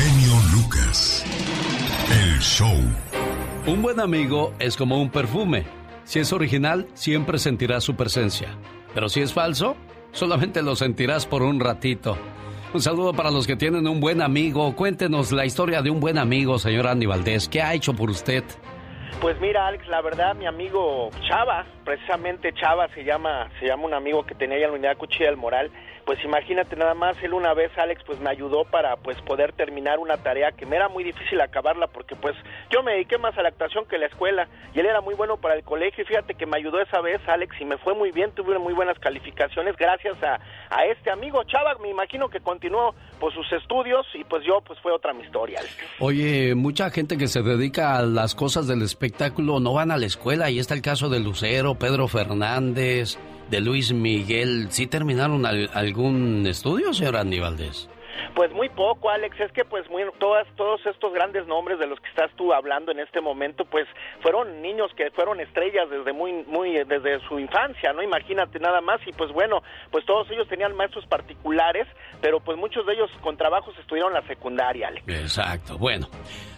genio Lucas. El show. Un buen amigo es como un perfume. Si es original, siempre sentirás su presencia. Pero si es falso, solamente lo sentirás por un ratito. Un saludo para los que tienen un buen amigo. Cuéntenos la historia de un buen amigo, señor Andy Valdés. ¿Qué ha hecho por usted? Pues mira, Alex, la verdad, mi amigo Chava, precisamente Chava se llama, se llama un amigo que tenía en la unidad Cuchilla del Moral, pues imagínate nada más, él una vez, Alex, pues me ayudó para pues poder terminar una tarea que me era muy difícil acabarla porque pues yo me dediqué más a la actuación que a la escuela y él era muy bueno para el colegio y fíjate que me ayudó esa vez, Alex, y me fue muy bien, tuve muy buenas calificaciones gracias a, a este amigo Chava, me imagino que continuó pues sus estudios y pues yo pues fue otra mi historia. Oye, mucha gente que se dedica a las cosas del espectáculo no van a la escuela. Y está el caso de Lucero, Pedro Fernández, de Luis Miguel, ¿sí terminaron algún estudio, señor Andy Pues muy poco, Alex. Es que pues muy, todas, todos estos grandes nombres de los que estás tú hablando en este momento, pues fueron niños que fueron estrellas desde muy, muy, desde su infancia, ¿no? Imagínate nada más. Y pues bueno, pues todos ellos tenían maestros particulares, pero pues muchos de ellos con trabajos estudiaron la secundaria, Alex. Exacto. Bueno,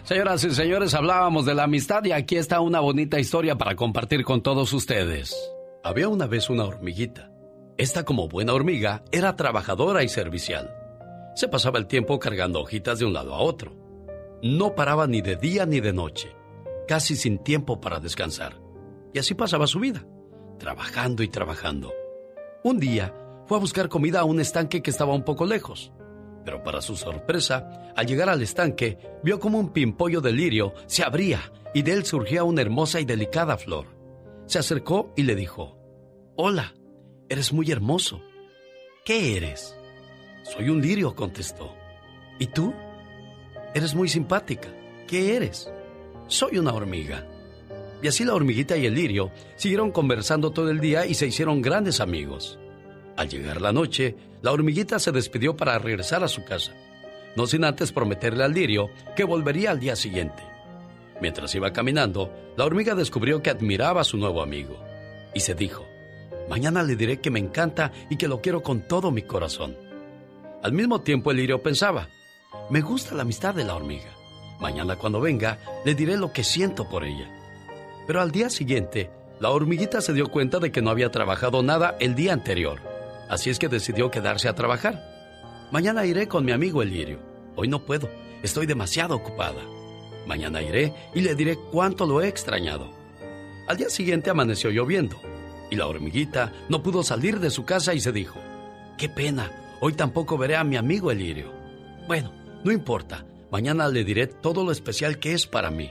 señoras y señores, hablábamos de la amistad y aquí está una bonita historia para compartir con todos ustedes. Había una vez una hormiguita. Esta, como buena hormiga, era trabajadora y servicial. Se pasaba el tiempo cargando hojitas de un lado a otro. No paraba ni de día ni de noche, casi sin tiempo para descansar. Y así pasaba su vida, trabajando y trabajando. Un día fue a buscar comida a un estanque que estaba un poco lejos. Pero para su sorpresa, al llegar al estanque, vio como un pimpollo de lirio se abría y de él surgía una hermosa y delicada flor. Se acercó y le dijo, Hola, eres muy hermoso. ¿Qué eres? Soy un lirio, contestó. ¿Y tú? Eres muy simpática. ¿Qué eres? Soy una hormiga. Y así la hormiguita y el lirio siguieron conversando todo el día y se hicieron grandes amigos. Al llegar la noche, la hormiguita se despidió para regresar a su casa, no sin antes prometerle al lirio que volvería al día siguiente. Mientras iba caminando, la hormiga descubrió que admiraba a su nuevo amigo y se dijo, mañana le diré que me encanta y que lo quiero con todo mi corazón. Al mismo tiempo el lirio pensaba, me gusta la amistad de la hormiga. Mañana cuando venga le diré lo que siento por ella. Pero al día siguiente, la hormiguita se dio cuenta de que no había trabajado nada el día anterior. Así es que decidió quedarse a trabajar. Mañana iré con mi amigo el lirio. Hoy no puedo, estoy demasiado ocupada. Mañana iré y le diré cuánto lo he extrañado. Al día siguiente amaneció lloviendo y la hormiguita no pudo salir de su casa y se dijo, qué pena, hoy tampoco veré a mi amigo Elirio. Bueno, no importa, mañana le diré todo lo especial que es para mí.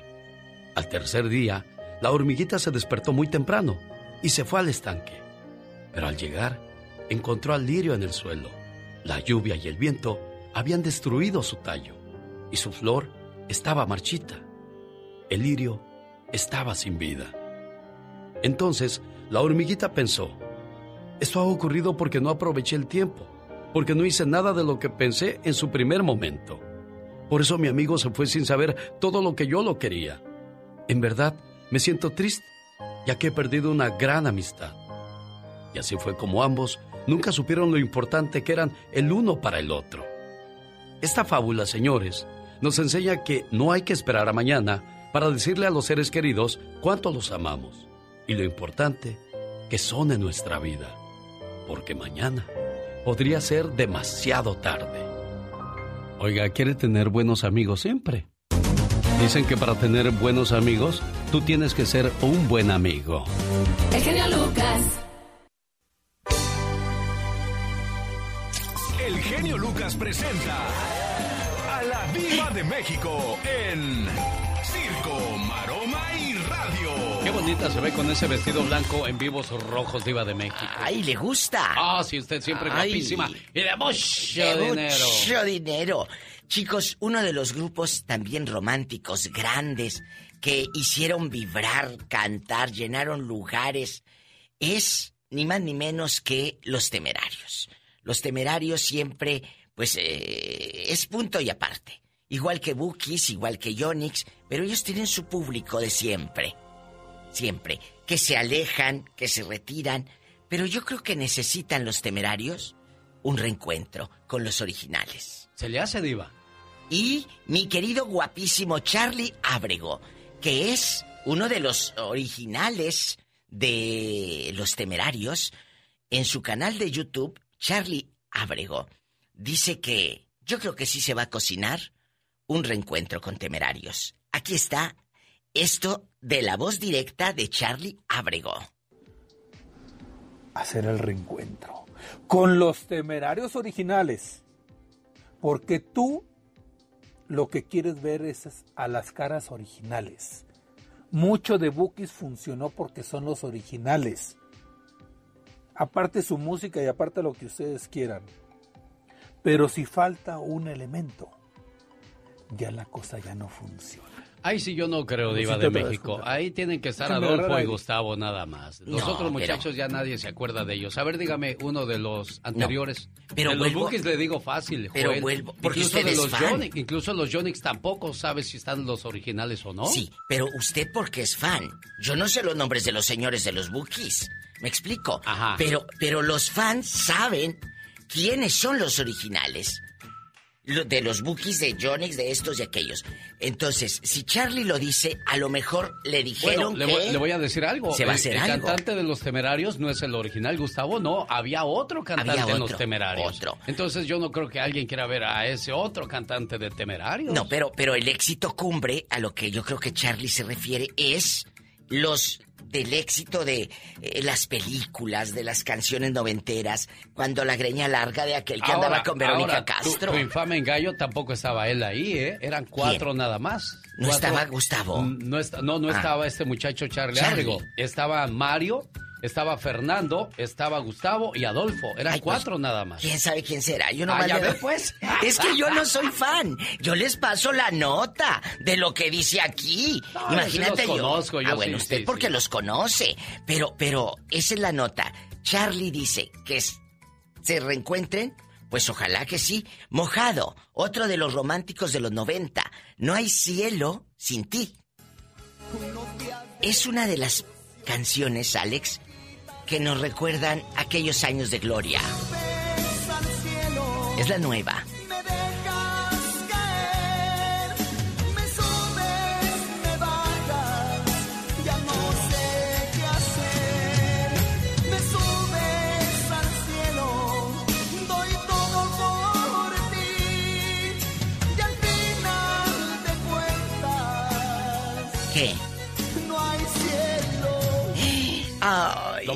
Al tercer día, la hormiguita se despertó muy temprano y se fue al estanque. Pero al llegar, encontró al lirio en el suelo. La lluvia y el viento habían destruido su tallo y su flor estaba marchita. El lirio estaba sin vida. Entonces, la hormiguita pensó, esto ha ocurrido porque no aproveché el tiempo, porque no hice nada de lo que pensé en su primer momento. Por eso mi amigo se fue sin saber todo lo que yo lo quería. En verdad, me siento triste, ya que he perdido una gran amistad. Y así fue como ambos nunca supieron lo importante que eran el uno para el otro. Esta fábula, señores, nos enseña que no hay que esperar a mañana para decirle a los seres queridos cuánto los amamos y lo importante que son en nuestra vida, porque mañana podría ser demasiado tarde. Oiga, ¿quiere tener buenos amigos siempre? Dicen que para tener buenos amigos, tú tienes que ser un buen amigo. El genio Lucas. El genio Lucas presenta la Viva de México en Circo, Radio. Qué bonita se ve con ese vestido blanco en vivos rojos, Diva de México. ¡Ay, le gusta! Ah, sí, usted siempre guapísima. Y de mucho dinero. Mucho dinero. Chicos, uno de los grupos también románticos, grandes, que hicieron vibrar, cantar, llenaron lugares, es ni más ni menos que los temerarios. Los temerarios siempre pues eh, es punto y aparte. Igual que Bookies, igual que Yonix, pero ellos tienen su público de siempre. Siempre. Que se alejan, que se retiran. Pero yo creo que necesitan los temerarios un reencuentro con los originales. ¿Se le hace diva? y mi querido guapísimo Charlie Abrego, que es uno de los originales de Los Temerarios, en su canal de YouTube, Charlie Abrego, dice que yo creo que sí se va a cocinar un reencuentro con Temerarios. Aquí está esto de la voz directa de Charlie Abrego. Hacer el reencuentro con los Temerarios originales. Porque tú lo que quieres ver es a las caras originales. Mucho de Bookies funcionó porque son los originales. Aparte su música y aparte lo que ustedes quieran. Pero si falta un elemento, ya la cosa ya no funciona. Ahí sí yo no creo, Diva de México. Ahí tienen que estar Adolfo y Gustavo nada más. Los otros muchachos ya nadie se acuerda de ellos. A ver, dígame uno de los anteriores. pero de los Bookies le digo fácil, Pero vuelvo, porque incluso de los Yonix, incluso los Yonix tampoco sabe si están los originales o no. Sí, pero usted porque es fan. Yo no sé los nombres de los señores de los Bookies. ¿Me explico? Ajá. Pero, pero los fans saben quiénes son los originales de los bookies de Jonix, de estos y aquellos. Entonces, si Charlie lo dice, a lo mejor le dijeron le, voy, le voy a decir algo. Se va a hacer el, el cantante de los Temerarios no es el original, Gustavo, no. Había otro cantante de los Temerarios. Otro. Entonces, yo no creo que alguien quiera ver a ese otro cantante de Temerarios. No, pero, pero el éxito cumbre, a lo que yo creo que Charlie se refiere, es los del éxito de eh, las películas, de las canciones noventeras, cuando la greña larga de aquel que andaba con Verónica Castro. Tu, infame engaño tampoco estaba él ahí, ¿eh? Eran cuatro nada más. ¿No estaba Gustavo? No, no, no ah. estaba este muchacho Charlie, Charlie. Estaba Mario, estaba Fernando, estaba Gustavo y Adolfo. Eran pues, cuatro nada más. ¿Quién sabe quién será? Yo no ah, ya pues. Es que yo no soy fan. Yo les paso la nota de lo que dice aquí. Imagínate yo. Conozco, ah, bueno, usted porque los conoce. Pero, pero, esa es la nota. Charlie dice que se reencuentren. Pues ojalá que sí. Mojado, otro de los románticos de los 90. No hay cielo sin ti. Es una de las canciones, Alex, que nos recuerdan aquellos años de gloria. Es la nueva.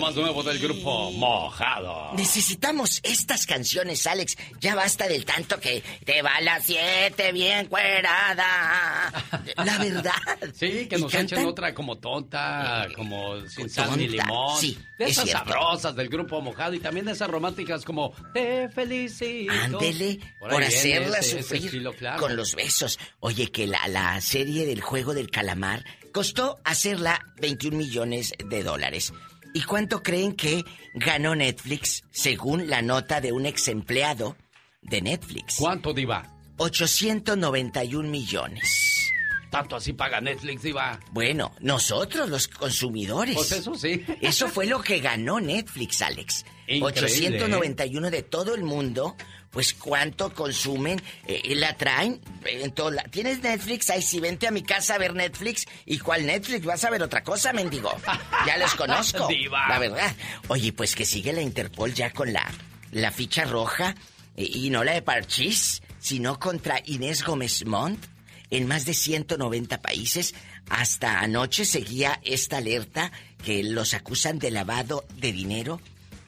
Más nuevo del grupo Mojado. Necesitamos estas canciones, Alex. Ya basta del tanto que te va a las siete bien cuerada. La verdad. Sí, que nos echen otra como tonta, como sin sal ni limón. Sí, de esas sabrosas del grupo Mojado y también de esas románticas como Te felicito. Ándele, por, hacerlas sufrir con los besos. Oye, que la, la serie del juego del calamar costó hacerla 21 millones de dólares. ¿Y cuánto creen que ganó Netflix según la nota de un ex empleado de Netflix? ¿Cuánto, Diva? 891 millones. ¿Tanto así paga Netflix, Diva? Bueno, nosotros los consumidores. Pues eso sí. Eso fue lo que ganó Netflix, Alex. 891 de todo el mundo pues cuánto consumen, eh, la traen en todo la... ¿Tienes Netflix? Ay, si vente a mi casa a ver Netflix. ¿Y cuál Netflix? Vas a ver otra cosa, mendigo. Ya los conozco. La verdad. Oye, pues que sigue la Interpol ya con la, la ficha roja y, no la de Parchís, sino contra Inés Gómez Montt en más de 190 países. Hasta anoche seguía esta alerta que los acusan de lavado de dinero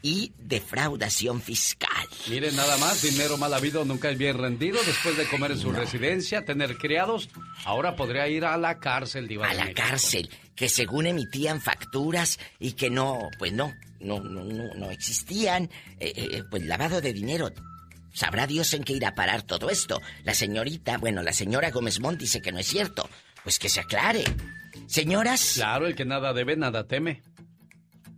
y defraudación fiscal. Miren, nada más, dinero mal habido nunca es bien rendido. Después de comer en su residencia, tener criados, ahora podría ir a la cárcel, Diva A la cárcel, que según emitían facturas y que no, pues no, no, no, no, existían, eh, eh, pues lavado de dinero. Sabrá Dios en qué irá a parar todo esto. La señorita, bueno, la señora Gómez Mont dice que no es cierto. Pues que se aclare. Señoras. Claro, el que nada debe, nada teme.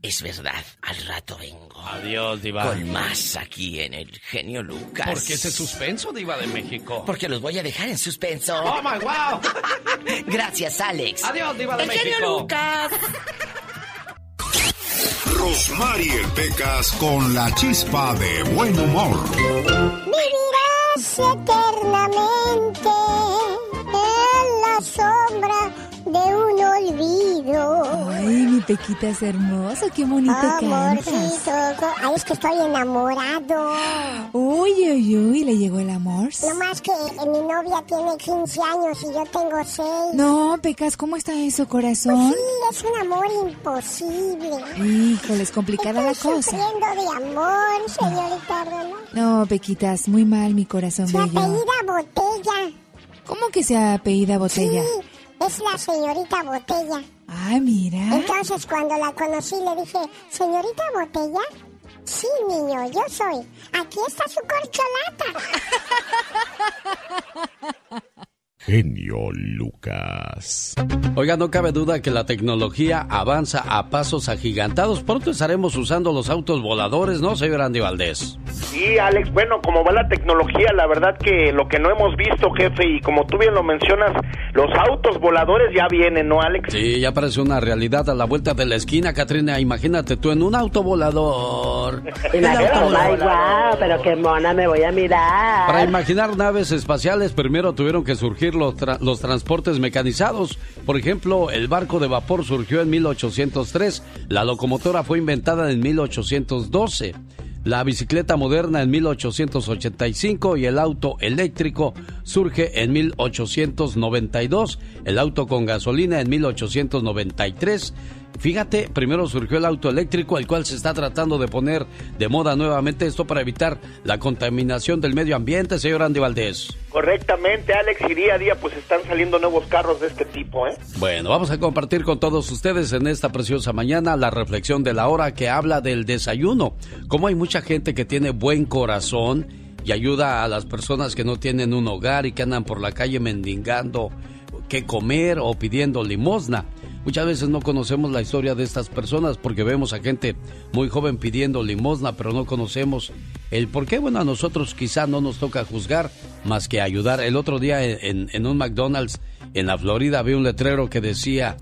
Es verdad, al rato vengo. Adiós, Diva. Con más aquí en el genio Lucas. ¿Por qué ese suspenso, Diva de México? Porque los voy a dejar en suspenso. ¡Oh, my wow! Gracias, Alex. Adiós, Diva de el México. Genio Lucas. Rosmarie Pecas con la chispa de buen humor. Vivirás eternamente en la sombra Pequita es hermoso, qué bonito cantas. Ay, es que estoy enamorado. Uy, uy, uy, ¿le llegó el amor? No más que mi novia tiene 15 años y yo tengo 6. No, Pecas, ¿cómo está eso, corazón? Pues sí, es un amor imposible. Híjole, es complicada la cosa. sufriendo de amor, señorita No, Pequitas, muy mal mi corazón Se apellida Botella. ¿Cómo que se apellida Botella? Sí, es la señorita Botella. Ah, mira. Entonces cuando la conocí le dije, señorita Botella, sí niño, yo soy. Aquí está su corcholata. genio Lucas. Oiga, no cabe duda que la tecnología avanza a pasos agigantados. Pronto estaremos usando los autos voladores, ¿no, señor Andy Valdés? Sí, Alex, bueno, como va la tecnología, la verdad que lo que no hemos visto, jefe, y como tú bien lo mencionas, los autos voladores ya vienen, ¿no, Alex? Sí, ya parece una realidad a la vuelta de la esquina, Katrina. Imagínate tú en un auto volador. pero qué mona me voy a mirar. Para imaginar naves espaciales, primero tuvieron que surgir los, transportes mecanizados. Por ejemplo, el barco de vapor surgió en 1803, la locomotora fue inventada en 1812 la bicicleta moderna en 1885 y el auto eléctrico surge en 1892, el auto con gasolina en 1893 Fíjate, primero surgió el auto eléctrico, el cual se está tratando de poner de moda nuevamente esto para evitar la contaminación del medio ambiente, señor Andy Valdés. Correctamente, Alex, y día a día pues están saliendo nuevos carros de este tipo, ¿eh? Bueno, vamos a compartir con todos ustedes en esta preciosa mañana la reflexión de la hora que habla del desayuno. Como hay mucha gente que tiene buen corazón y ayuda a las personas que no tienen un hogar y que andan por la calle mendigando qué comer o pidiendo limosna. Muchas veces no conocemos la historia de estas personas porque vemos a gente muy joven pidiendo limosna, pero no conocemos el por qué. Bueno, a nosotros quizá no nos toca juzgar más que ayudar. El otro día en, en un McDonald's en la Florida vi un letrero que decía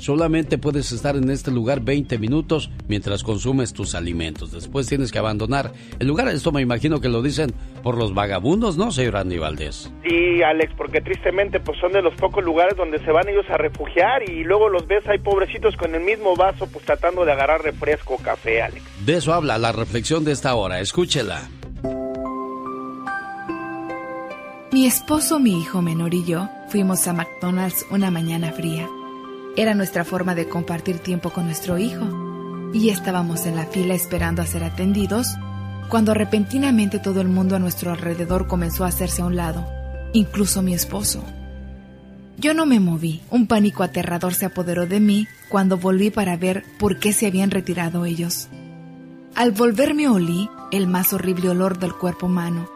Solamente puedes estar en este lugar 20 minutos mientras consumes tus alimentos. Después tienes que abandonar el lugar. Esto me imagino que lo dicen por los vagabundos, ¿no, señor Andy Valdés? Sí, Alex, porque tristemente pues son de los pocos lugares donde se van ellos a refugiar y luego los ves ahí pobrecitos con el mismo vaso pues tratando de agarrar refresco o café, Alex. De eso habla la reflexión de esta hora. Escúchela. Mi esposo, mi hijo menor y yo fuimos a McDonald's una mañana fría. Era nuestra forma de compartir tiempo con nuestro hijo. Y estábamos en la fila esperando a ser atendidos cuando repentinamente todo el mundo a nuestro alrededor comenzó a hacerse a un lado, incluso mi esposo. Yo no me moví. Un pánico aterrador se apoderó de mí cuando volví para ver por qué se habían retirado ellos. Al volverme olí el más horrible olor del cuerpo humano.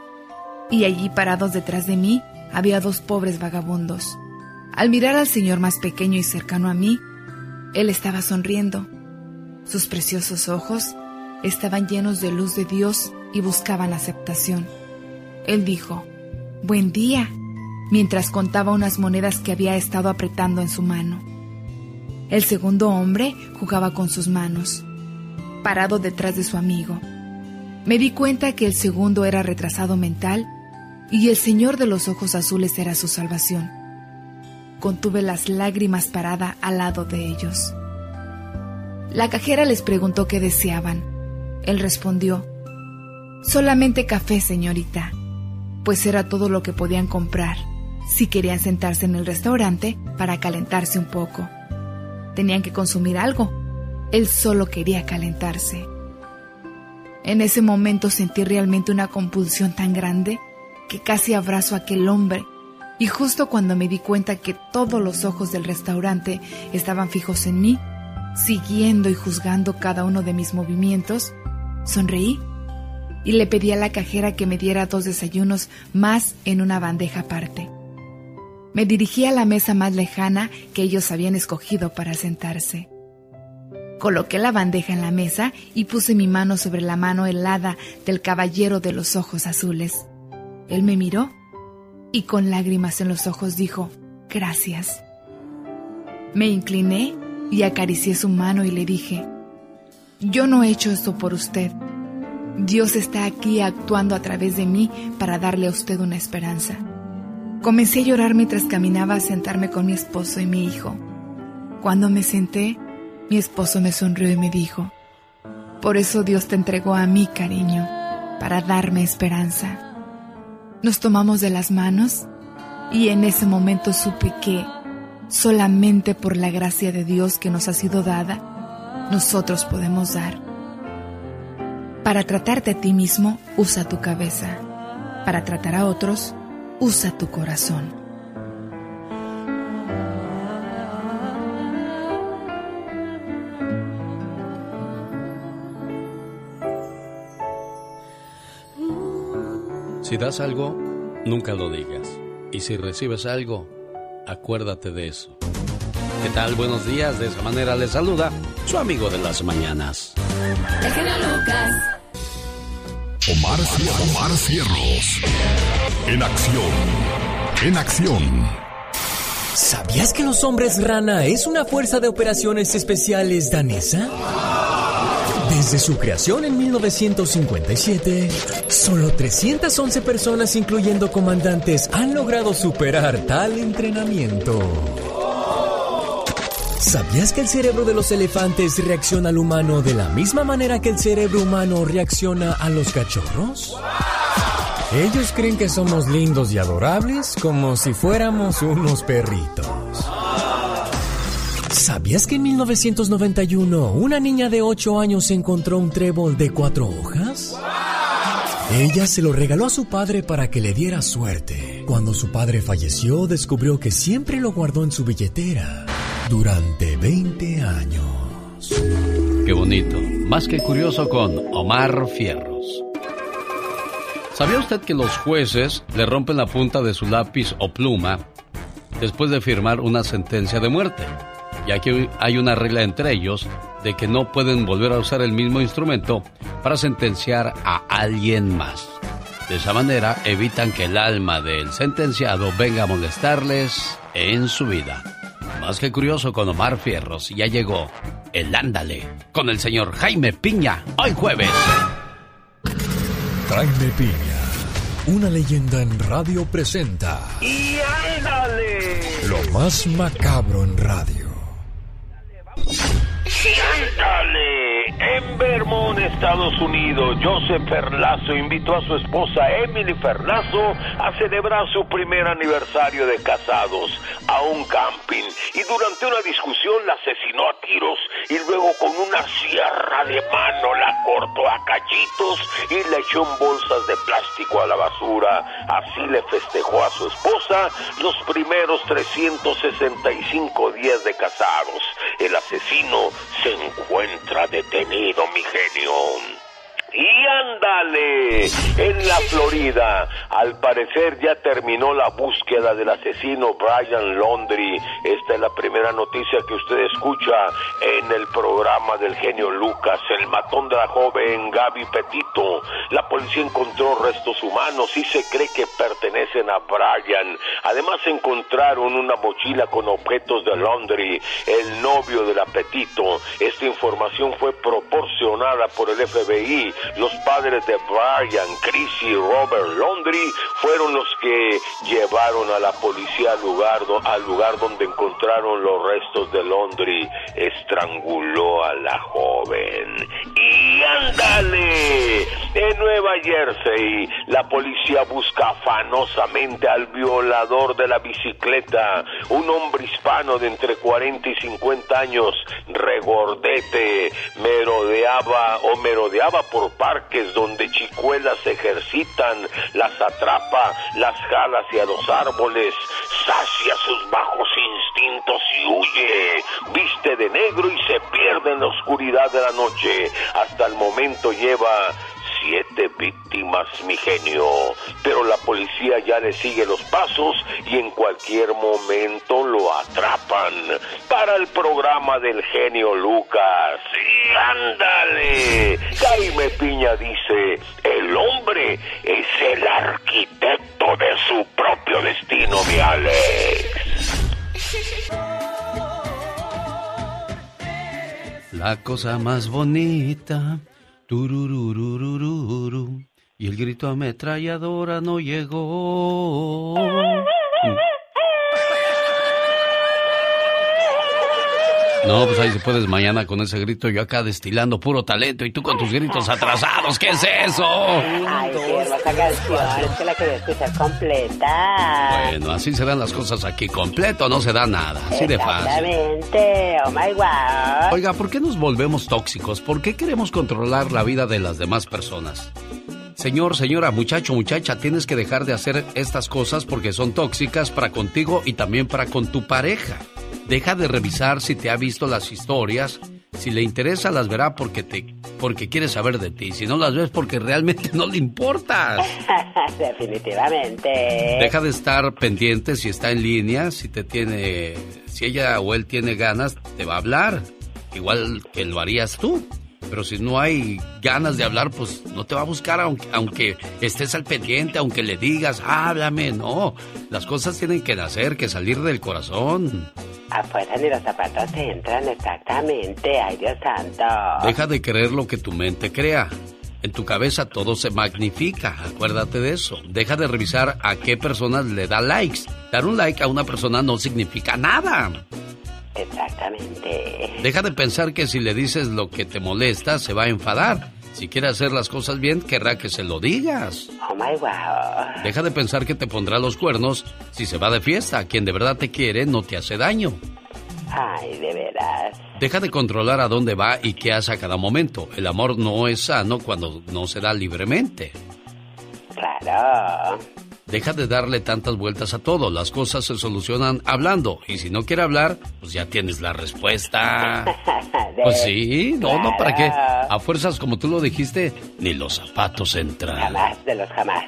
Y allí parados detrás de mí había dos pobres vagabundos. Al mirar al señor más pequeño y cercano a mí, él estaba sonriendo. Sus preciosos ojos estaban llenos de luz de Dios y buscaban aceptación. Él dijo, Buen día, mientras contaba unas monedas que había estado apretando en su mano. El segundo hombre jugaba con sus manos, parado detrás de su amigo. Me di cuenta que el segundo era retrasado mental y el señor de los ojos azules era su salvación contuve las lágrimas parada al lado de ellos. La cajera les preguntó qué deseaban. Él respondió, solamente café, señorita, pues era todo lo que podían comprar si querían sentarse en el restaurante para calentarse un poco. Tenían que consumir algo. Él solo quería calentarse. En ese momento sentí realmente una compulsión tan grande que casi abrazo a aquel hombre y justo cuando me di cuenta que todos los ojos del restaurante estaban fijos en mí, siguiendo y juzgando cada uno de mis movimientos, sonreí y le pedí a la cajera que me diera dos desayunos más en una bandeja aparte. Me dirigí a la mesa más lejana que ellos habían escogido para sentarse. Coloqué la bandeja en la mesa y puse mi mano sobre la mano helada del caballero de los ojos azules. Él me miró y con lágrimas en los ojos dijo, gracias. Me incliné y acaricié su mano y le dije, yo no he hecho esto por usted. Dios está aquí actuando a través de mí para darle a usted una esperanza. Comencé a llorar mientras caminaba a sentarme con mi esposo y mi hijo. Cuando me senté, Mi esposo me sonrió y me dijo, por eso Dios te entregó a mí, cariño, para darme esperanza. Nos tomamos de las manos y en ese momento supe que solamente por la gracia de Dios que nos ha sido dada, nosotros podemos dar. Para tratarte a ti mismo, usa tu cabeza. Para tratar a otros, usa tu corazón. Si das algo, nunca lo digas. Y si recibes algo, acuérdate de eso. ¿Qué tal? Buenos días. De esa manera le saluda su amigo de las mañanas. El genio Lucas. Omar, Omar Cierros. En acción. En acción. ¿Sabías que los hombres rana es una fuerza de operaciones especiales danesa? Desde su creación en 1957, solo 311 personas, incluyendo comandantes, han logrado superar tal entrenamiento. ¿Sabías que el cerebro de los elefantes reacciona al humano de la misma manera que el cerebro humano reacciona a los cachorros? Ellos creen que somos lindos y adorables como si fuéramos unos perritos. ¿Sabías que en 1991 una niña de 8 años encontró un trébol de cuatro hojas? Ella se lo regaló a su padre para que le diera suerte. Cuando su padre falleció, descubrió que siempre lo guardó en su billetera durante 20 años. Qué bonito. Más que curioso con Omar Fierros. ¿Sabía usted que los jueces le rompen la punta de su lápiz o pluma después de firmar una sentencia de muerte? Ya que hay una regla entre ellos de que no pueden volver a usar el mismo instrumento para sentenciar a alguien más. De esa manera evitan que el alma del sentenciado venga a molestarles en su vida. Más que curioso con Omar Fierros, ya llegó el Ándale con el señor Jaime Piña, hoy jueves. Jaime Piña, una leyenda en radio presenta. ¡Y ándale! Lo más macabro en radio. ¡Ándale! En Vermont, Estados Unidos, Joseph Ferlazo invitó a su esposa Emily Ferlazo a celebrar su primer aniversario de casados a un camping y durante una discusión la asesinó a tiros y luego con una sierra de mano la cortó a cachitos y la echó en bolsas de plástico a la basura. Así le festejó a su esposa los primeros 365 días de casados. El asesino se encuentra detenido, mi genio. Y ándale, en la Florida, al parecer ya terminó la búsqueda del asesino Brian Laundry. Esta es la primera noticia que usted escucha en el programa del genio Lucas, el matón de la joven Gaby Petito. La policía encontró restos humanos y se cree que pertenecen a Brian. Además encontraron una mochila con objetos de Laundry, el novio del apetito. Esta información fue proporcionada por el FBI los padres de Brian, Chris y Robert Laundry fueron los que llevaron a la policía al lugar, donde encontraron los restos de Laundry. Estranguló a la joven. ¡Y ándale! En Nueva Jersey, la policía busca afanosamente al violador de la bicicleta, un hombre hispano de entre 40 y 50 años, regordete, merodeaba o merodeaba por parques donde chicuelas se ejercitan, las atrapa, las jala hacia los árboles, sacia sus bajos instintos y huye, viste de negro y se pierde en la oscuridad de la noche. Hasta el momento lleva siete víctimas, mi genio. Pero la policía ya le sigue los pasos y en cualquier momento lo atrapan. Para el programa del genio Lucas. ¡Y ándale! Jaime Piña dice, el hombre es el arquitecto de su propio destino, mi Alex. La cosa más bonita Y el grito ametralladora no llegó. No, pues ahí se puedes mañana con ese grito, yo acá destilando puro talento y tú con tus gritos atrasados, ¿qué es eso? Ay, qué hermosa canción, es que la escuchar completa. Bueno, así se dan las cosas aquí, completo no se da nada, así de fácil. Exactamente, oh my god. Oiga, ¿por qué nos volvemos tóxicos? ¿Por qué queremos controlar la vida de las demás personas? Señor, señora, muchacho, muchacha, tienes que dejar de hacer estas cosas porque son tóxicas para contigo y también para con tu pareja. Deja de revisar si te ha visto las historias. Si le interesa, las verá porque te porque quiere saber de ti. Si no las ves, porque realmente no le importas. Definitivamente. Deja de estar pendiente si está en línea, si te tiene, si ella o él tiene ganas, te va a hablar. Igual que lo harías tú. Pero si no hay ganas de hablar, pues no te va a buscar aunque, aunque estés al pendiente, aunque le digas, háblame. No, las cosas tienen que nacer, que salir del corazón. Afuera ni los zapatos entran exactamente, ay Dios santo. Deja de creer lo que tu mente crea. En tu cabeza todo se magnifica, acuérdate de eso. Deja de revisar a qué personas le da likes. Dar un like a una persona no significa nada. Exactamente. Deja de pensar que si le dices lo que te molesta, se va a enfadar. Si quiere hacer las cosas bien, querrá que se lo digas. Oh my wow. Deja de pensar que te pondrá los cuernos si se va de fiesta. Quien de verdad te quiere no te hace daño. Ay, de veras. Deja de controlar a dónde va y qué hace a cada momento. El amor no es sano cuando no se da libremente. Claro. Deja de darle tantas vueltas a todo. Las cosas se solucionan hablando. Y si no quiere hablar, pues ya tienes la respuesta. Pues sí, no, no, ¿para qué? A fuerzas, como tú lo dijiste, ni los zapatos entran. Jamás de los jamás.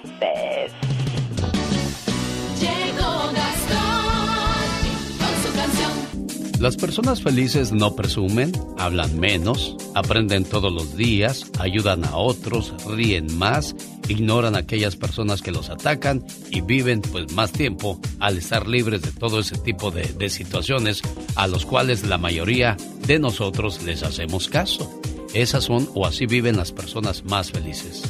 Las personas felices no presumen, hablan menos, aprenden todos los días, ayudan a otros, ríen más, ignoran aquellas personas que los atacan y viven pues más tiempo al estar libres de todo ese tipo de, de situaciones a los cuales la mayoría de nosotros les hacemos caso. Esas son o así viven las personas más felices.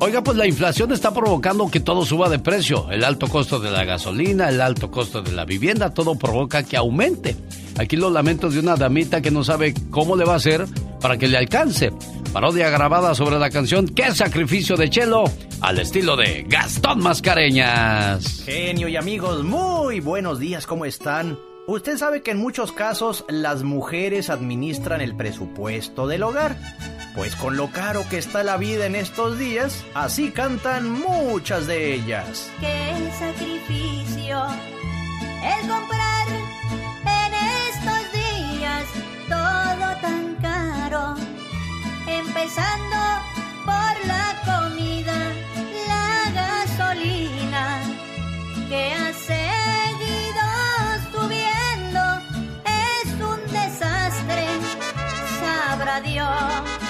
Oiga, pues la inflación está provocando que todo suba de precio. El alto costo de la gasolina, el alto costo de la vivienda, todo provoca que aumente. Aquí los lamentos de una damita que no sabe cómo le va a hacer para que le alcance. Parodia grabada sobre la canción ¿Qué sacrificio de Chelo? Al estilo de Gastón Mascareñas. Genio y amigos, muy buenos días, ¿cómo están? Usted sabe que en muchos casos las mujeres administran el presupuesto del hogar. Pues con lo caro que está la vida en estos días, así cantan muchas de ellas. Qué sacrificio el comprar todo tan caro. Empezando por la comida, la gasolina que ha seguido subiendo es un desastre. Sabrá Dios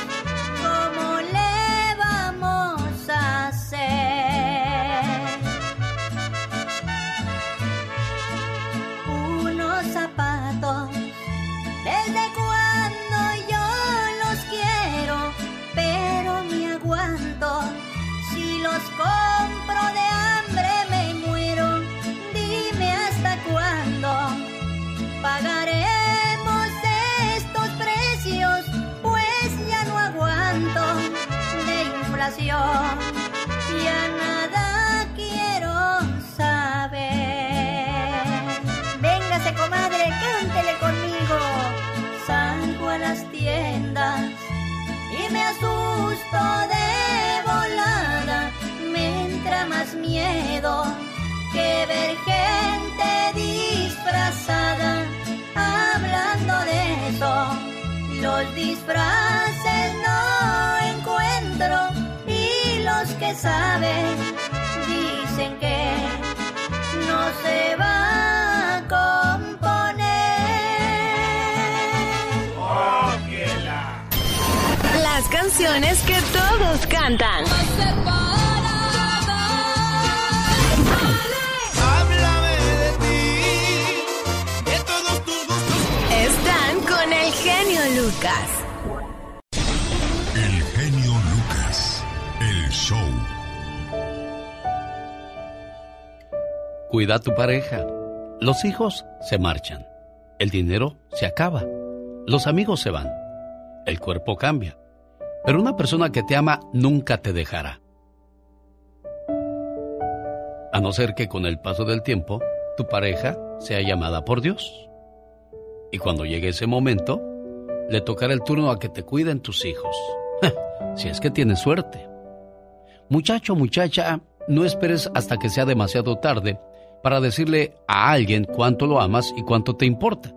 asusto de volada, me entra más miedo que ver gente disfrazada. Hablando de eso, los disfraces no encuentro y los que saben dicen que no se va Las canciones que todos cantan. Están con el genio Lucas. El genio Lucas. El show. Cuida a tu pareja. Los hijos se marchan. El dinero se acaba. Los amigos se van. El cuerpo cambia. Pero una persona que te ama nunca te dejará. A no ser que con el paso del tiempo tu pareja sea llamada por Dios. Y cuando llegue ese momento, le tocará el turno a que te cuiden tus hijos. si es que tienes suerte. Muchacho, muchacha, no esperes hasta que sea demasiado tarde para decirle a alguien cuánto lo amas y cuánto te importa.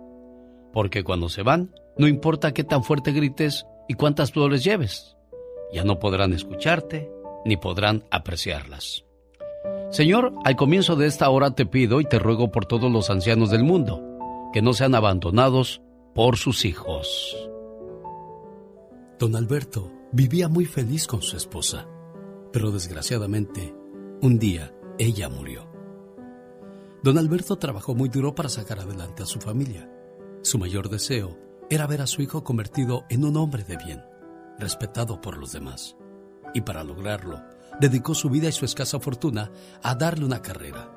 Porque cuando se van, no importa qué tan fuerte grites y cuántas flores lleves. Ya no podrán escucharte ni podrán apreciarlas. Señor, al comienzo de esta hora te pido y te ruego por todos los ancianos del mundo, que no sean abandonados por sus hijos. Don Alberto vivía muy feliz con su esposa, pero desgraciadamente, un día ella murió. Don Alberto trabajó muy duro para sacar adelante a su familia. Su mayor deseo era ver a su hijo convertido en un hombre de bien, respetado por los demás. Y para lograrlo, dedicó su vida y su escasa fortuna a darle una carrera.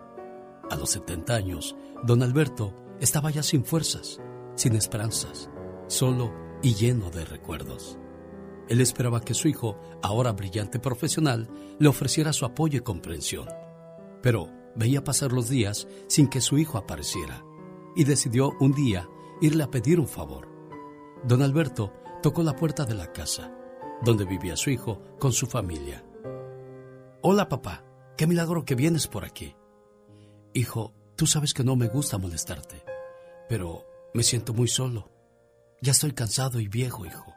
A los 70 años, don Alberto estaba ya sin fuerzas, sin esperanzas, solo y lleno de recuerdos. Él esperaba que su hijo, ahora brillante profesional, le ofreciera su apoyo y comprensión. Pero veía pasar los días sin que su hijo apareciera y decidió un día irle a pedir un favor. Don Alberto tocó la puerta de la casa, donde vivía su hijo con su familia. Hola papá, qué milagro que vienes por aquí. Hijo, tú sabes que no me gusta molestarte, pero me siento muy solo. Ya estoy cansado y viejo, hijo.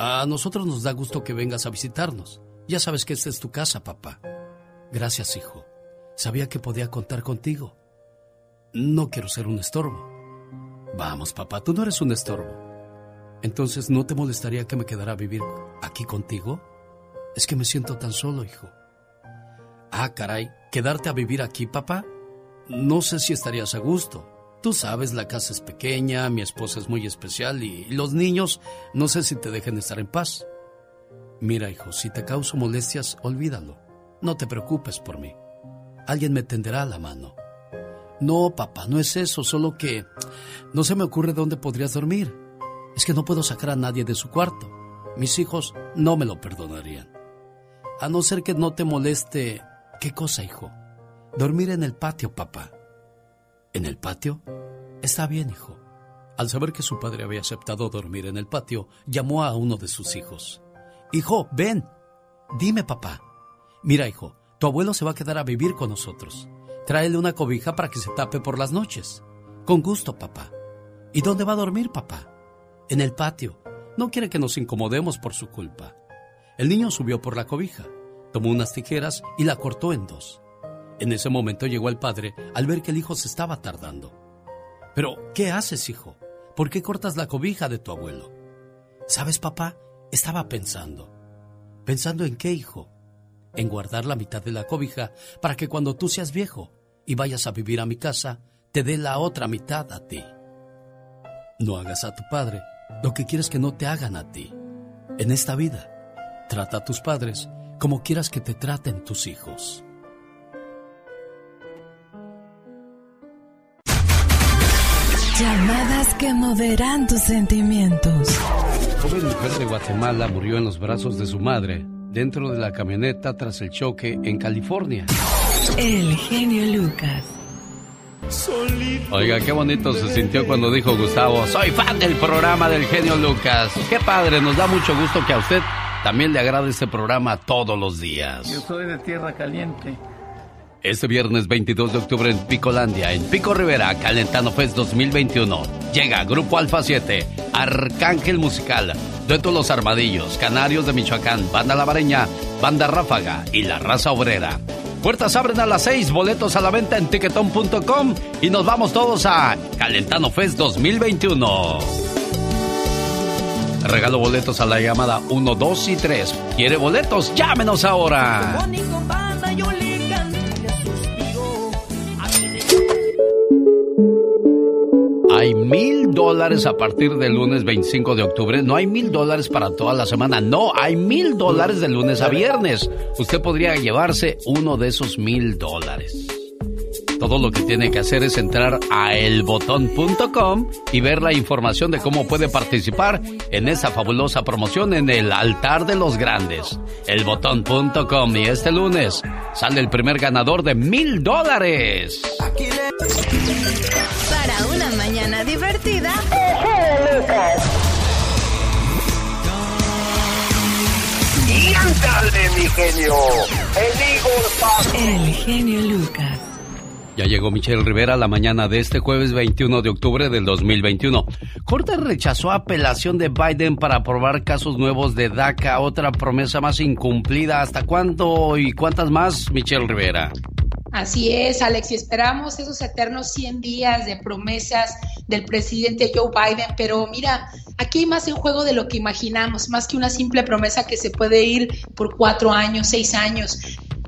A nosotros nos da gusto que vengas a visitarnos. Ya sabes que esta es tu casa, papá. Gracias, hijo. Sabía que podía contar contigo. No quiero ser un estorbo. Vamos, papá, tú no eres un estorbo. Entonces, ¿no te molestaría que me quedara a vivir aquí contigo? Es que me siento tan solo, hijo. Ah, caray, ¿quedarte a vivir aquí, papá? No sé si estarías a gusto. Tú sabes, la casa es pequeña, mi esposa es muy especial y los niños no sé si te dejen estar en paz. Mira, hijo, si te causo molestias, olvídalo. No te preocupes por mí. Alguien me tenderá la mano. No, papá, no es eso, solo que no se me ocurre dónde podrías dormir. Es que no puedo sacar a nadie de su cuarto. Mis hijos no me lo perdonarían. A no ser que no te moleste. ¿Qué cosa, hijo? Dormir en el patio, papá. ¿En el patio? Está bien, hijo. Al saber que su padre había aceptado dormir en el patio, llamó a uno de sus hijos. Hijo, ven. Dime, papá. Mira, hijo, tu abuelo se va a quedar a vivir con nosotros. Tráele una cobija para que se tape por las noches. Con gusto, papá. ¿Y dónde va a dormir, papá? En el patio. No quiere que nos incomodemos por su culpa. El niño subió por la cobija, tomó unas tijeras y la cortó en dos. En ese momento llegó el padre al ver que el hijo se estaba tardando. Pero, ¿qué haces, hijo? ¿Por qué cortas la cobija de tu abuelo? ¿Sabes, papá? Estaba pensando. ¿Pensando en qué, hijo? En guardar la mitad de la cobija para que cuando tú seas viejo y vayas a vivir a mi casa, te dé la otra mitad a ti. No hagas a tu padre lo que quieres que no te hagan a ti. En esta vida, Trata a tus padres como quieras que te traten tus hijos. Llamadas que moverán tus sentimientos. Joven mujer de Guatemala murió en los brazos de su madre dentro de la camioneta tras el choque en California. El genio Lucas. Oiga, qué bonito se sintió cuando dijo Gustavo, soy fan del programa del genio Lucas. Qué padre, nos da mucho gusto que a usted también le agrada este programa todos los días. Yo soy de Tierra Caliente. Este viernes 22 de octubre en Picolandia, en Pico Rivera, Calentano Fest 2021. Llega Grupo Alfa 7, Arcángel Musical, Dueto Los Armadillos, Canarios de Michoacán, Banda Lavareña, Banda Ráfaga y La Raza Obrera. Puertas abren a las 6, boletos a la venta en tiquetón.com y nos vamos todos a Calentano Fest 2021. Regalo boletos a la llamada 1, 2 y 3. ¿Quiere boletos? Llámenos ahora. Hay mil dólares a partir del lunes 25 de octubre. No hay mil dólares para toda la semana. No, hay mil dólares de lunes a viernes. Usted podría llevarse uno de esos mil dólares. Todo lo que tiene que hacer es entrar a elbotón.com y ver la información de cómo puede participar en esta fabulosa promoción en el altar de los grandes. Elbotón.com y este lunes sale el primer ganador de mil dólares. Para una mañana divertida. Y ándale, mi genio. El El genio Lucas. Ya llegó Michelle Rivera la mañana de este jueves 21 de octubre del 2021. Corte rechazó apelación de Biden para aprobar casos nuevos de DACA, otra promesa más incumplida. ¿Hasta cuándo y cuántas más, Michelle Rivera? Así es, Alex, y esperamos esos eternos 100 días de promesas del presidente Joe Biden, pero mira, aquí hay más en juego de lo que imaginamos, más que una simple promesa que se puede ir por cuatro años, seis años.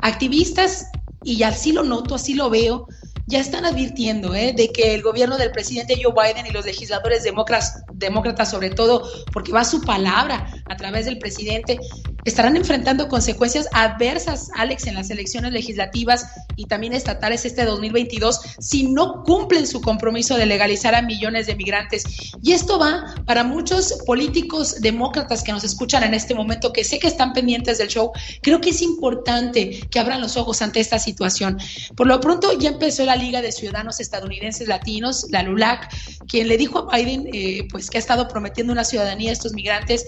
Activistas, y así lo noto, así lo veo, ya están advirtiendo ¿eh? de que el gobierno del presidente Joe Biden y los legisladores demócratas, demócratas, sobre todo porque va su palabra a través del presidente, estarán enfrentando consecuencias adversas, Alex, en las elecciones legislativas y también estatales este 2022 si no cumplen su compromiso de legalizar a millones de migrantes. Y esto va para muchos políticos demócratas que nos escuchan en este momento, que sé que están pendientes del show. Creo que es importante que abran los ojos ante esta situación. Por lo pronto ya empezó la Liga de Ciudadanos Estadounidenses Latinos, la LULAC, quien le dijo a Biden eh, pues que ha estado prometiendo una ciudadanía a estos migrantes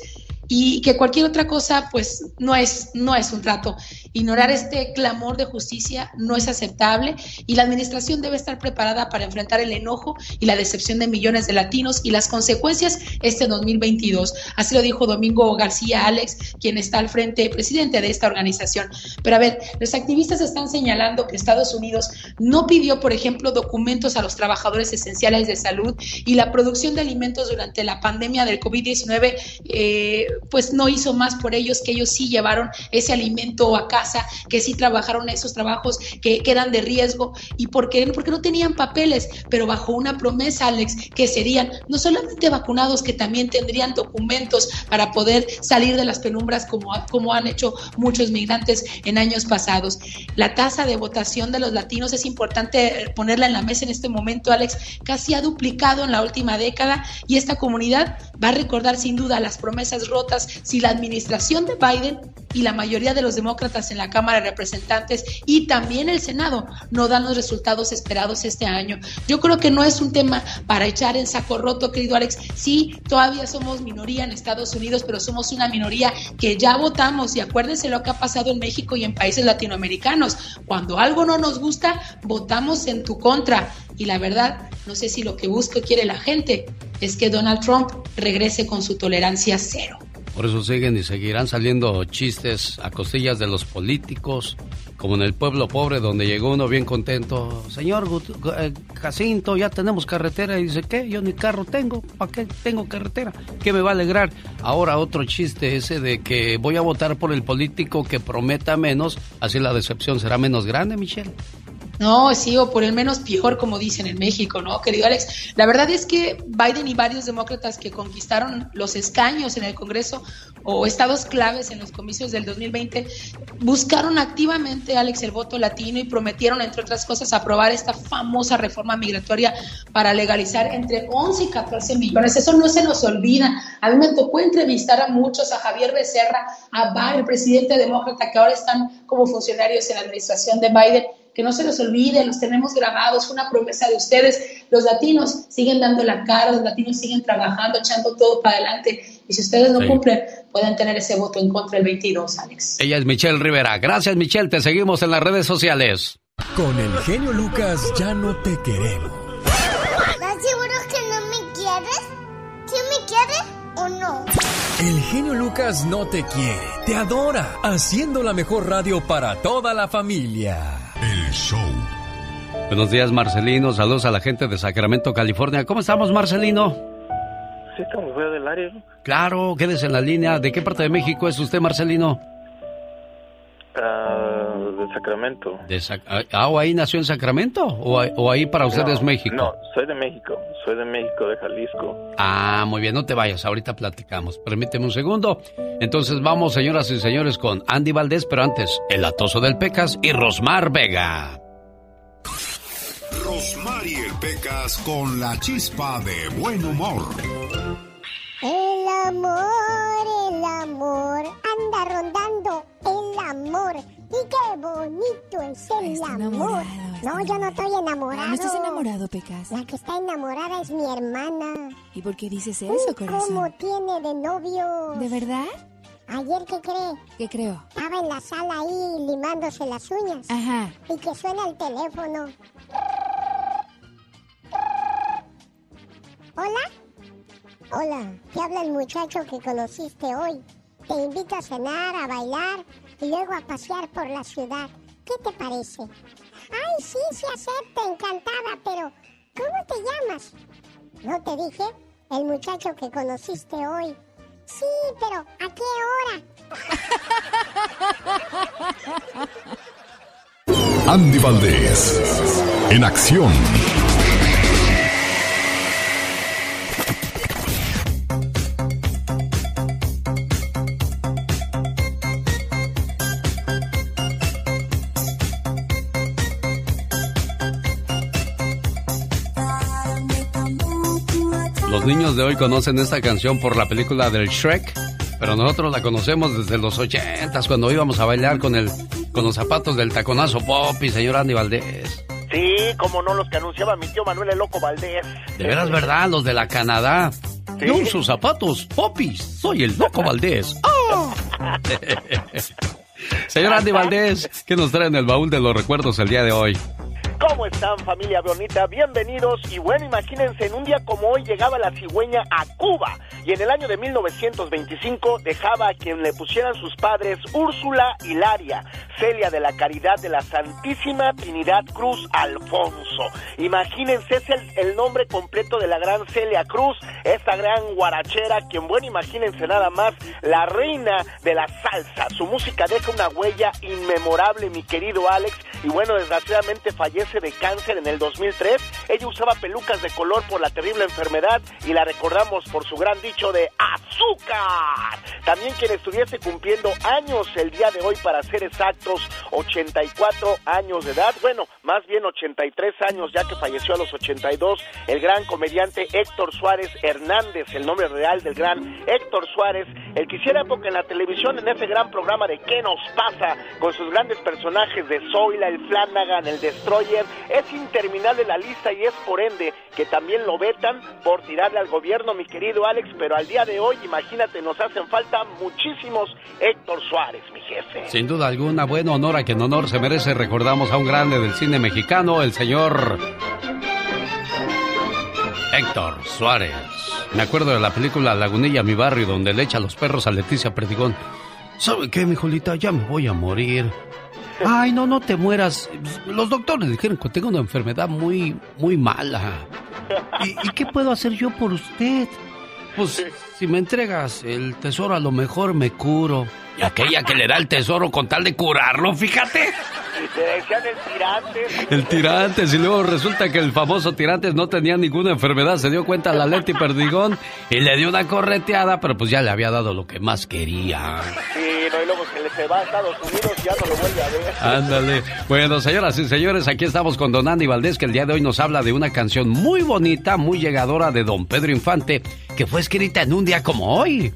y que cualquier otra cosa pues no es no es un trato. Ignorar este clamor de justicia no es aceptable y la administración debe estar preparada para enfrentar el enojo y la decepción de millones de latinos y las consecuencias este 2022. Así lo dijo Domingo García Alex, quien está al frente presidente de esta organización. Pero a ver, los activistas están señalando que Estados Unidos no pidió, por ejemplo, documentos a los trabajadores esenciales de salud y la producción de alimentos durante la pandemia del COVID-19 eh, pues no hizo más por ellos, que ellos sí llevaron ese alimento a casa, que sí trabajaron esos trabajos que, que eran de riesgo y porque, porque no tenían papeles, pero bajo una promesa, Alex, que serían no solamente vacunados, que también tendrían documentos para poder salir de las penumbras como, como han hecho muchos migrantes en años pasados. La tasa de votación de los latinos es importante ponerla en la mesa en este momento, Alex, casi ha duplicado en la última década y esta comunidad va a recordar sin duda las promesas rotas si la administración de Biden y la mayoría de los demócratas en la Cámara de Representantes y también el Senado no dan los resultados esperados este año. Yo creo que no es un tema para echar en saco roto, querido Alex. Sí, todavía somos minoría en Estados Unidos, pero somos una minoría que ya votamos y acuérdense lo que ha pasado en México y en países latinoamericanos. Cuando algo no nos gusta, votamos en tu contra. Y la verdad, no sé si lo que busca o quiere la gente es que Donald Trump regrese con su tolerancia cero. Por eso siguen y seguirán saliendo chistes a costillas de los políticos, como en el pueblo pobre donde llegó uno bien contento. Señor eh, Jacinto, ya tenemos carretera. Y dice, ¿qué? Yo ni carro tengo. ¿Para qué tengo carretera? ¿Qué me va a alegrar? Ahora otro chiste ese de que voy a votar por el político que prometa menos, así la decepción será menos grande, Michelle. No, sí, o por el menos peor, como dicen en México, ¿no, querido Alex? La verdad es que Biden y varios demócratas que conquistaron los escaños en el Congreso o estados claves en los comicios del 2020 buscaron activamente, Alex, el voto latino y prometieron, entre otras cosas, aprobar esta famosa reforma migratoria para legalizar entre 11 y 14 millones. Eso no se nos olvida. A mí me tocó entrevistar a muchos, a Javier Becerra, a Bar, el presidente demócrata, que ahora están como funcionarios en la administración de Biden que no se los olvide, los tenemos grabados, fue una promesa de ustedes. Los latinos siguen dando la cara, los latinos siguen trabajando, echando todo para adelante. Y si ustedes no Sí. cumplen, pueden tener ese voto en contra el 22, Alex. Ella es Michelle Rivera. Gracias, Michelle. Te seguimos en las redes sociales. Con el genio Lucas ya no te queremos. ¿Estás seguro que no me quieres? ¿Sí me quieres o no? El genio Lucas no te quiere, te adora, haciendo la mejor radio para toda la familia. El show. Buenos días, Marcelino. Saludos a la gente de Sacramento, California. ¿Cómo estamos, Marcelino? Sí, estamos fuera del área. ¿no? Claro, quédese en la línea. ¿De qué parte de México es usted, Marcelino? Ah, de Sacramento. De Sac- ah, ¿o ahí nació en Sacramento? ¿O, ahí- o ahí para usted No, es México? No, soy de México. Soy de México, de Jalisco. Ah, muy bien, no te vayas, ahorita platicamos. Permíteme un segundo. Entonces vamos, señoras y señores, con Andy Valdés, pero antes, el atoso del Pecas y Rosmar Vega. y el Pecas con la chispa de buen humor. El amor, el amor, anda rondando el amor. Y qué bonito es el amor. No, yo no estoy enamorado. ¿No estás enamorado, Pecas? La que está enamorada es mi hermana. ¿Y por qué dices ¿Y eso, corazón? ¿Cómo tiene de novio? ¿De verdad? Ayer, ¿qué cree? ¿Qué creo? Estaba en la sala ahí limándose las uñas. Ajá. Y que suena el teléfono. ¿Hola? Hola, te habla el muchacho que conociste hoy. Te invito a cenar, a bailar y luego a pasear por la ciudad. ¿Qué te parece? Ay, sí, sí acepto, encantada, pero ¿cómo te llamas? ¿No te dije? El muchacho que conociste hoy. Sí, pero ¿a qué hora? Andy Valdés, en acción. Niños de hoy conocen esta canción por la película del Shrek, pero nosotros la conocemos desde los ochentas, cuando íbamos a bailar con el con los zapatos del taconazo Poppy, señor Andy Valdés. Sí, como no, los que anunciaba mi tío Manuel el Loco Valdés. De veras, ¿verdad? Los de la Canadá. Yo uso zapatos Poppy, soy el loco Valdés. ¡Ah! señor Andy Valdés, ¿qué nos trae en el baúl de los recuerdos el día de hoy? ¿Cómo están familia bonita? Bienvenidos y bueno, imagínense, en un día como hoy llegaba la cigüeña a Cuba y en el año de 1925 dejaba a quien le pusieran sus padres Úrsula Hilaria, Celia de la Caridad de la Santísima Trinidad Cruz Alfonso. Imagínense, es el, el nombre completo de la gran Celia Cruz, esta gran guarachera, quien bueno, imagínense nada más, la reina de la salsa. Su música deja una huella inmemorable, mi querido Alex, y bueno, desgraciadamente fallece de cáncer en el 2003. Ella usaba pelucas de color por la terrible enfermedad y la recordamos por su gran dicho de azúcar. También quien estuviese cumpliendo años el día de hoy, para ser exactos, 84 años de edad. Bueno, más bien 83 años ya que falleció a los 82, el gran comediante Héctor Suárez Hernández, el nombre real del gran Héctor Suárez, el que hiciera época en la televisión en ese gran programa de ¿Qué nos pasa? con sus grandes personajes de Zoila, el Flanagan, el Destroyer. Es interminable la lista y es por ende que también lo vetan por tirarle al gobierno, mi querido Alex, pero al día de hoy, imagínate, nos hacen falta muchísimos Héctor Suárez, mi jefe. Sin duda alguna, buen honor a quien honor se merece. Recordamos a un grande del cine mexicano, el señor Héctor Suárez. Me acuerdo de la película Lagunilla, mi barrio, donde le echa los perros a Leticia Perdigón. ¿Sabe qué, mi Jolita? Ya me voy a morir. Ay, no, no te mueras. Los doctores dijeron que tengo una enfermedad muy, muy mala. ¿Y, y qué puedo hacer yo por usted? Pues, si me entregas el tesoro, a lo mejor me curo. Y aquella que le da el tesoro con tal de curarlo, fíjate. Y te decían el tirante. El tirantes, y luego resulta que el famoso tirantes no tenía ninguna enfermedad, se dio cuenta la Leti Perdigón y le dio una correteada, pero pues ya le había dado lo que más quería. Sí, no, y luego se le se va a Estados Unidos y ya no lo vuelve a ver. Ándale. Bueno, señoras y señores, aquí estamos con Don Andy Valdés, que el día de hoy nos habla de una canción muy bonita, muy llegadora de Don Pedro Infante, que fue escrita en un día como hoy.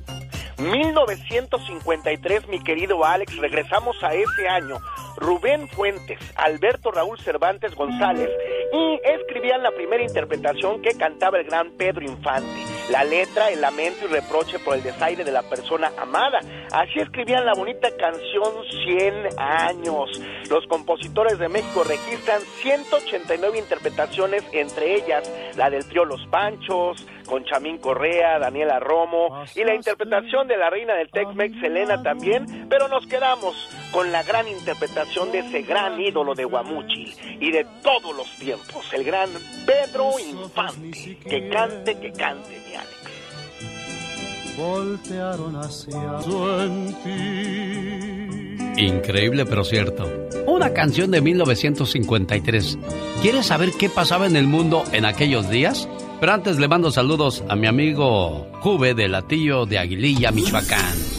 1953, mi querido Alex, regresamos a ese año. Rubén Fuentes, Alberto Raúl Cervantes González y escribían la primera interpretación que cantaba el gran Pedro Infante. La letra, el lamento y reproche por el desaire de la persona amada. Así escribían la bonita canción 100 años. Los compositores de México registran 189 interpretaciones, entre ellas la del trío Los Panchos, con Chamín Correa, Daniela Romo y la interpretación de la reina del Tex-Mex, Selena también, pero nos quedamos con la gran interpretación de ese gran ídolo de Guamuchi y de todos los tiempos, el gran Pedro Infante. Que cante, que cante. Voltearon hacia. Increíble pero cierto. Una canción de 1953. ¿Quieres saber qué pasaba en el mundo en aquellos días? Pero antes le mando saludos a mi amigo Juve de Latillo de Aguililla, Michoacán.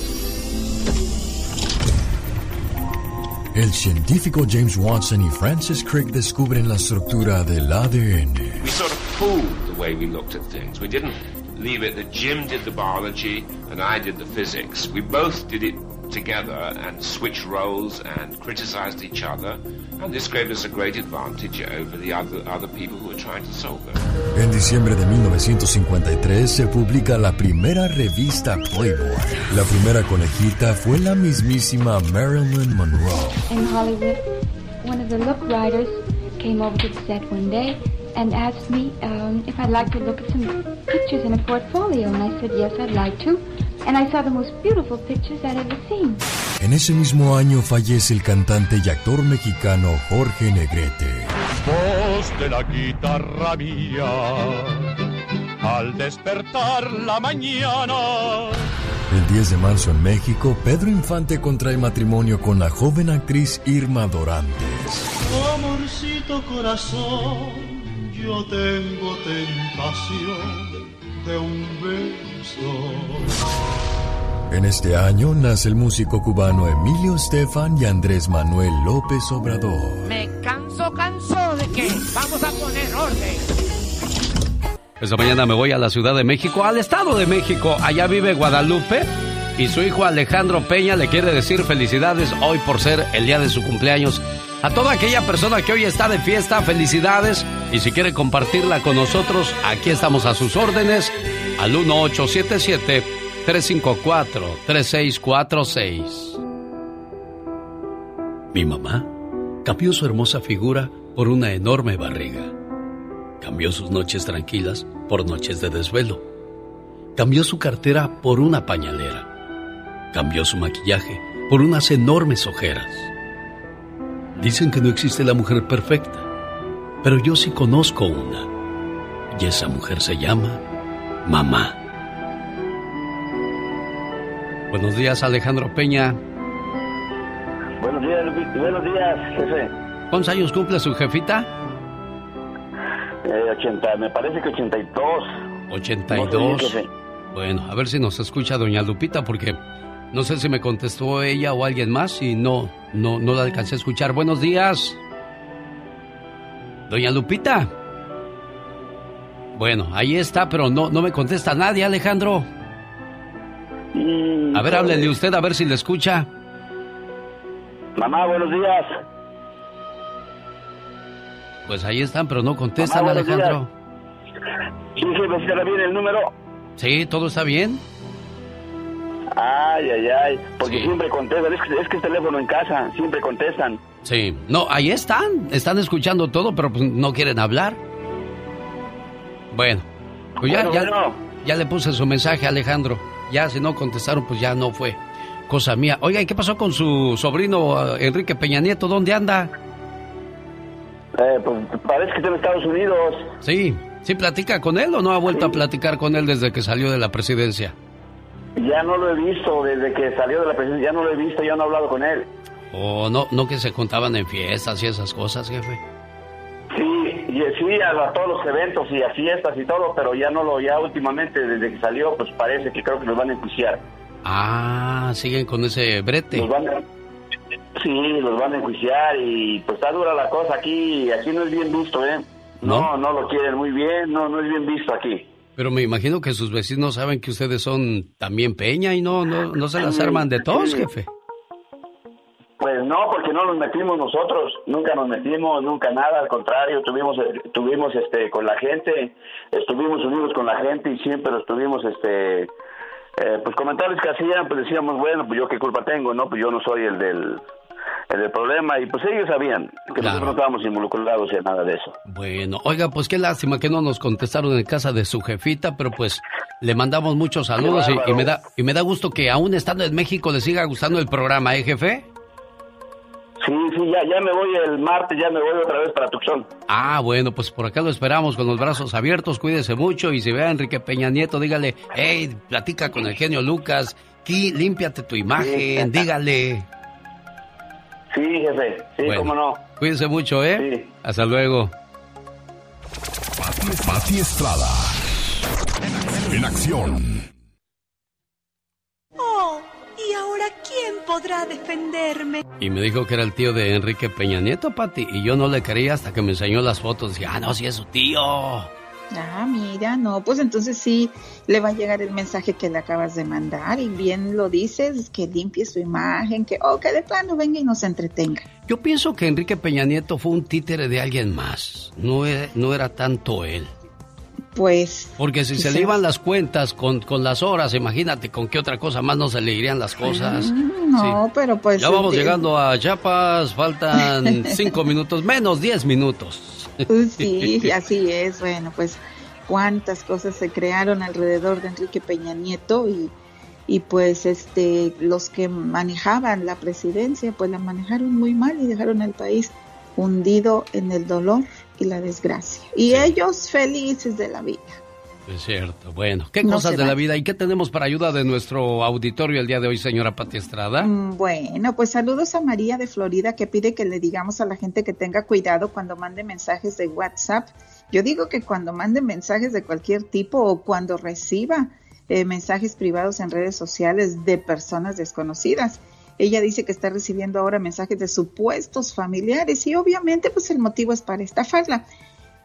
el científico James Watson y Francis Crick descubren la estructura del ADN. We sort of the way we looked at things. We didn't leave it that Jim did the biology and I did the physics. We both did it together and switched roles and criticized each other. And this gave us a great advantage over the other, other people who were trying to solve it. En diciembre de 1953 se publica la primera revista Playboy. La primera conejita fue la mismísima Marilyn Monroe. In Hollywood, one of the look writers came over to the set one day and asked me um, if I'd like to look at some pictures in a portfolio. And I said, yes, I'd like to. And I saw the most beautiful pictures I'd ever seen. En ese mismo año fallece el cantante y actor mexicano Jorge Negrete. Voz de la guitarra mía, al despertar la mañana. El 10 de marzo en México, Pedro Infante contrae matrimonio con la joven actriz Irma Dorantes. Amorcito corazón, yo tengo tentación de un beso. En este año nace el músico cubano Emilio Estefan y Andrés Manuel López Obrador. Me canso, canso de que vamos a poner orden. Esta mañana me voy a la Ciudad de México, al Estado de México. Allá vive Guadalupe y su hijo Alejandro Peña le quiere decir felicidades hoy por ser el día de su cumpleaños. A toda aquella persona que hoy está de fiesta, felicidades. Y si quiere compartirla con nosotros, aquí estamos a sus órdenes al 1877-354-3646. Mi mamá cambió su hermosa figura por una enorme barriga. Cambió sus noches tranquilas por noches de desvelo. Cambió su cartera por una pañalera. Cambió su maquillaje por unas enormes ojeras. Dicen que no existe la mujer perfecta, pero yo sí conozco una. Y esa mujer se llama mamá. Buenos días, Alejandro Peña. Buenos días, Lupi- buenos días, jefe. ¿Cuántos años cumple su jefita? Eh, 80, me parece que 82. 82. No sé. Bueno, a ver si nos escucha doña Lupita porque no sé si me contestó ella o alguien más y no, no, no la alcancé a escuchar. Buenos días. Doña Lupita. Bueno, ahí está, pero no, no me contesta nadie, Alejandro. A ver, háblele usted a ver si le escucha. Mamá, buenos días. Pues ahí están, pero no contestan, Mamá, Alejandro. Sí, jefe, ¿será bien el número? Sí, ¿todo está bien? Ay, ay, ay. Porque Sí. siempre contestan. Es que, es que el teléfono en casa, siempre contestan. Sí. No, ahí están. Están escuchando todo, pero pues, no quieren hablar. Bueno, pues ya, Bueno, ya, bueno. ya le puse su mensaje, Alejandro. Ya, si no contestaron, pues ya no fue cosa mía. Oiga, ¿y qué pasó con su sobrino eh, Enrique Peña Nieto? ¿Dónde anda? Eh, pues parece que está en Estados Unidos. Sí, ¿sí platica con él o no ha vuelto a platicar con él desde que salió de la presidencia? Ya no lo he visto desde que salió de la presidencia. Ya no lo he visto, ya no he hablado con él. ¿O no, no que se contaban en fiestas y esas cosas, jefe? Sí, y, sí, a, a todos los eventos y a fiestas y todo, pero ya no lo, ya últimamente desde que salió, pues parece que creo que nos van a enjuiciar. Ah, siguen con ese brete. Nos van a- sí, los van a enjuiciar y pues está dura la cosa aquí, aquí no es bien visto, ¿eh? No, no, lo quieren muy bien, no, no es bien visto aquí. Pero me imagino que sus vecinos saben que ustedes son también Peña y no, no, no se las arman de todos, jefe. Pues no, porque no nos metimos nosotros, nunca nos metimos, nunca nada, al contrario, tuvimos, eh, tuvimos este, con la gente, estuvimos unidos con la gente y siempre los tuvimos, este, eh, pues comentarios que hacían, pues decíamos, bueno, pues yo qué culpa tengo, ¿no? Pues yo no soy el del, el del problema y pues ellos sabían que nosotros no estábamos involucrados en nada de eso. Bueno, oiga, pues qué lástima que no nos contestaron en casa de su jefita, pero pues le mandamos muchos saludos y, me da y me da gusto que aún estando en México le siga gustando el programa, ¿eh, jefe? Sí, sí, ya, ya me voy el martes, ya me voy otra vez para Tucson. Ah, bueno, pues por acá lo esperamos con los brazos abiertos, cuídese mucho y si ve a Enrique Peña Nieto, dígale, hey, platica con el genio Lucas, aquí, límpiate tu imagen, dígale. Sí, jefe, sí, Bueno. cómo no. Cuídese mucho, ¿eh? Hasta luego. Pati, Pati Estrada. En acción. Oh, ¿y ahora quién podrá defenderme. Y me dijo que era el tío de Enrique Peña Nieto, Pati. Y yo no le creía hasta que me enseñó las fotos. Dije, ah, no, sí es su tío. Ah, mira, no, pues entonces sí le va a llegar el mensaje que le acabas de mandar y bien lo dices, que limpie su imagen, que, oh, que de plano venga y nos entretenga. Yo pienso que Enrique Peña Nieto fue un títere de alguien más, no era, no era tanto él. Pues... Porque si se le iban las cuentas con, con, las horas, imagínate con qué otra cosa más no se le irían las cosas. no, pero pues... Ya vamos llegando a Chiapas, faltan cinco minutos, menos diez minutos. Sí, así es. Bueno, pues cuántas cosas se crearon alrededor de Enrique Peña Nieto y, y pues este los que manejaban la presidencia pues la manejaron muy mal y dejaron al país hundido en el dolor y la desgracia. Y ellos felices de la vida. Es cierto. Bueno, ¿qué cosas de la vida y qué tenemos para ayuda de nuestro auditorio el día de hoy, señora Pati Estrada? Mm, bueno, pues saludos a María de Florida que pide que le digamos a la gente que tenga cuidado cuando mande mensajes de WhatsApp. Yo digo que cuando mande mensajes de cualquier tipo o cuando reciba eh, mensajes privados en redes sociales de personas desconocidas. Ella dice que está recibiendo ahora mensajes de supuestos familiares y obviamente pues el motivo es para estafarla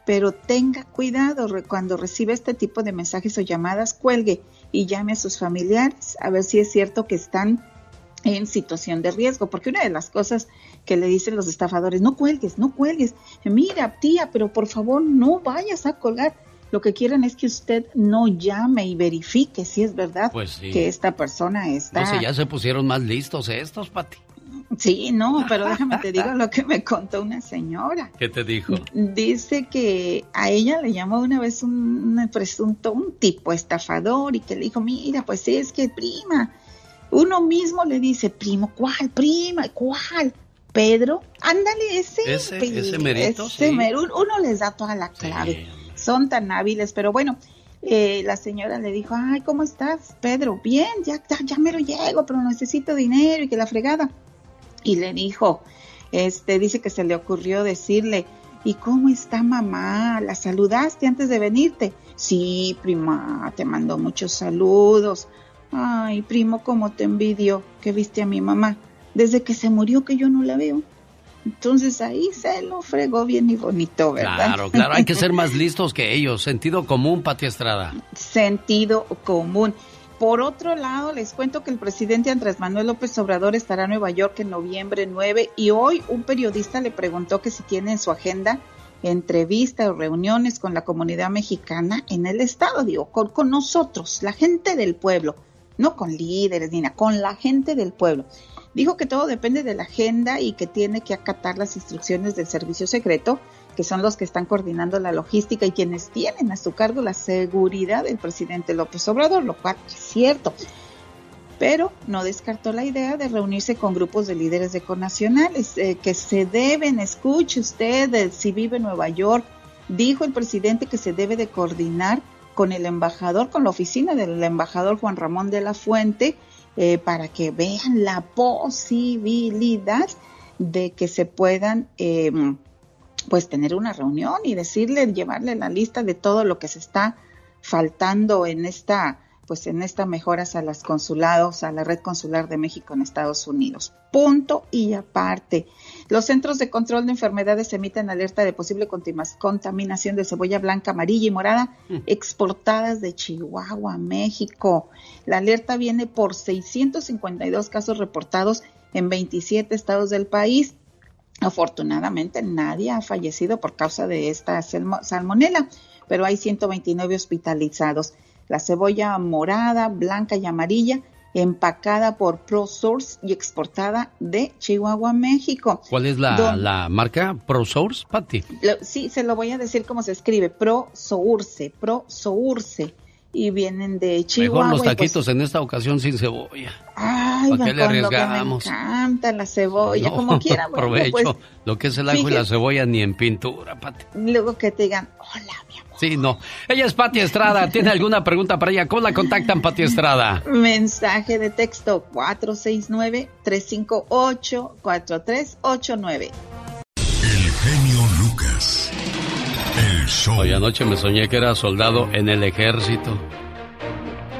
pero tenga cuidado cuando reciba este tipo de mensajes o llamadas, cuelgue y llame a sus familiares a ver si es cierto que están en situación de riesgo, porque una de las cosas que le dicen los estafadores, no cuelgues, no cuelgues, mira tía, pero por favor no vayas a colgar. Lo que quieren es que usted no llame y verifique si es verdad pues que esta persona está. No sé, ya se pusieron más listos estos, Pati. Sí, no, pero déjame te digo lo que me contó una señora. ¿Qué te dijo? Dice que a ella le llamó una vez un, presunto, un tipo estafador y que le dijo, mira, pues es que prima, uno mismo le dice, primo, ¿cuál? Prima, ¿cuál? Pedro, ándale, ese. Ese, ese merito, ese uno les da toda la clave. Son tan hábiles, pero bueno, eh, la señora le dijo, ay, ¿cómo estás, Pedro? Bien, ya, ya, ya me lo llego, pero necesito dinero y que la fregada y le dijo, este, dice que se le ocurrió decirle, ¿y cómo está mamá? ¿La saludaste antes de venirte? Sí, prima, te mandó muchos saludos. Ay, primo, cómo te envidio que viste a mi mamá. Desde que se murió que yo no la veo. Entonces ahí se lo fregó bien y bonito, ¿verdad? Claro, claro, hay que ser más listos que ellos. Sentido común, Pati Estrada. Sentido común. Por otro lado, les cuento que el presidente Andrés Manuel López Obrador estará en Nueva York en noviembre 9 y hoy un periodista le preguntó que si tiene en su agenda entrevistas o reuniones con la comunidad mexicana en el estado, digo, con, con nosotros, la gente del pueblo, no con líderes ni nada, con la gente del pueblo. Dijo que todo depende de la agenda y que tiene que acatar las instrucciones del servicio secreto que son los que están coordinando la logística y quienes tienen a su cargo la seguridad del presidente López Obrador, lo cual es cierto. Pero no descartó la idea de reunirse con grupos de líderes de conacionales eh, que se deben, escuche usted, si vive Nueva York, dijo el presidente que se debe de coordinar con el embajador, con la oficina del embajador Juan Ramón de la Fuente, eh, para que vean la posibilidad de que se puedan eh, pues tener una reunión y decirle, llevarle la lista de todo lo que se está faltando en esta pues en esta mejoras a los consulados, a la red consular de México en Estados Unidos. Punto y aparte. Los centros de control de enfermedades emiten alerta de posible contaminación de cebolla blanca, amarilla y morada mm. exportadas de Chihuahua a México. La alerta viene por 652 casos reportados en 27 estados del país Afortunadamente nadie ha fallecido por causa de esta salmonela, pero hay 129 hospitalizados. La cebolla morada, blanca y amarilla empacada por ProSource y exportada de Chihuahua, México. ¿Cuál es la, la marca ProSource, Patti? Sí, se lo voy a decir cómo se escribe, ProSource, ProSource y vienen de Chihuahua. Mejor los pues taquitos en esta ocasión sin cebolla. Ay, ¿Para qué le arriesgamos? me encanta la cebolla, como quiera. Aprovecho pues, lo que es el ajo y la cebolla ni en pintura, Pati. Luego que te digan, hola, mi amor. Sí, no. Ella es Pati Estrada. ¿Tiene alguna pregunta para ella? ¿Cómo la contactan, Pati Estrada? Mensaje de texto 469-358-4389. El genio Lucas. Hoy anoche me soñé que era soldado en el ejército.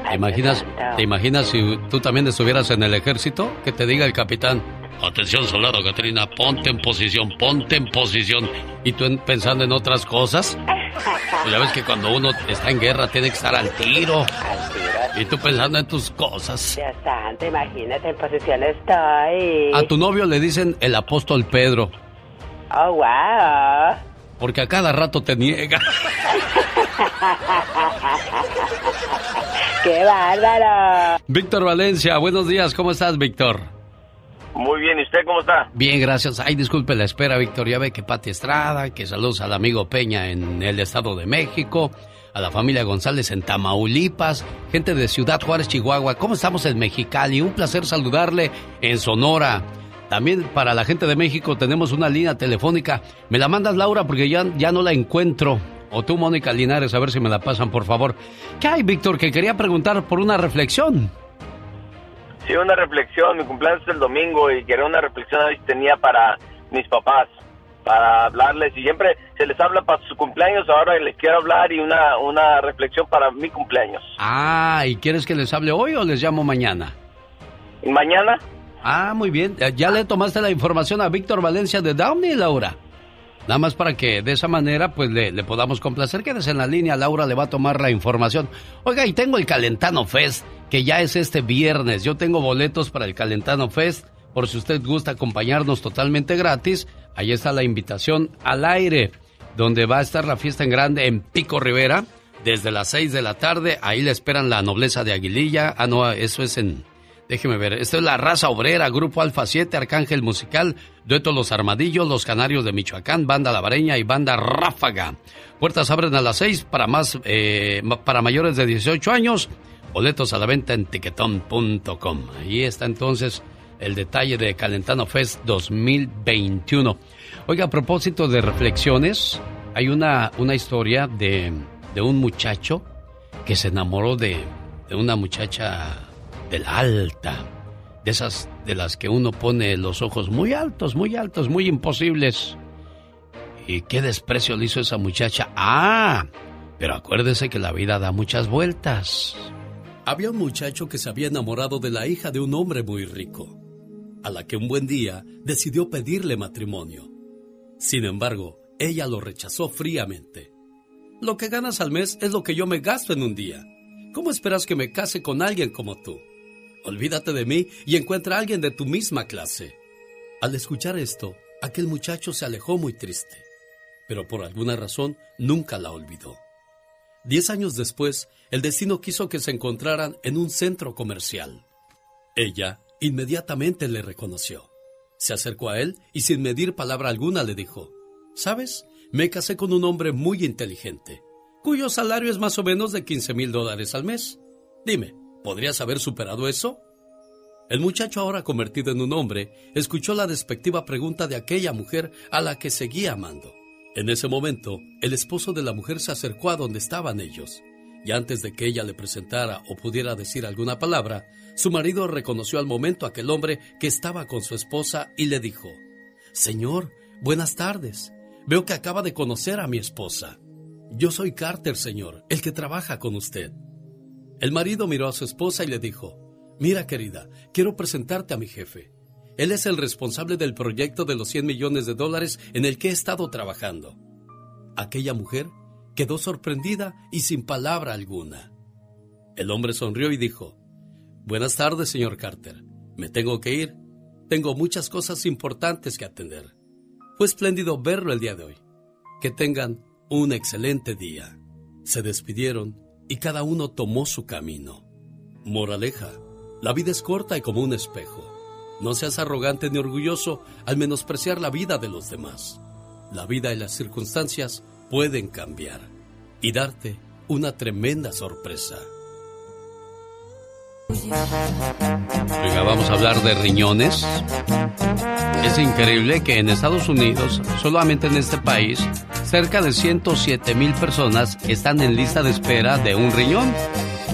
¿Te imaginas, ¿Te imaginas si tú también estuvieras en el ejército? Que te diga el capitán, atención soldado Catrina, ponte en posición, ponte en posición. ¿Y tú pensando en otras cosas? Pues ya ves que cuando uno está en guerra tiene que estar al tiro. Y tú pensando en tus cosas. Dios santo, imagínate en posición estoy. A tu novio le dicen el apóstol Pedro. Oh, wow. Porque a cada rato te niega. ¡Qué bárbaro! Víctor Valencia, buenos días, ¿cómo estás, Víctor? Muy bien, ¿y usted cómo está? Bien, gracias. Ay, disculpe la espera, Víctor. Ya ve que Pati Estrada, que saludos al amigo Peña en el Estado de México, a la familia González en Tamaulipas, gente de Ciudad Juárez, Chihuahua. ¿Cómo estamos en Mexicali? Un placer saludarle en Sonora. También para la gente de México tenemos una línea telefónica. ¿Me la mandas, Laura? Porque ya, ya no la encuentro. O tú, Mónica Linares, a ver si me la pasan, por favor. ¿Qué hay, Víctor? Que quería preguntar por una reflexión. Sí, una reflexión. Mi cumpleaños es el domingo y quería una reflexión a ver si tenía para mis papás, para hablarles. Y siempre se les habla para su cumpleaños, ahora les quiero hablar y una, una reflexión para mi cumpleaños. Ah, ¿y quieres que les hable hoy o les llamo mañana? ¿Y mañana? Ah, muy bien. ¿Ya le tomaste la información a Víctor Valencia de Downey, Laura? Nada más para que de esa manera pues le, le, podamos complacer. Quédese en la línea, Laura le va a tomar la información. Oiga, y tengo el Calentano Fest, que ya es este viernes. Yo tengo boletos para el Calentano Fest, por si usted gusta acompañarnos totalmente gratis. Ahí está la invitación al aire, donde va a estar la fiesta en grande en Pico Rivera, desde las 6 de la tarde. Ahí le esperan la nobleza de Aguililla. Ah, no, eso es en Déjeme ver. Esto es la raza obrera, Grupo Alfa 7, Arcángel Musical, Dueto Los Armadillos, Los Canarios de Michoacán, Banda Lavareña y Banda Ráfaga. Puertas abren a las 6 para más, eh, para mayores de 18 años. Boletos a la venta en tiquetón.com. Ahí está entonces el detalle de Calentano Fest 2021. Oiga, a propósito de reflexiones, hay una, una historia de, de un muchacho que se enamoró de, de una muchacha de la alta, de esas de las que uno pone los ojos muy altos, muy altos, muy imposibles. ¿Y qué desprecio le hizo esa muchacha? Ah, pero acuérdese que la vida da muchas vueltas. Había un muchacho que se había enamorado de la hija de un hombre muy rico, a la que un buen día decidió pedirle matrimonio. Sin embargo, ella lo rechazó fríamente. Lo que ganas al mes es lo que yo me gasto en un día. ¿Cómo esperas que me case con alguien como tú? Olvídate de mí y encuentra a alguien de tu misma clase. Al escuchar esto, aquel muchacho se alejó muy triste, pero por alguna razón nunca la olvidó. Diez años después, el destino quiso que se encontraran en un centro comercial. Ella inmediatamente le reconoció. Se acercó a él y sin medir palabra alguna le dijo, ¿Sabes? Me casé con un hombre muy inteligente, cuyo salario es más o menos de 15 mil dólares al mes. Dime, ¿Podrías haber superado eso? El muchacho, ahora convertido en un hombre, escuchó la despectiva pregunta de aquella mujer a la que seguía amando. En ese momento, el esposo de la mujer se acercó a donde estaban ellos, y antes de que ella le presentara o pudiera decir alguna palabra, su marido reconoció al momento a aquel hombre que estaba con su esposa y le dijo, Señor, buenas tardes. Veo que acaba de conocer a mi esposa. Yo soy Carter, señor, el que trabaja con usted. El marido miró a su esposa y le dijo, Mira querida, quiero presentarte a mi jefe. Él es el responsable del proyecto de los 100 millones de dólares en el que he estado trabajando. Aquella mujer quedó sorprendida y sin palabra alguna. El hombre sonrió y dijo, Buenas tardes, señor Carter. Me tengo que ir. Tengo muchas cosas importantes que atender. Fue espléndido verlo el día de hoy. Que tengan un excelente día. Se despidieron y cada uno tomó su camino. Moraleja, la vida es corta y como un espejo. No seas arrogante ni orgulloso al menospreciar la vida de los demás. La vida y las circunstancias pueden cambiar y darte una tremenda sorpresa. Oiga, vamos a hablar de riñones. Es increíble que en Estados Unidos, solamente en este país, cerca de 107 mil personas están en lista de espera de un riñón,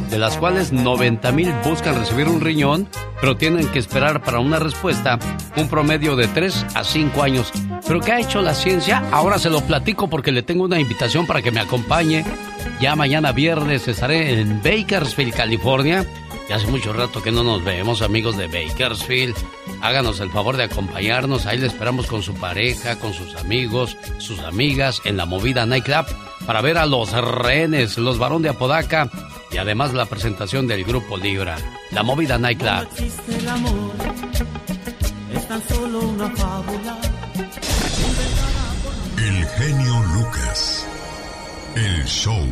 de las cuales 90 mil buscan recibir un riñón, pero tienen que esperar para una respuesta un promedio de 3 a 5 años. ¿Pero qué ha hecho la ciencia? Ahora se lo platico porque le tengo una invitación para que me acompañe Ya mañana viernes estaré en Bakersfield, California. Ya hace mucho rato que no nos vemos, amigos de Bakersfield. Háganos el favor de acompañarnos. Ahí le esperamos con su pareja, con sus amigos, sus amigas en la movida Nightclub para ver a los rehenes, los varón de Apodaca y además la presentación del grupo Libra, la movida Nightclub. El genio Lucas. El show.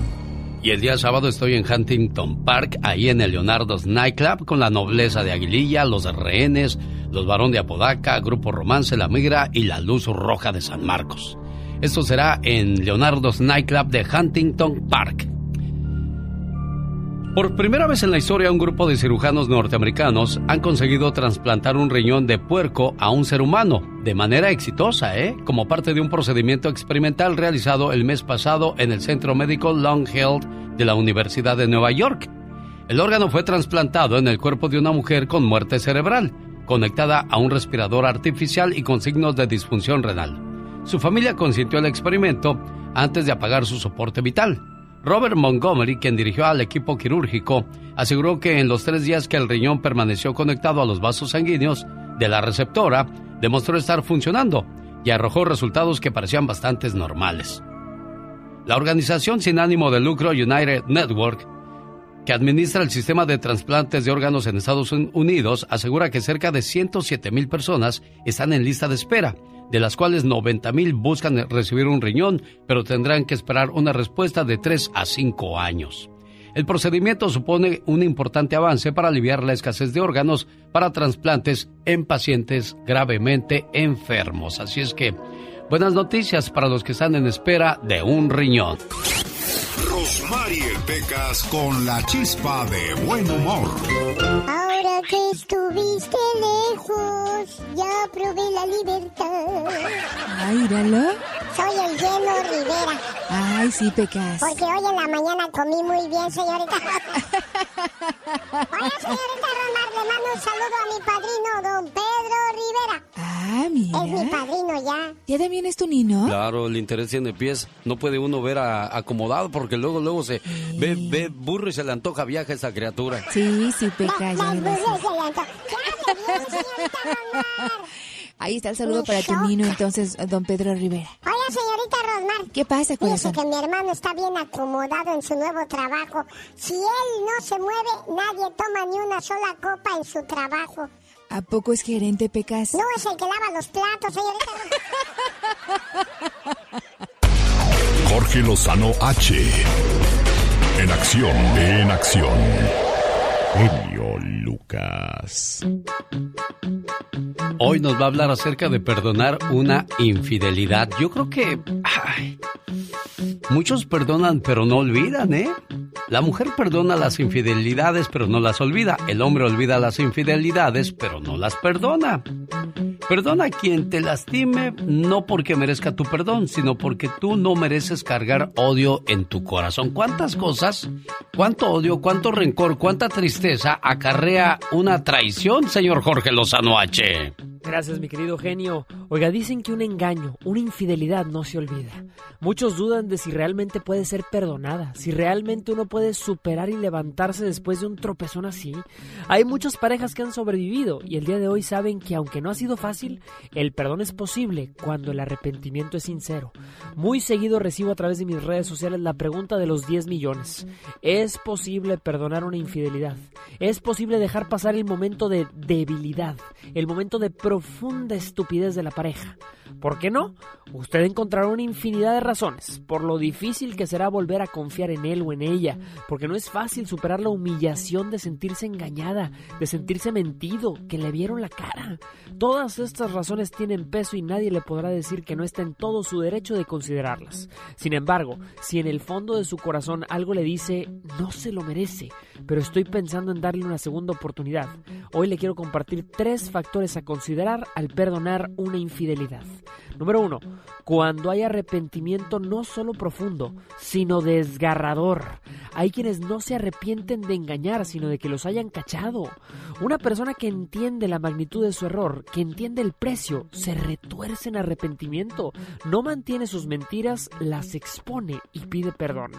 Y el día sábado estoy en Huntington Park, ahí en el Leonardo's Nightclub, con la nobleza de Aguililla, los rehenes, los varón de Apodaca, Grupo Romance La Migra y la Luz Roja de San Marcos. Esto será en Leonardo's Nightclub de Huntington Park. Por primera vez en la historia, un grupo de cirujanos norteamericanos han conseguido trasplantar un riñón de puerco a un ser humano, de manera exitosa, ¿eh? Como parte de un procedimiento experimental realizado el mes pasado en el Centro Médico Long Health de la Universidad de Nueva York. El órgano fue trasplantado en el cuerpo de una mujer con muerte cerebral, conectada a un respirador artificial y con signos de disfunción renal. Su familia consintió el experimento antes de apagar su soporte vital. Robert Montgomery, quien dirigió al equipo quirúrgico, aseguró que en los tres días que el riñón permaneció conectado a los vasos sanguíneos de la receptora, demostró estar funcionando y arrojó resultados que parecían bastante normales. La organización sin ánimo de lucro United Network, que administra el sistema de trasplantes de órganos en Estados Unidos, asegura que cerca de 107 mil personas están en lista de espera de las cuales 90 mil buscan recibir un riñón, pero tendrán que esperar una respuesta de 3 a 5 años. El procedimiento supone un importante avance para aliviar la escasez de órganos para trasplantes en pacientes gravemente enfermos. Así es que, buenas noticias para los que están en espera de un riñón. Rosmarie Pecas con la chispa de buen humor. Ahora que estuviste lejos, ya probé la libertad. Ay, Soy el lleno Rivera. Ay, sí, Pecas. Porque hoy en la mañana comí muy bien, señorita. Hola, señorita Romar, le mando un saludo a mi padrino, don Pedro Rivera. Ah, mira. Es mi padrino ya. ¿Ya también es tu nino? Claro, el interés tiene pies. No puede uno ver a, acomodado porque luego, luego se ve, ve burro y se le antoja viaja esa criatura. Sí, sí, Pecas. Las Ahí está el saludo para tu nino, entonces, don Pedro Rivera. Oiga, señorita Rosmar. ¿Qué pasa, Dice corazón? que mi hermano está bien acomodado en su nuevo trabajo. Si él no se mueve, nadie toma ni una sola copa en su trabajo. ¿A poco es gerente, Pecas? No es el que lava los platos, señorita. Jorge Lozano H. En acción, en acción. Lucas. Hoy nos va a hablar acerca de perdonar una infidelidad. Yo creo que muchos perdonan pero no olvidan, ¿eh? La mujer perdona las infidelidades pero no las olvida. El hombre olvida las infidelidades pero no las perdona. Perdona a quien te lastime no porque merezca tu perdón, sino porque tú no mereces cargar odio en tu corazón. ¿Cuántas cosas, cuánto odio, cuánto rencor, cuánta tristeza acarrea una traición, señor Jorge Lozano H? Gracias, mi querido genio. Oiga, dicen que un engaño, una infidelidad no se olvida. Muchos dudan de si realmente puede ser perdonada, si realmente uno puede superar y levantarse después de un tropezón así. Hay muchas parejas que han sobrevivido y el día de hoy saben que aunque no ha sido fácil, el perdón es posible cuando el arrepentimiento es sincero. Muy seguido recibo a través de mis redes sociales la pregunta de los 10 millones. ¿Es posible perdonar una infidelidad? ¿Es posible dejar pasar el momento de debilidad, el momento de profunda estupidez de la pareja. ¿Por qué no? Usted encontrará una infinidad de razones por lo difícil que será volver a confiar en él o en ella, porque no es fácil superar la humillación de sentirse engañada, de sentirse mentido, que le vieron la cara. Todas estas razones tienen peso y nadie le podrá decir que no está en todo su derecho de considerarlas. Sin embargo, si en el fondo de su corazón algo le dice no se lo merece, pero estoy pensando en darle una segunda oportunidad, hoy le quiero compartir tres factores a considerar al perdonar una infidelidad infidelidad. Número uno, cuando hay arrepentimiento no solo profundo, sino desgarrador. Hay quienes no se arrepienten de engañar, sino de que los hayan cachado. Una persona que entiende la magnitud de su error, que entiende el precio, se retuerce en arrepentimiento. No mantiene sus mentiras, las expone y pide perdón.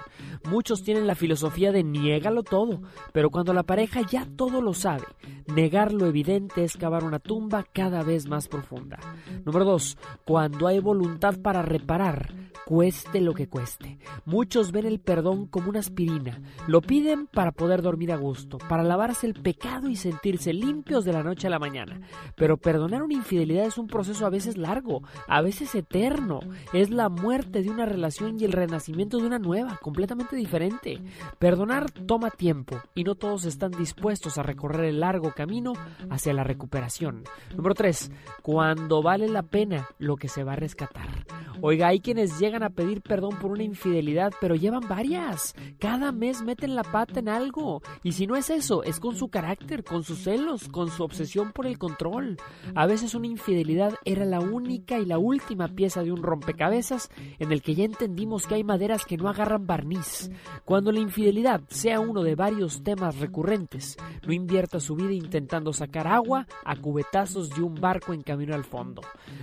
Muchos tienen la filosofía de niégalo todo, pero cuando la pareja ya todo lo sabe, negar lo evidente es cavar una tumba cada vez más profunda. Número 2. Cuando hay voluntad para reparar, cueste lo que cueste. Muchos ven el perdón como una aspirina. Lo piden para poder dormir a gusto, para lavarse el pecado y sentirse limpios de la noche a la mañana. Pero perdonar una infidelidad es un proceso a veces largo, a veces eterno. Es la muerte de una relación y el renacimiento de una nueva, completamente diferente. Perdonar toma tiempo y no todos están dispuestos a recorrer el largo camino hacia la recuperación. Número 3. Cuando vale la pena lo que se va a rescatar. Oiga, hay quienes llegan a pedir perdón por una infidelidad, pero llevan varias. Cada mes meten la pata en algo. Y si no es eso, es con su carácter, con sus celos, con su obsesión por el control. A veces una infidelidad era la única y la última pieza de un rompecabezas en el que ya entendimos que hay maderas que no agarran barniz. Cuando la infidelidad sea uno de varios temas recurrentes, no invierta su vida intentando sacar agua a cubetazos de un barco en camino al fondo.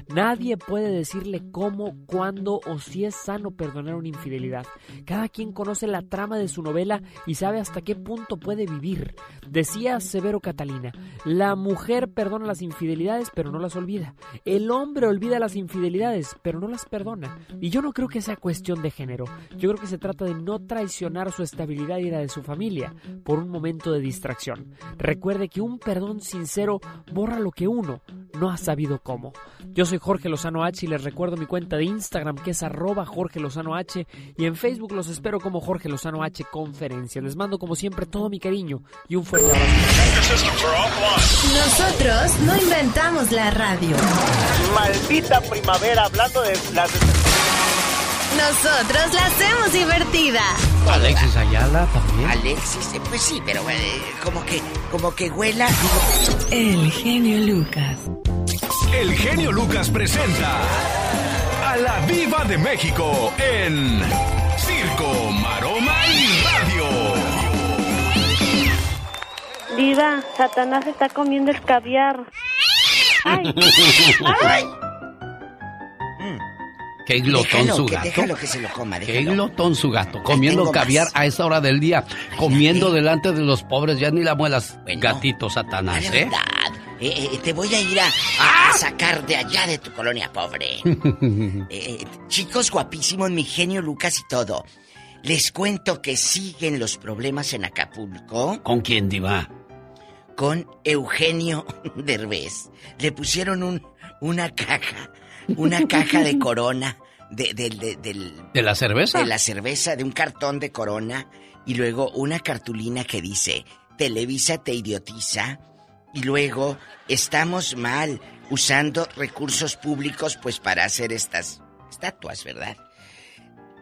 Nadie puede decirle cómo, cuándo o si es sano perdonar una infidelidad. Cada quien conoce la trama de su novela y sabe hasta qué punto puede vivir. Decía Severo Catalina, la mujer perdona las infidelidades pero no las olvida. El hombre olvida las infidelidades pero no las perdona. Y yo no creo que sea cuestión de género. Yo creo que se trata de no traicionar su estabilidad y la de su familia por un momento de distracción. Recuerde que un perdón sincero borra lo que uno no ha sabido cómo. Yo soy Jorge Lozano H y les recuerdo mi cuenta de Instagram que es arroba Jorge Lozano H y en Facebook los espero como Jorge Lozano H Conferencia. Les mando como siempre todo mi cariño y un fuerte abrazo. Nosotros no inventamos la radio. Maldita primavera, hablando de las... Nosotros la hacemos divertida. Alexis Ayala también. Alexis, eh, pues sí, pero eh, como que, como que huela. El genio Lucas. El genio Lucas presenta a la Viva de México en Circo, Maroma y Radio. Diva, Satanás está comiendo el caviar. ¡Ay! ¡Ay! Qué glotón Déjalo, su que- gato. déjalo que se lo coma, Qué glotón su gato. Comiendo caviar más. a esa hora del día. Comiendo delante de los pobres. Ya ni la muelas. Gatito Satanás, La ¿eh? verdad, eh, eh, te voy a ir a, a sacar de allá de tu colonia pobre. Eh, chicos guapísimos, mi genio Lucas y todo. Les cuento que siguen los problemas en Acapulco. ¿Con quién, Diva? Con Eugenio Derbez. Le pusieron un, una caja, una caja de corona, de, de- del, ¿De la cerveza? de la cerveza, de un cartón de corona, y luego una cartulina que dice, Televisa te idiotiza, y luego estamos mal usando recursos públicos pues para hacer estas estatuas, ¿verdad?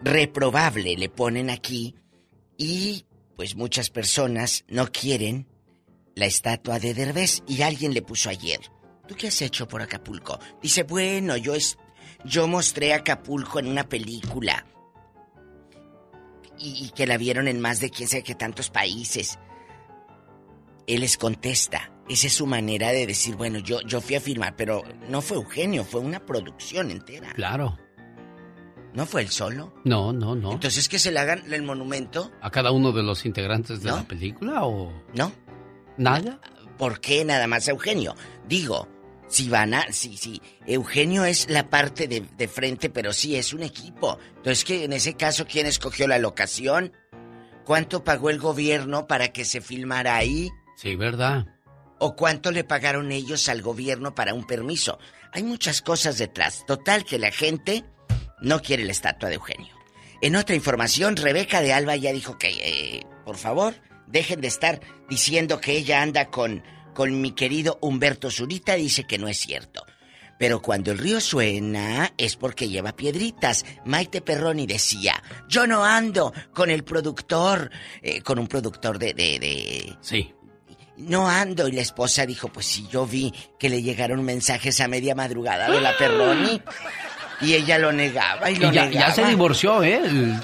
Reprobable le ponen aquí y pues muchas personas no quieren la estatua de Derbez y alguien le puso ayer. ¿Tú qué has hecho por Acapulco? Dice, bueno, yo es yo mostré Acapulco en una película y, y que la vieron en más de quién sabe qué tantos países. Él les contesta. Esa es su manera de decir, bueno, yo, yo fui a filmar, pero no fue Eugenio, fue una producción entera. Claro. ¿No fue él solo? No, no, no. Entonces que se le hagan el monumento. ¿A cada uno de los integrantes de ¿No? la película o...? No. ¿Nada? ¿Por qué nada más Eugenio? Digo, si van a. Si, si. Eugenio es la parte de, de frente, pero sí es un equipo. Entonces, que en ese caso, ¿quién escogió la locación? ¿Cuánto pagó el gobierno para que se filmara ahí? Sí, ¿verdad? ¿O cuánto le pagaron ellos al gobierno para un permiso? Hay muchas cosas detrás. Total que la gente no quiere la estatua de Eugenio. En otra información, Rebeca de Alba ya dijo que, eh, por favor, dejen de estar diciendo que ella anda con, con mi querido Humberto Zurita. Dice que no es cierto. Pero cuando el río suena es porque lleva piedritas. Maite Perroni decía, yo no ando con el productor, eh, con un productor de, de, de... Sí. No ando. Y la esposa dijo, pues si yo vi que le llegaron mensajes a media madrugada de la Perroni. Y ella lo negaba y Y lo ya, negaba. ya se divorció, ¿eh?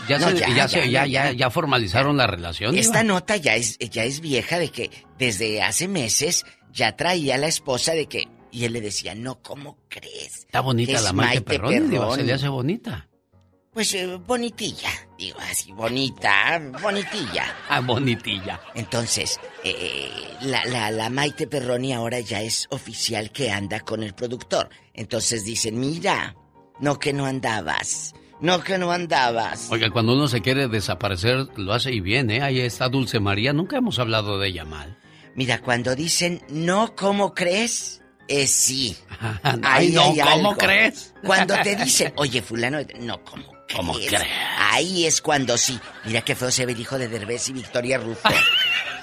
Ya, No, se- ya, ya, se- ya, ya, ya, formalizaron la relación. Esta nota ya es, ya es vieja de que desde hace meses ya traía a la esposa de que... Y él le decía, no, ¿cómo crees? Está bonita la Maite Perroni, se le hace bonita. Pues eh, bonitilla, digo así, bonita, bonitilla. Ah, bonitilla. Entonces, eh, la, la, la Maite Perroni ahora ya es oficial que anda con el productor. Entonces dicen, mira, no que no andabas, no que no andabas. Oiga, cuando uno se quiere desaparecer, lo hace y bien, ¿eh? Ahí está Dulce María, nunca hemos hablado de ella mal. Mira, cuando dicen, no, ¿cómo crees? Es sí. Ay, Ahí no, hay ¿cómo algo. crees? Cuando te dicen, oye, fulano, no, ¿cómo crees? ¿Cómo crees? Ahí es cuando sí. Mira qué feo se ve el hijo de Derbez y Victoria Rufo.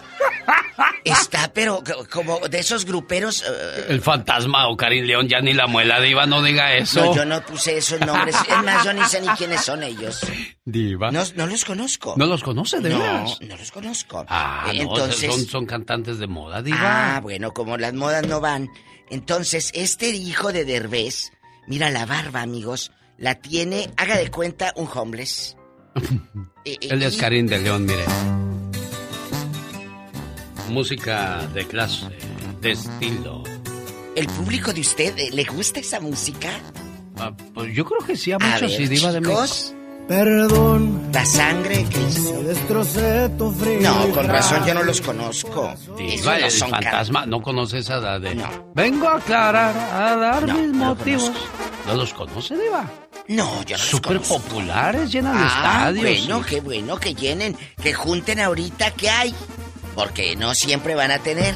Está, pero co- como de esos gruperos... eh, El fantasma o Karim León, ya ni la muela, Diva, no diga eso. No, yo no puse esos nombres. Es más, yo ni sé ni quiénes son ellos. Diva. No, no los conozco. ¿No los conoce, de no, veras? no los conozco. Ah, Eh, no, entonces... son, son cantantes de moda, Diva. Ah, bueno, como las modas no van. Entonces, este hijo de Derbez, mira la barba, amigos, la tiene, haga de cuenta, un homeless. Eh, eh, Él es Karim de León, mire. Música de clase, de estilo. ¿El público de usted eh, le gusta esa música? Ah, pues yo creo que sí, a muchos, sí, Diva de México. chicos. Perdón. La sangre, Cristo. No, con razón yo no los conozco. Diva, no el son fantasma, ¿no conoces a la de...? Vengo a aclarar, a dar No, mis no lo motivos. ¿No los conoce, Diva? No, yo no los Súper conozco. populares, llenan Ah, estadios. bueno, qué bueno que llenen, que junten ahorita que hay. Porque no siempre van a tener.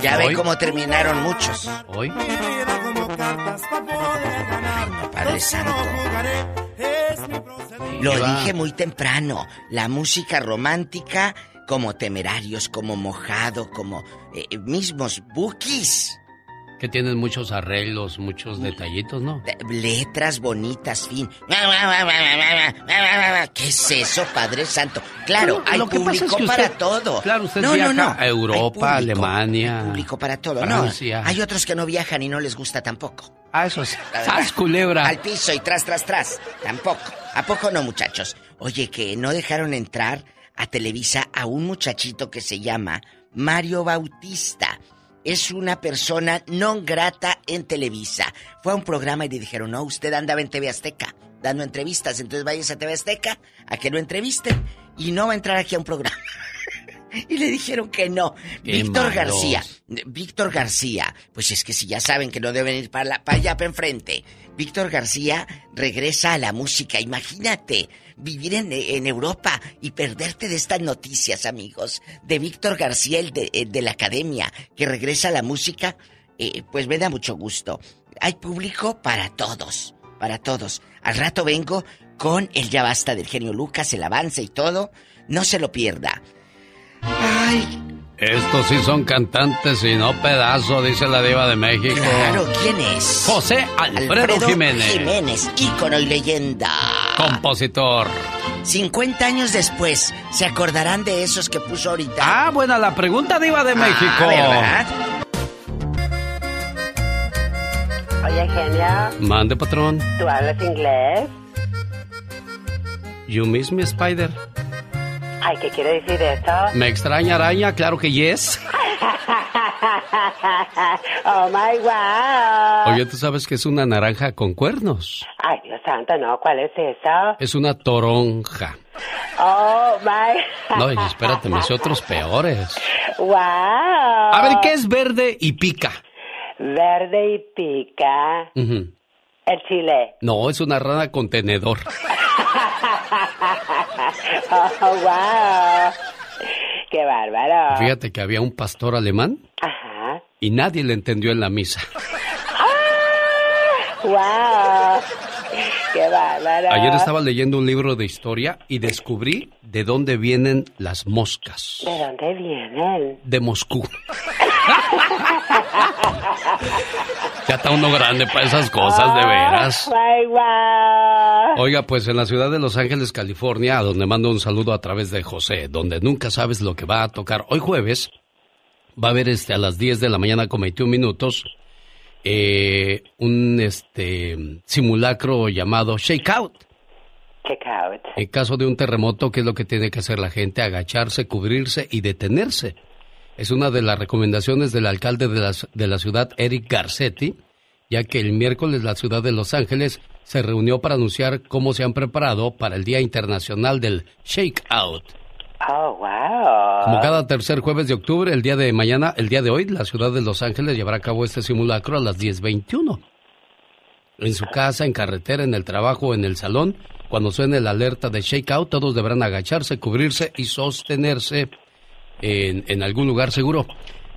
Ya Hoy. ven cómo terminaron muchos. Hoy. Padre Santo. Lo dije muy temprano. La música romántica, como temerarios, como mojado, como eh, mismos bookies. Que tienen muchos arreglos, muchos detallitos, ¿no? Letras bonitas, fin. ¿Qué es eso, Padre Santo? Claro, hay lo que pasa público es que para usted- todo. Claro, usted no, viaja no, no. a Europa, Hay público, Alemania. hay público para todo. Francia. No, hay otros que no viajan y no les gusta tampoco. Ah, eso es. ¡Sas, culebra! Al piso y tras, tras, tras. Tampoco. ¿A poco no, muchachos? Oye, que no dejaron entrar a Televisa a un muchachito que se llama Mario Bautista. Es una persona no grata en Televisa. Fue a un programa y le dijeron, no, usted andaba en TV Azteca dando entrevistas, entonces vayas a TV Azteca a que lo entrevisten y no va a entrar aquí a un programa. Y le dijeron que no. Víctor malos. García, Víctor García, pues es que si ya saben que no deben ir para, la, para allá, para enfrente. Víctor García regresa a la música. Imagínate vivir en, en Europa y perderte de estas noticias, amigos. De Víctor García, el de, el de la academia, que regresa a la música, eh, pues me da mucho gusto. Hay público para todos, para todos. Al rato vengo con el Ya Basta del genio Lucas, el avance y todo. No se lo pierda. Ay, Estos sí son cantantes y no pedazo, dice la diva de México. Claro, ¿quién es? José Alfredo, Jiménez. Jiménez, ícono y leyenda. Compositor. 50 años después, ¿se acordarán de esos que puso ahorita? Ah, buena la pregunta, diva de México. ¿verdad? Oye, genio, Mande, patrón. ¿tú hablas inglés? You miss me, Spider. Ay, ¿qué quiere decir eso? ¿Me extraña araña? Claro que yes. oh my wow. Oye, ¿tú sabes que es una naranja con cuernos? Ay, Dios santo, no, ¿cuál es eso? Es una toronja. Oh my. No, y espérate, me hice otros peores. Wow. A ver, ¿qué es verde y pica? Verde y pica. Ujú. El chile. No, es una rana contenedor. oh, wow. Qué bárbaro. Fíjate que había un pastor alemán Ajá. y nadie le entendió en la misa. Wow. Qué bárbaro. Ayer estaba leyendo un libro de historia y descubrí de dónde vienen las moscas. ¿De dónde vienen? De Moscú. Ya está uno grande para esas cosas, de veras. Wow. Oiga, pues en la ciudad de Los Ángeles, California, a donde mando un saludo a través de José, donde nunca sabes lo que va a tocar. Hoy jueves va a haber este a las 10 de la mañana con 21 minutos eh, un este simulacro llamado Shakeout. Shakeout. En caso de un terremoto, ¿qué es lo que tiene que hacer la gente? Agacharse, cubrirse y detenerse. Es una de las recomendaciones del alcalde de la, de la ciudad, Eric Garcetti, ya que el miércoles la ciudad de Los Ángeles se reunió para anunciar cómo se han preparado para el Día Internacional del Shakeout. Oh, wow. Como cada tercer jueves de octubre, el día de mañana, el día de hoy, la ciudad de Los Ángeles llevará a cabo este simulacro a las 10.21. En su casa, en carretera, en el trabajo, en el salón, cuando suene la alerta de shakeout, todos deberán agacharse, cubrirse y sostenerse en, en algún lugar seguro.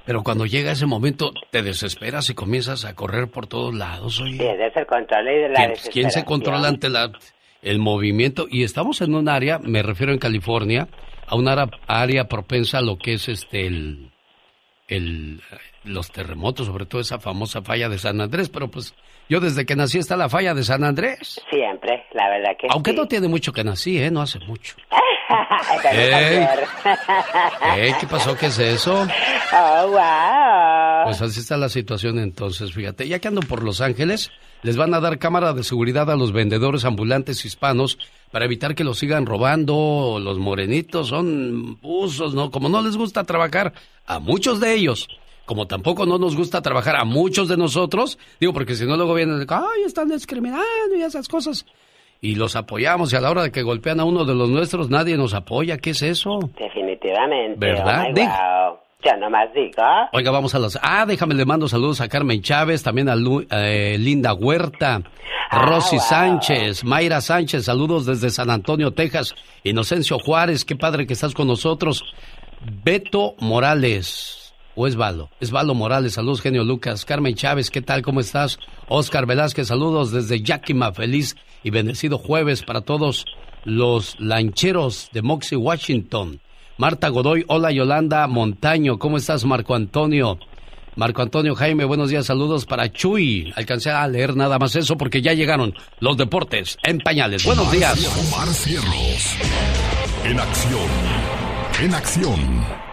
Pero cuando llega ese momento, te desesperas y comienzas a correr por todos lados. Oye. Pierdes el control y la ¿Quién, quién se controla ante la, el movimiento? Y estamos en un área, me refiero en California, a una área, área propensa a lo que es este el, el los terremotos, sobre todo esa famosa falla de San Andrés, pero pues yo desde que nací está la falla de San Andrés. Siempre, la verdad que Aunque sí. no tiene mucho que nací, ¿eh? No hace mucho. ¿Eh? ¿Qué pasó? ¿Qué es eso? Oh, wow. Pues así está la situación entonces, fíjate. Ya que ando por Los Ángeles, les van a dar cámara de seguridad a los vendedores ambulantes hispanos para evitar que los sigan robando. Los morenitos son usos, ¿no? Como no les gusta trabajar a muchos de ellos, como tampoco no nos gusta trabajar a muchos de nosotros, digo, porque si no luego vienen, ay, están discriminando y esas cosas. Y los apoyamos y a la hora de que golpean a uno de los nuestros, nadie nos apoya. ¿Qué es eso? Definitivamente. ¿Verdad? Oh, wow. Yo nomás digo. Oiga, vamos a las... Ah, déjame, le mando saludos a Carmen Chávez, también a Lu- eh, Linda Huerta, Rosy Sánchez, Mayra Sánchez, saludos desde San Antonio, Texas, Inocencio Juárez, qué padre que estás con nosotros, Beto Morales, o es Valo, es Valo Morales, saludos genio Lucas, Carmen Chávez, ¿qué tal, cómo estás? Oscar Velázquez, saludos desde Yakima, feliz y bendecido jueves para todos los lancheros de Moxie, Washington. Marta Godoy, hola Yolanda Montaño, ¿cómo estás Marco Antonio? Marco Antonio Jaime, buenos días, saludos para Chuy. Alcancé a leer nada más eso porque ya llegaron los deportes en pañales. Buenos días. En acción. En acción.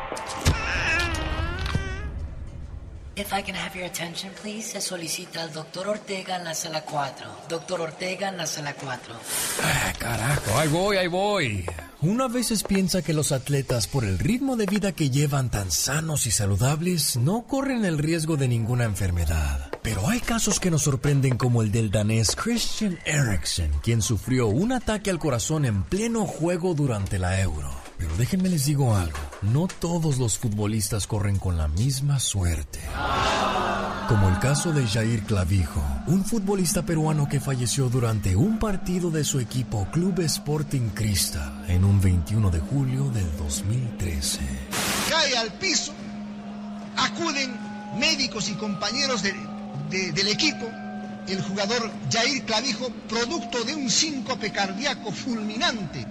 If I can have your attention, please, se solicita al doctor Ortega en la sala 4. Doctor Ortega en la sala 4. Carajo, ahí voy, ahí voy. Una veces piensa que los atletas, por el ritmo de vida que llevan tan sanos y saludables, no corren el riesgo de ninguna enfermedad. Pero hay casos que nos sorprenden como el del danés Christian Eriksen, quien sufrió un ataque al corazón en pleno juego durante la Euro. Pero déjenme les digo algo, no todos los futbolistas corren con la misma suerte. Como el caso de Jair Clavijo, un futbolista peruano que falleció durante un partido de su equipo Club Sporting Crista en un 21 de julio del 2013. cae al piso, acuden médicos y compañeros de- de- del equipo, el jugador Jair Clavijo, producto de un síncope cardíaco fulminante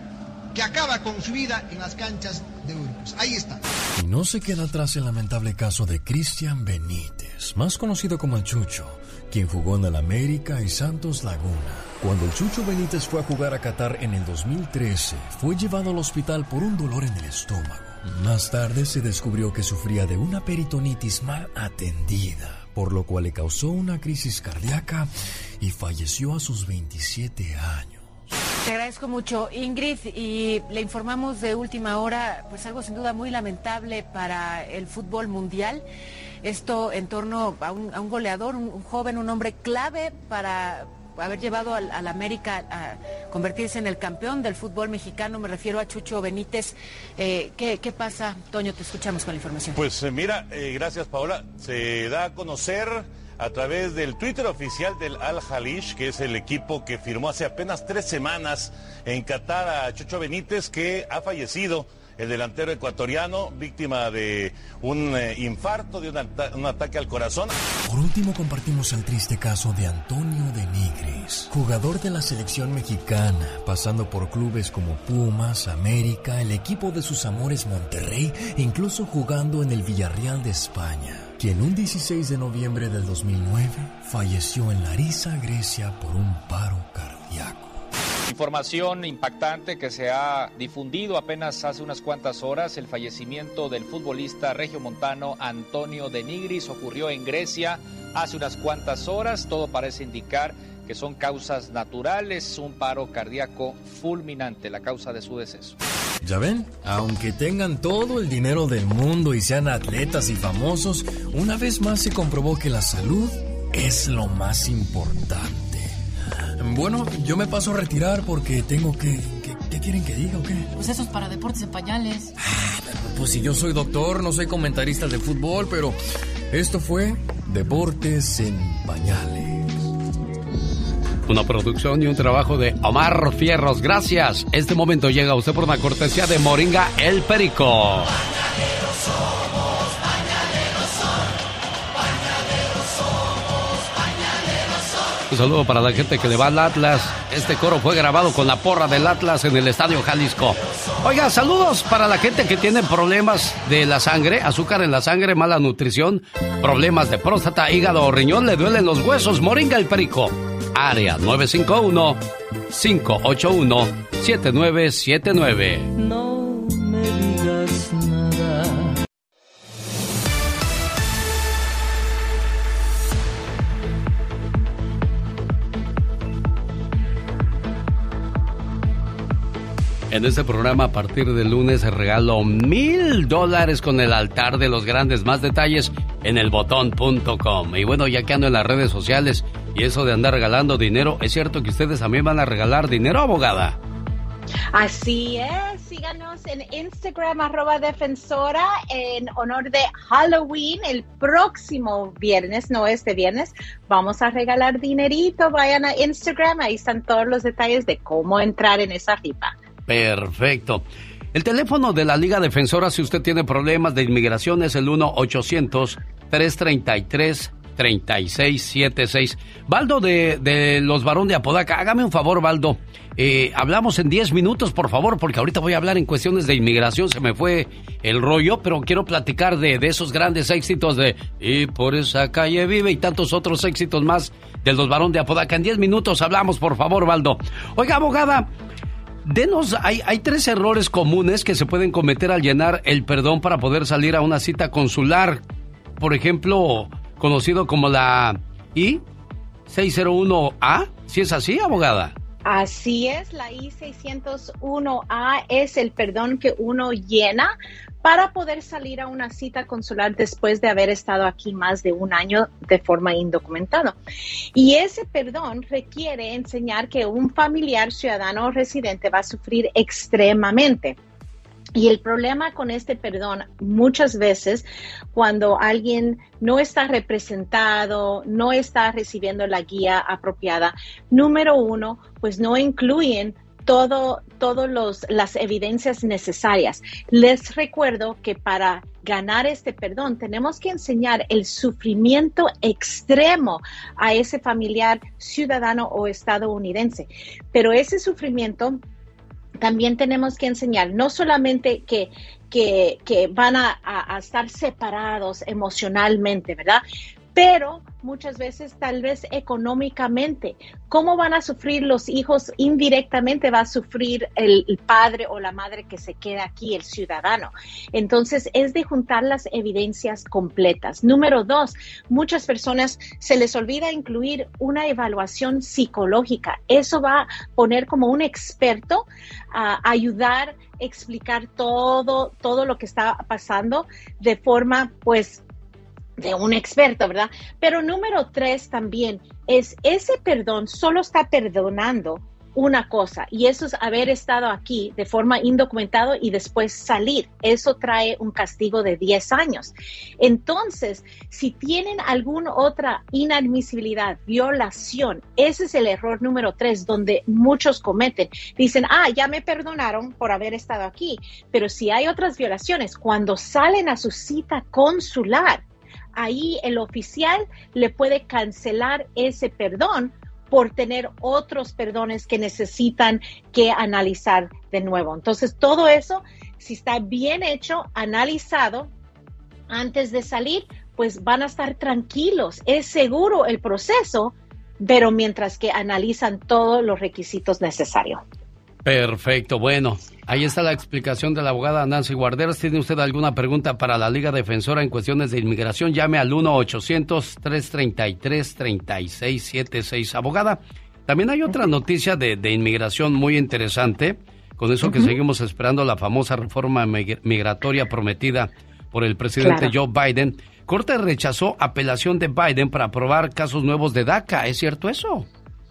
que acaba con su vida en las canchas de Burgos. Ahí está. Y no se queda atrás el lamentable caso de Cristian Benítez, más conocido como el Chucho, quien jugó en el América y Santos Laguna. Cuando el Chucho Benítez fue a jugar a Qatar en el 2013, fue llevado al hospital por un dolor en el estómago. Más tarde se descubrió que sufría de una peritonitis mal atendida, por lo cual le causó una crisis cardíaca y falleció a sus 27 años. Te agradezco mucho, Ingrid, y le informamos de última hora, pues algo sin duda muy lamentable para el fútbol mundial. Esto en torno a un, goleador, un, joven, un hombre clave para haber llevado al, al América a convertirse en el campeón del fútbol mexicano. Me refiero a Chucho Benítez. Eh, ¿qué, qué pasa, Toño? Te escuchamos con la información. Pues eh, mira, eh, gracias Paola. Se da a conocer a través del Twitter oficial del Al Halish, que es el equipo que firmó hace apenas tres semanas en Qatar a Chucho Benítez, que ha fallecido. El delantero ecuatoriano, víctima de un eh, infarto, de un, ata- un ataque al corazón. Por último compartimos el triste caso de Antonio de Nigris, jugador de la selección mexicana, pasando por clubes como Pumas, América, el equipo de sus amores Monterrey incluso jugando en el Villarreal de España, quien un 16 de noviembre del 2009 falleció en Larissa, Grecia por un paro cardíaco. Información impactante que se ha difundido apenas hace unas cuantas horas. El fallecimiento del futbolista regiomontano Antonio de Nigris ocurrió en Grecia hace unas cuantas horas. Todo parece indicar que son causas naturales, un paro cardíaco fulminante, la causa de su deceso. Ya ven, aunque tengan todo el dinero del mundo y sean atletas y famosos, una vez más se comprobó que la salud es lo más importante. Bueno, yo me paso a retirar porque tengo que... ¿Qué, quieren que diga o qué? Pues eso es para deportes en pañales. Pues si yo soy doctor, no soy comentarista de fútbol, pero esto fue Deportes en Pañales. Una producción y un trabajo de Omar Fierros. Gracias. Este momento llega a usted por una cortesía de Moringa El Perico. Un saludo para la gente que le va al Atlas. Este coro fue grabado con la porra del Atlas en el Estadio Jalisco. Oiga, saludos para la gente que tiene problemas de la sangre, azúcar en la sangre, mala nutrición, problemas de próstata, hígado o riñón, le duelen los huesos. Moringa el Perico. Área 951 581 7979. En este programa a partir del lunes regalo mil dólares con el altar de los grandes. Más detalles en elbotón.com. Y bueno, ya que ando en las redes sociales y eso de andar regalando dinero, ¿es cierto que ustedes también van a regalar dinero, abogada? Así es, síganos en Instagram arroba defensora en honor de Halloween el próximo viernes, no este viernes, vamos a regalar dinerito, vayan a Instagram, ahí están todos los detalles de cómo entrar en esa rifa. Perfecto. El teléfono de la Liga Defensora, si usted tiene problemas de inmigración, es el 1-800-333-3676. Baldo de, de los Barón de Apodaca, hágame un favor, Baldo. Eh, hablamos en 10 minutos, por favor, porque ahorita voy a hablar en cuestiones de inmigración. Se me fue el rollo, pero quiero platicar de, de esos grandes éxitos de Y por esa calle vive y tantos otros éxitos más de los Barón de Apodaca. En 10 minutos hablamos, por favor, Baldo. Oiga, abogada. Denos, hay, hay tres errores comunes que se pueden cometer al llenar el perdón para poder salir a una cita consular. Por ejemplo, conocido como la I-601A. ¿Si es así, abogada? Así es, la I-601A es el perdón que uno llena para poder salir a una cita consular después de haber estado aquí más de un año de forma indocumentada. Y ese perdón requiere enseñar que un familiar ciudadano o residente va a sufrir extremadamente. Y el problema con este perdón, muchas veces cuando alguien no está representado, no está recibiendo la guía apropiada, número uno, pues no incluyen todo, todas las evidencias necesarias. Les recuerdo que para ganar este perdón tenemos que enseñar el sufrimiento extremo a ese familiar ciudadano o estadounidense. Pero ese sufrimiento también tenemos que enseñar no solamente que, que, van a, a, estar separados emocionalmente, ¿verdad? Pero muchas veces tal vez económicamente. ¿Cómo van a sufrir los hijos? Indirectamente va a sufrir el, padre o la madre que se queda aquí, el ciudadano. Entonces es de juntar las evidencias completas. Número dos, muchas personas se les olvida incluir una evaluación psicológica. Eso va a poner como un experto a ayudar explicar todo, todo lo que está pasando de forma, pues, de un experto, ¿verdad? Pero número tres también es ese perdón solo está perdonando una cosa y eso es haber estado aquí de forma indocumentada y después salir. Eso trae un castigo de 10 años. Entonces, si tienen alguna otra inadmisibilidad, violación, ese es el error número tres donde muchos cometen. Dicen, ah, ya me perdonaron por haber estado aquí, pero si hay otras violaciones, cuando salen a su cita consular, ahí el oficial le puede cancelar ese perdón por tener otros perdones que necesitan que analizar de nuevo. Entonces, todo eso, si está bien hecho, analizado antes de salir, pues van a estar tranquilos. Es seguro el proceso, pero mientras que analizan todos los requisitos necesarios. Perfecto, bueno, ahí está la explicación de la abogada Nancy Guarderas. ¿Tiene usted alguna pregunta para la Liga Defensora en cuestiones de inmigración? Llame al 1-800-333-3676. Abogada, también hay otra noticia de, inmigración muy interesante. Con eso que seguimos esperando la famosa reforma migratoria prometida por el presidente Joe Biden. Corte rechazó apelación de Biden para aprobar casos nuevos de DACA. ¿Es cierto eso?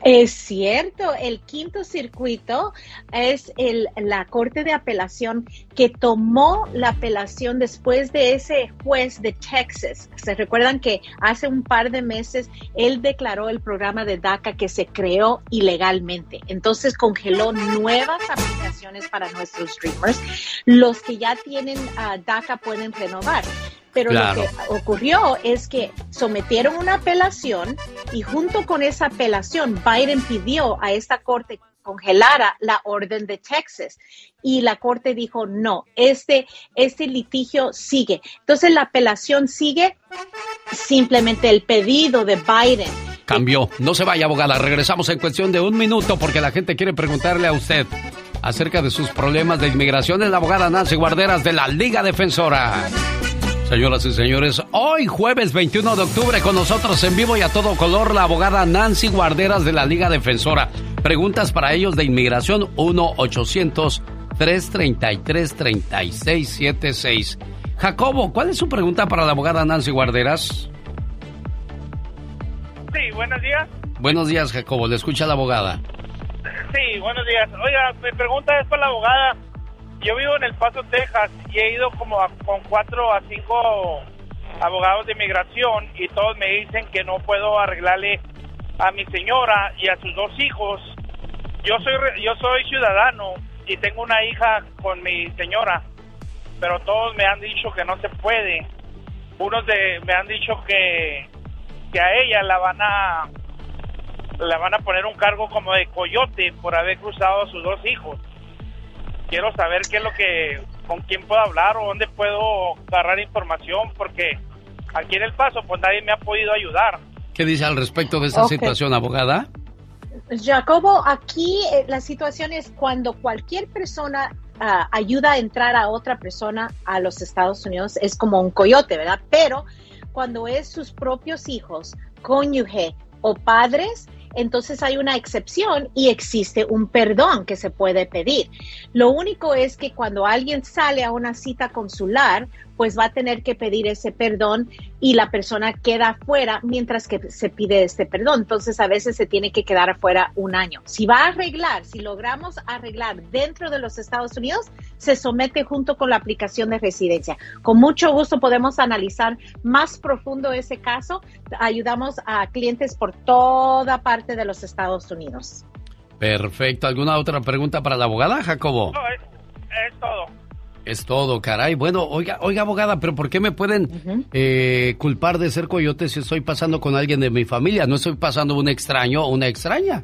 Es cierto, el quinto circuito es el, la Corte de Apelación que tomó la apelación después de ese juez de Texas. Se recuerdan que hace un par de meses él declaró el programa de DACA que se creó ilegalmente. Entonces congeló nuevas aplicaciones para nuestros Dreamers. Los que ya tienen ah, DACA pueden renovar. Pero lo que ocurrió es que sometieron una apelación y junto con esa apelación Biden pidió a esta corte congelara la orden de Texas y la corte dijo no, este, este litigio sigue. Entonces la apelación sigue, simplemente el pedido de Biden. Cambió. No se vaya, abogada. Regresamos en cuestión de un minuto porque la gente quiere preguntarle a usted acerca de sus problemas de inmigración. Es la abogada Nancy Guarderas de la Liga Defensora. Señoras y señores, hoy jueves 21 de octubre con nosotros en vivo y a todo color la abogada Nancy Guarderas de la Liga Defensora. Preguntas para ellos de inmigración 1-800-333-3676. Jacobo, ¿cuál es su pregunta para la abogada Nancy Guarderas? Sí, buenos días. Buenos días, Jacobo. Le escucha la abogada. Sí, buenos días. Oiga, mi pregunta es para la abogada. Yo vivo en El Paso, Texas, y he ido como con cuatro a cinco abogados de inmigración y todos me dicen que no puedo arreglarle a mi señora y a sus dos hijos. Yo soy yo soy ciudadano y tengo una hija con mi señora, pero todos me han dicho que no se puede. Unos de me han dicho que que a ella la van a la van a poner un cargo como de coyote por haber cruzado a sus dos hijos quiero saber qué es lo que, con quién puedo hablar o dónde puedo agarrar información, porque aquí en El Paso, pues nadie me ha podido ayudar. ¿Qué dice al respecto de esta situación, abogada? Jacobo, aquí eh, la situación es cuando cualquier persona ah, ayuda a entrar a otra persona a los Estados Unidos, es como un coyote, ¿verdad? Pero cuando es sus propios hijos, cónyuge o padres, entonces hay una excepción y existe un perdón que se puede pedir. Lo único es que cuando alguien sale a una cita consular, pues va a tener que pedir ese perdón y la persona queda afuera mientras que se pide este perdón. Entonces a veces se tiene que quedar afuera un año. Si va a arreglar, si logramos arreglar dentro de los Estados Unidos, se somete junto con la aplicación de residencia. Con mucho gusto podemos analizar más profundo ese caso. Ayudamos a clientes por toda parte de los Estados Unidos. Perfecto. ¿Alguna otra pregunta para la abogada, Jacobo? No, es todo. Es todo, caray. Bueno, oiga, oiga, abogada, pero ¿por qué me pueden eh, culpar de ser coyote si estoy pasando con alguien de mi familia? No estoy pasando un extraño o una extraña.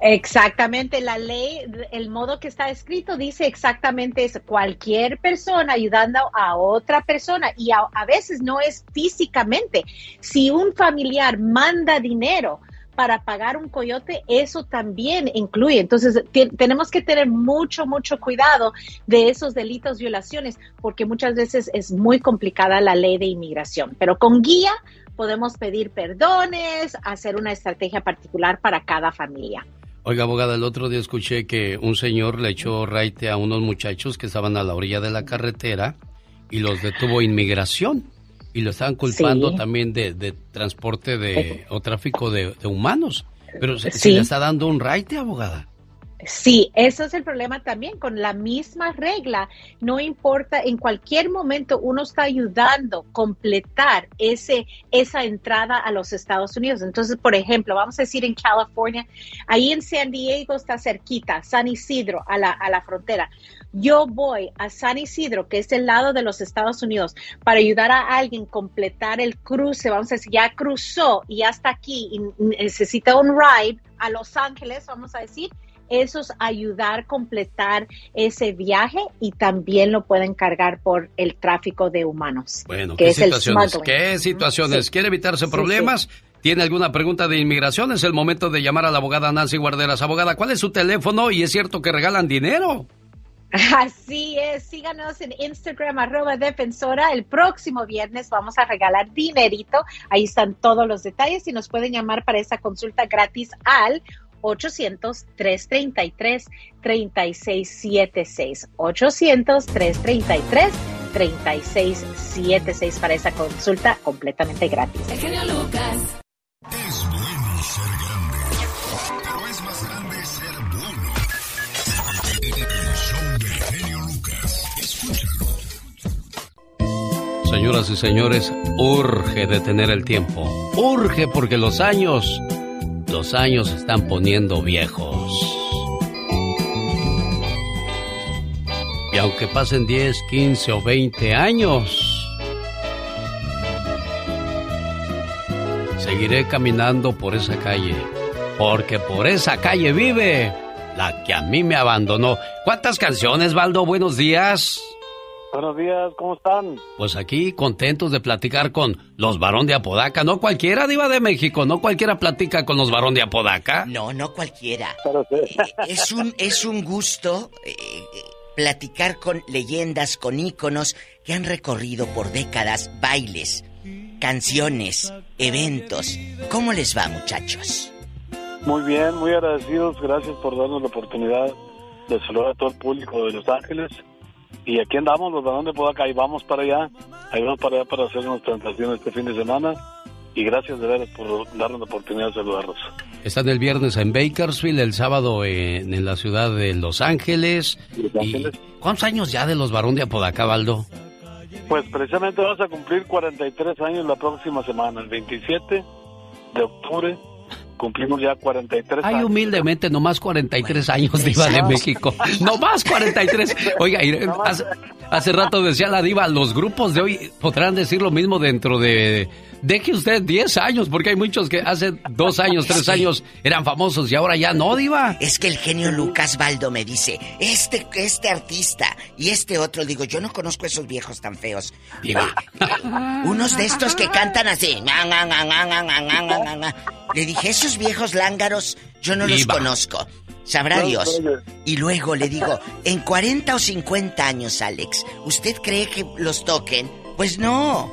Exactamente, la ley, el modo que está escrito dice exactamente eso, cualquier persona ayudando a otra persona y a veces no es físicamente. Si un familiar manda dinero, para pagar un coyote, eso también incluye. Entonces, tenemos que tener mucho, mucho cuidado de esos delitos, violaciones, porque muchas veces es muy complicada la ley de inmigración. Pero con guía podemos pedir perdones, hacer una estrategia particular para cada familia. Oiga, abogada, el otro día escuché que un señor le echó raite a unos muchachos que estaban a la orilla de la carretera y los detuvo inmigración y lo estaban culpando también de, transporte de o tráfico de, humanos. Pero se, le está dando un raite, abogada. Sí, eso es el problema también con la misma regla. No importa, en cualquier momento uno está ayudando a completar ese, esa entrada a los Estados Unidos. Entonces, por ejemplo, vamos a decir en California, ahí en San Diego está cerquita, San Isidro, a la, a la frontera yo voy a San Isidro, que es el lado de los Estados Unidos, para ayudar a alguien a completar el cruce, vamos a decir, ya cruzó y ya está aquí y necesita un ride a Los Ángeles, vamos a decir, eso es ayudar a completar ese viaje y también lo pueden cargar por el tráfico de humanos. Bueno, ¿qué situaciones? ¿Qué situaciones? ¿Quiere evitarse problemas? ¿Tiene alguna pregunta de inmigración? Es el momento de llamar a la abogada Nancy Guarderas. Abogada, ¿cuál es su teléfono? Y es cierto que regalan dinero. Así es, síganos en Instagram, arroba defensora. El próximo viernes vamos a regalar dinerito. Ahí están todos los detalles y nos pueden llamar para esa consulta gratis al 800-333-3676. 800-333-3676 para esa consulta completamente gratis. Es bueno ser Señoras y señores, urge detener el tiempo. Urge porque los años, los años están poniendo viejos. Y aunque pasen 10, 15 o 20 años, seguiré caminando por esa calle. Porque por esa calle vive la que a mí me abandonó. ¿Cuántas canciones, Baldo? Buenos días. Buenos días, ¿cómo están? Pues aquí contentos de platicar con los varón de Apodaca. No cualquiera, Diva de México, no cualquiera platica con los varón de Apodaca. No, no cualquiera. Eh, es, un, es un gusto eh, platicar con leyendas, con íconos que han recorrido por décadas bailes, canciones, eventos. ¿Cómo les va, muchachos? Muy bien, muy agradecidos. Gracias por darnos la oportunidad de saludar a todo el público de Los Ángeles. Y aquí andamos, los balones de Podaca, ahí vamos para allá. Ahí vamos para allá para hacer unas transacciones este fin de semana. Y gracias de veras por darnos la oportunidad de saludarlos. Están el viernes en Bakersfield, el sábado en, en la ciudad de Los Ángeles. Los Ángeles. ¿Y ¿Cuántos años ya de los varón de Apodaca, Baldo? Pues precisamente vamos a cumplir 43 años la próxima semana, el 27 de octubre. Cumplimos ya 43 Ay, años. humildemente, nomás 43 años, Diva de México. Nomás 43. Oiga, hace, hace rato decía la Diva, los grupos de hoy podrán decir lo mismo dentro de deje usted 10 años, porque hay muchos que hace dos años, tres años eran famosos y ahora ya no, Diva. Es que el genio Lucas Baldo me dice: este, este artista y este otro, digo, yo no conozco esos viejos tan feos. Diva. Eh, unos de estos que cantan así. Le dije: esos viejos lángaros, yo no los conozco. Sabrá Dios. Y luego le digo, en 40 o 50 años, Alex, ¿usted cree que los toquen? Pues no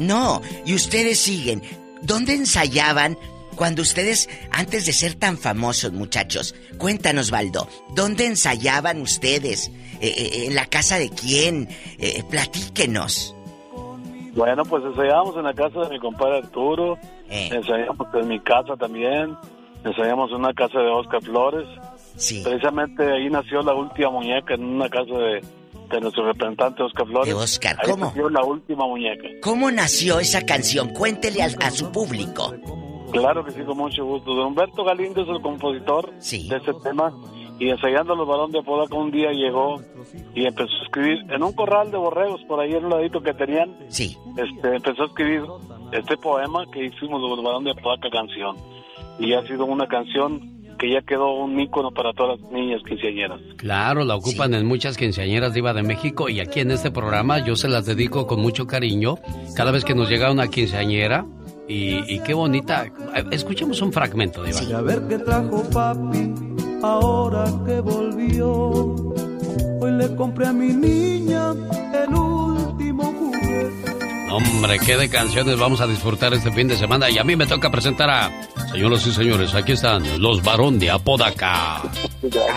no. Y ustedes siguen. ¿Dónde ensayaban cuando ustedes, antes de ser tan famosos, muchachos? Cuéntanos, Baldo, ¿dónde ensayaban ustedes? Eh, eh, ¿En la casa de quién? Eh, platíquenos. Bueno, pues ensayamos en la casa de mi compadre Arturo, Eh. ensayamos en mi casa también, ensayamos en una casa de Oscar Flores. Sí. Precisamente ahí nació la última muñeca en una casa de, de nuestro representante Oscar Flores. De Oscar, Ahí ¿cómo? nació la última muñeca. ¿Cómo nació esa canción? Cuéntele al- a, su público. Claro que sí, con mucho gusto. Don Humberto Galindo es el compositor de este tema y ensayando los balón de Apodaca un día llegó y empezó a escribir en un corral de borregos por ahí en un ladito que tenían. Sí. Este, empezó a escribir este poema que hicimos los balón de Apodaca canción y ha sido una canción que ya quedó un ícono para todas las niñas quinceañeras. Claro, la ocupan en muchas quinceañeras Diva de México y aquí en este programa yo se las dedico con mucho cariño cada vez que nos llega una quinceañera y, y qué bonita. Escuchemos un fragmento, Diva. Y a ver qué trajo papi ahora que volvió. Hoy le compré a mi niña el último juguete. Hombre, qué de canciones vamos a disfrutar este fin de semana y a mí me toca presentar a... Señoras y señores, aquí están los varón de Apodaca.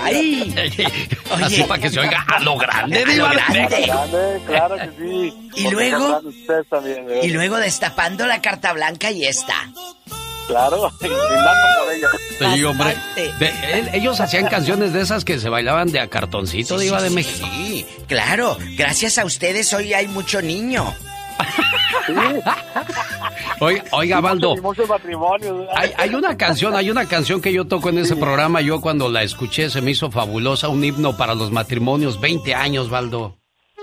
¡Ay! Así para que se oiga a lo grande, A lo de grande. Grande, claro que sí. Y luego- también, ¿verdad? Y luego destapando la carta blanca y esta. Claro, brindando por ella. Sí, hombre. De- él- ellos hacían canciones de esas que se bailaban de a cartoncito, Sí, Diva sí, de México. Sí, claro. Gracias a ustedes hoy hay mucho niño. Oiga, oiga, Baldo. Hay, hay una canción, hay una canción que yo toco en ese programa. Yo cuando la escuché se me hizo fabulosa, un himno para los matrimonios. 20 años, Baldo.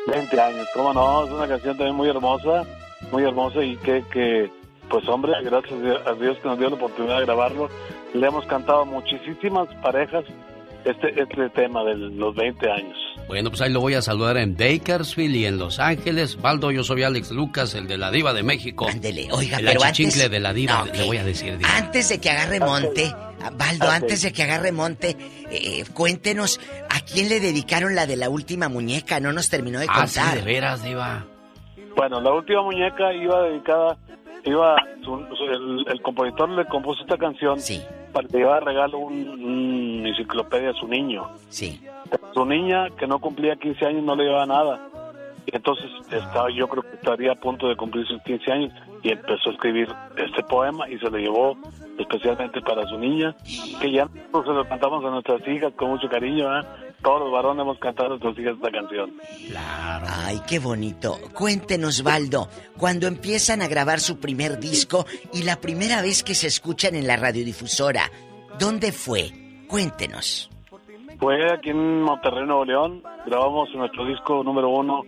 20 años, cómo no, es una canción también muy hermosa, muy hermosa y que, que pues hombre, gracias a Dios que nos dio la oportunidad de grabarlo. Le hemos cantado a muchísimas parejas este, este tema de los 20 años. Bueno, pues ahí lo voy a saludar en Bakersfield y en Los Ángeles. Baldo, yo soy Alex Lucas, el de la diva de México. Ándele, oiga, el pero antes- de la diva, No, le voy a decir. diva. Antes de que agarre monte, Baldo, antes de que agarre monte, eh, cuéntenos a quién le dedicaron la de la última muñeca. No nos terminó de Ah, sí, contar. de veras, diva. Bueno, la última muñeca iba dedicada, iba, su- su- el, el compositor le compuso esta canción para que llevara de regalo un, un enciclopedia a su niño. Sí. Su niña, que no cumplía 15 años, no le llevaba nada. Y entonces estaba, yo creo que estaría a punto de cumplir sus 15 años y empezó a escribir este poema y se lo llevó especialmente para su niña, que ya nosotros se lo cantamos a nuestras hijas con mucho cariño, ¿eh? Todos los varones hemos cantado hijas esta canción. Ay, qué bonito. Cuéntenos, Baldo, cuando empiezan a grabar su primer disco y la primera vez que se escuchan en la radiodifusora, ¿dónde fue? Cuéntenos. Fue aquí en Monterrey, Nuevo León. Grabamos nuestro disco número uno,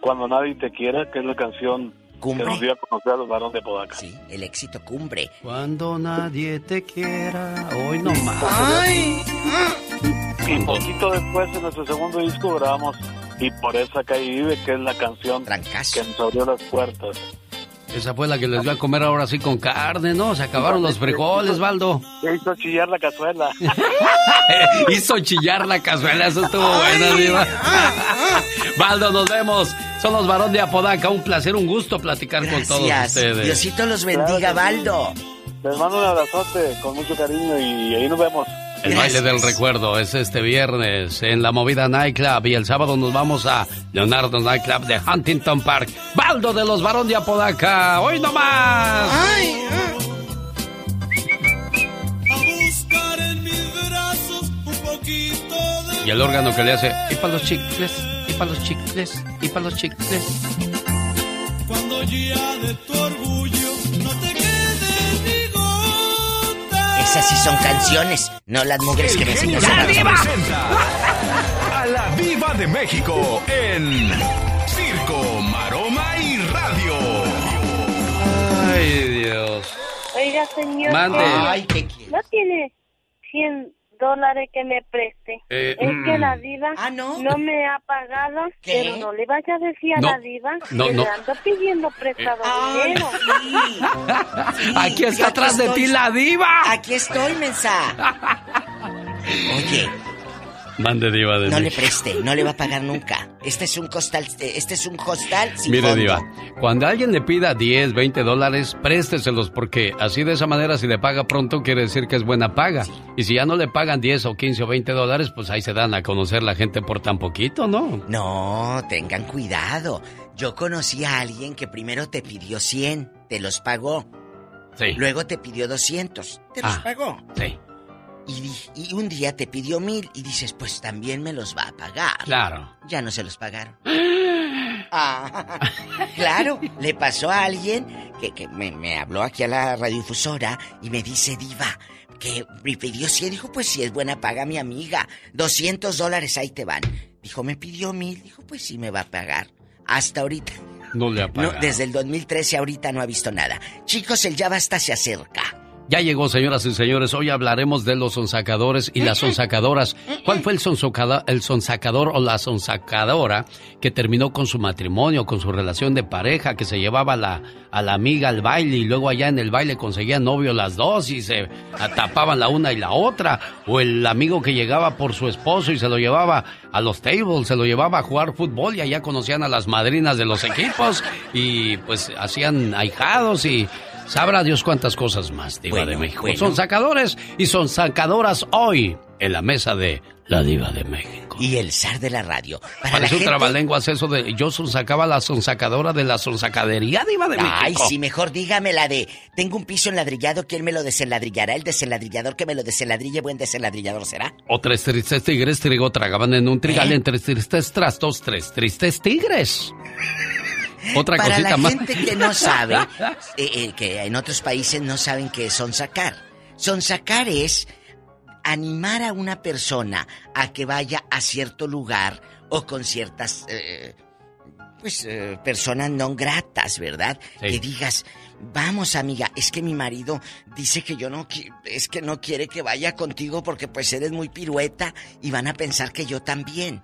Cuando Nadie Te Quiera, que es la canción Cumbre. que nos dio a conocer a los varones de Podaca. Sí, el éxito cumbre. Cuando nadie te quiera, hoy no más. Y poquito después, en nuestro segundo disco, grabamos Y por esa calle vive, que es la canción que nos abrió las puertas. Esa fue la que les dio a comer ahora sí con carne, ¿no? Se acabaron los frijoles, Baldo. Hizo chillar la cazuela. Hizo chillar la cazuela, eso estuvo bueno, diva. Baldo, nos vemos. Son los varón de Apodaca. Un placer, un gusto platicar con todos ustedes. Diosito los bendiga, Baldo. Les mando un abrazote con mucho cariño y ahí nos vemos. El baile del recuerdo es este viernes en la Movida Nightclub y el sábado nos vamos a Leonardo Nightclub de Huntington Park. Baldo de los Varón de Apodaca. Hoy no más. buscar en mis brazos un poquito de Y el órgano que le hace y para los chicles, y para los chicles, y para los chicles. cuando ya de tu orgullo Esas sí son canciones, no las mugres que me enseñó ¡La diva! a la diva de México en Circo, Maroma y Radio. Ay, Dios. Oiga, señor. Mande. Ay, ¿qué ¿No tiene 100 dólares que me preste? Eh, es que mm. la diva no? me ha pagado, ¿Qué? pero no le vaya a decir a No, la diva no, que no. le ando pidiendo prestado Ah, dinero. Aquí está atrás de ti la diva. Aquí estoy, mensa. Oye, Mande diva de no le preste, no le va a pagar nunca. Este es un costal, este es un hostal sin Mire, fondo. Diva, cuando alguien le pida 10, 20 dólares, présteselos porque así de esa manera, si le paga pronto, quiere decir que es buena paga. Y si ya no le pagan 10 o 15 o 20 dólares, pues ahí se dan a conocer la gente por tan poquito, ¿no? No, tengan cuidado. Yo conocí a alguien que primero te pidió 100, te los pagó. Sí. Luego te pidió 200, te los Ah, pagó. Sí. Y, un día te pidió mil y dices, pues también me los va a pagar. Claro. Ya no se los pagaron. Ah, claro, le pasó a alguien que, que me, me habló aquí a la radiodifusora y me dice, Diva, que me pidió 100. Dijo, pues si es buena paga mi amiga. 200 dólares, ahí te van. Dijo, me pidió mil. Dijo, pues sí me va a pagar. Hasta ahorita. No le ha No, pagado. desde el 2013 ahorita no ha visto nada. Chicos, el ya basta se acerca. Ya llegó, señoras y señores. Hoy hablaremos de los sonsacadores y las sonsacadoras. ¿Cuál fue el, sonsocada- el sonsacador o la sonsacadora que terminó con su matrimonio, con su relación de pareja, que se llevaba la, a la amiga al baile y luego allá en el baile conseguían novio las dos y se tapaban la una y la otra? O el amigo que llegaba por su esposo y se lo llevaba a los tables, se lo llevaba a jugar fútbol y allá conocían a las madrinas de los equipos y pues hacían ahijados y Sabrá Dios cuántas cosas más, Diva Bueno, de México. bueno. Son sacadores y son sacadoras hoy en la mesa de la Diva de México. Y el zar de la radio. Para la Parece un gente... trabalenguas eso de yo sonsacaba la sonsacadora de la sonsacadería, Diva de Ay, México. sí, mejor dígame la de tengo un piso enladrillado, ¿quién me lo desenladrillará? El desenladrillador que me lo desenladrille, buen desenladrillador será. O tres tristes tigres trigo tragaban en un trigal ¿Eh? en tres tristes trastos, tres tristes tigres. Otra Para cosita la más. gente que no sabe, eh, eh, que en otros países no saben qué es sonsacar. Sonsacar es animar a una persona a que vaya a cierto lugar o con ciertas, eh, pues, eh, personas no gratas, ¿verdad? Sí. Que digas, vamos amiga, es que mi marido dice que yo no, es que no quiere que vaya contigo porque pues eres muy pirueta y van a pensar que yo también.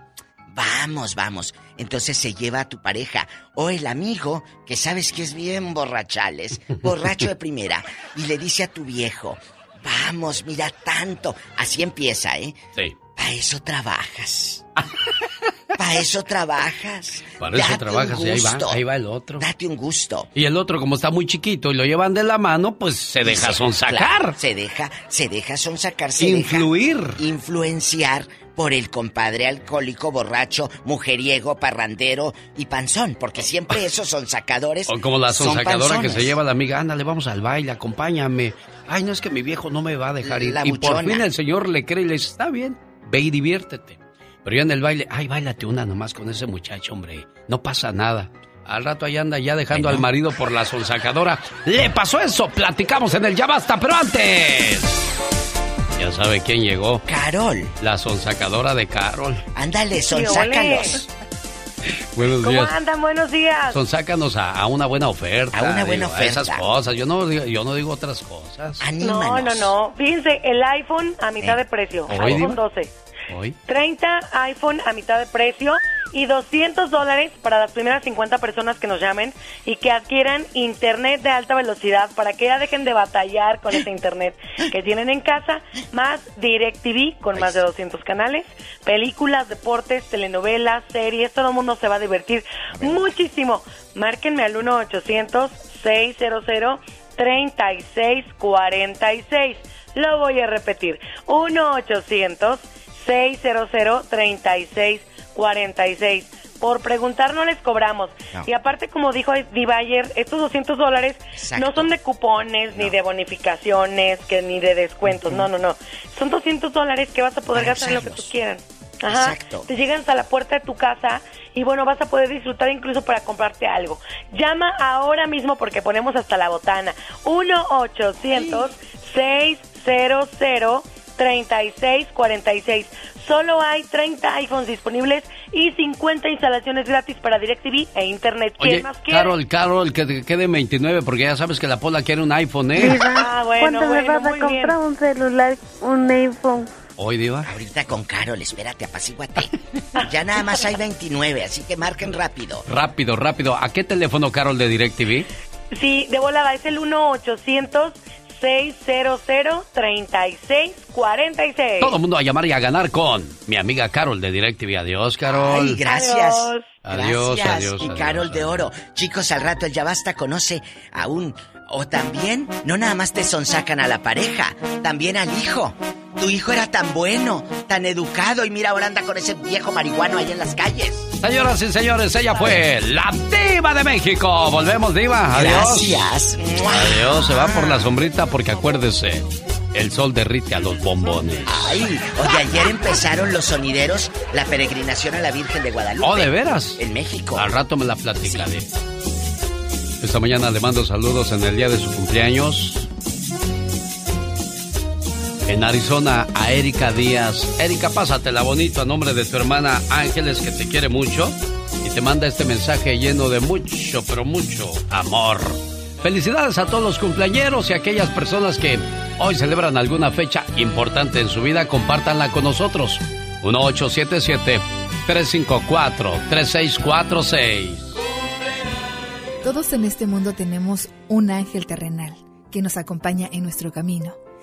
Vamos, vamos. Entonces se lleva a tu pareja o el amigo que sabes que es bien borrachales, borracho de primera, y le dice a tu viejo, vamos, mira tanto. Así empieza, ¿eh? Sí. Para eso trabajas. Para eso trabajas. Para eso Date trabajas y ahí va, gusto. ahí va el otro. Date un gusto. Y el otro, como está muy chiquito y lo llevan de la mano, pues se deja Se- sonsacar. claro, se deja, se deja sonsacar, se Influir. deja influenciar por el compadre alcohólico, borracho, mujeriego, parrandero y panzón, porque siempre esos son sacadores. O como la son sonsacadora que se lleva la amiga, ándale, vamos al baile, acompáñame. Ay, no es que mi viejo no me va a dejar ir. La y por fin el señor le cree y le dice, está bien, ve y diviértete. Pero ya en el baile, ay, bailate una nomás con ese muchacho, hombre. No pasa nada. Al rato ahí anda ya dejando al marido por la sonsacadora. Le pasó eso, platicamos en el Ya Basta, pero antes. Ya sabe quién llegó. Carol. La sonsacadora de Carol. Ándale, sonsácalos. Buenos ¿Cómo días. andan? Buenos días. Sonsácanos a, a una buena oferta. A una buena digo, a esas oferta. cosas. Yo no, digo- yo no digo otras cosas. No, no, no. Fíjense, el iPhone a mitad de precio. IPhone Diva. 12. Hoy. 30 iPhone a mitad de precio y 200 dólares para las primeras 50 personas que nos llamen y que adquieran internet de alta velocidad para que ya dejen de batallar con ese internet que tienen en casa, más DirecTV con más de 200 canales, películas, deportes, telenovelas, series, todo el mundo se va a divertir muchísimo. Márquenme al 1-800-600-3646. Lo voy a repetir. 1-800-600-3646. Por preguntar no les cobramos. No. Y aparte, como dijo Diva ayer, estos 200 dólares Exacto. no son de cupones, ni de bonificaciones, que ni de descuentos. No, no, no. Son 200 dólares que vas a poder Para gastar en lo que tú quieras. Ajá. Exacto. Te llegan hasta la puerta de tu casa y bueno, vas a poder disfrutar incluso para comprarte algo. Llama ahora mismo porque ponemos hasta la botana. 1-800-600-3646. Solo hay 30 iPhones disponibles y 50 instalaciones gratis para DirecTV e Internet. ¿Quién Oye, más quiere? Carol, Carol, que te quede 29 porque ya sabes que la Pola quiere un iPhone, ¿eh? Ah, bueno, ¿Cuánto me bueno, vas a comprar bien. un celular, un iPhone? Hoy, Diva. Ahorita con Carol, espérate, apacíguate. ya nada más hay 29, así que marquen rápido. Rápido, rápido. ¿A qué teléfono, Carol, de DirecTV? Sí, de volada, es el 1-800-600-3646. Todo el mundo a llamar y a ganar con mi amiga Carol de DirecTV. Adiós, Carol. Ay, gracias. Adiós, Gracias. adiós, Y adiós, Carol de Oro. Chicos, al rato el Ya Basta conoce a un... O también, no nada más te sonsacan a la pareja, también al hijo. Tu hijo era tan bueno, tan educado y mira ahora anda con ese viejo marihuano ahí en las calles. Señoras y señores, ella fue la diva de México. Volvemos, diva. Adiós. Gracias. Adiós, se va por la sombrita porque acuérdese, el sol derrite a los bombones. Ay, oye, ayer empezaron los sonideros la peregrinación a la Virgen de Guadalupe. Oh, ¿de veras? En México. Al rato me la platicaré. Esta mañana le mando saludos en el día de su cumpleaños. En Arizona a Erika Díaz. Erika, pásatela bonito a nombre de tu hermana Ángeles que te quiere mucho y te manda este mensaje lleno de mucho, pero mucho amor. Felicidades a todos los cumpleañeros y a aquellas personas que hoy celebran alguna fecha importante en su vida, compártanla con nosotros. 1877-354-3646. Todos en este mundo tenemos un ángel terrenal que nos acompaña en nuestro camino.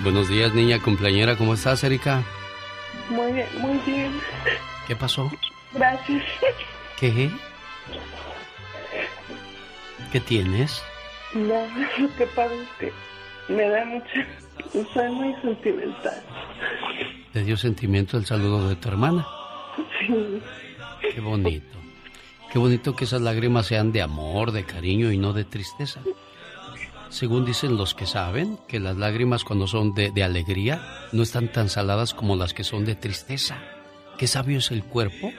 Buenos días, niña cumpleañera. ¿Cómo estás, Erika? Muy bien, muy bien. ¿Qué pasó? Gracias. ¿Qué? ¿Qué tienes? No, lo que pasa es que me da mucha... Soy muy sentimental. ¿Te dio sentimiento el saludo de tu hermana? Sí. Qué bonito. Qué bonito que esas lágrimas sean de amor, de cariño y no de tristeza. Según dicen los que saben, que las lágrimas cuando son de, alegría no están tan saladas como las que son de tristeza. Qué sabio es el cuerpo.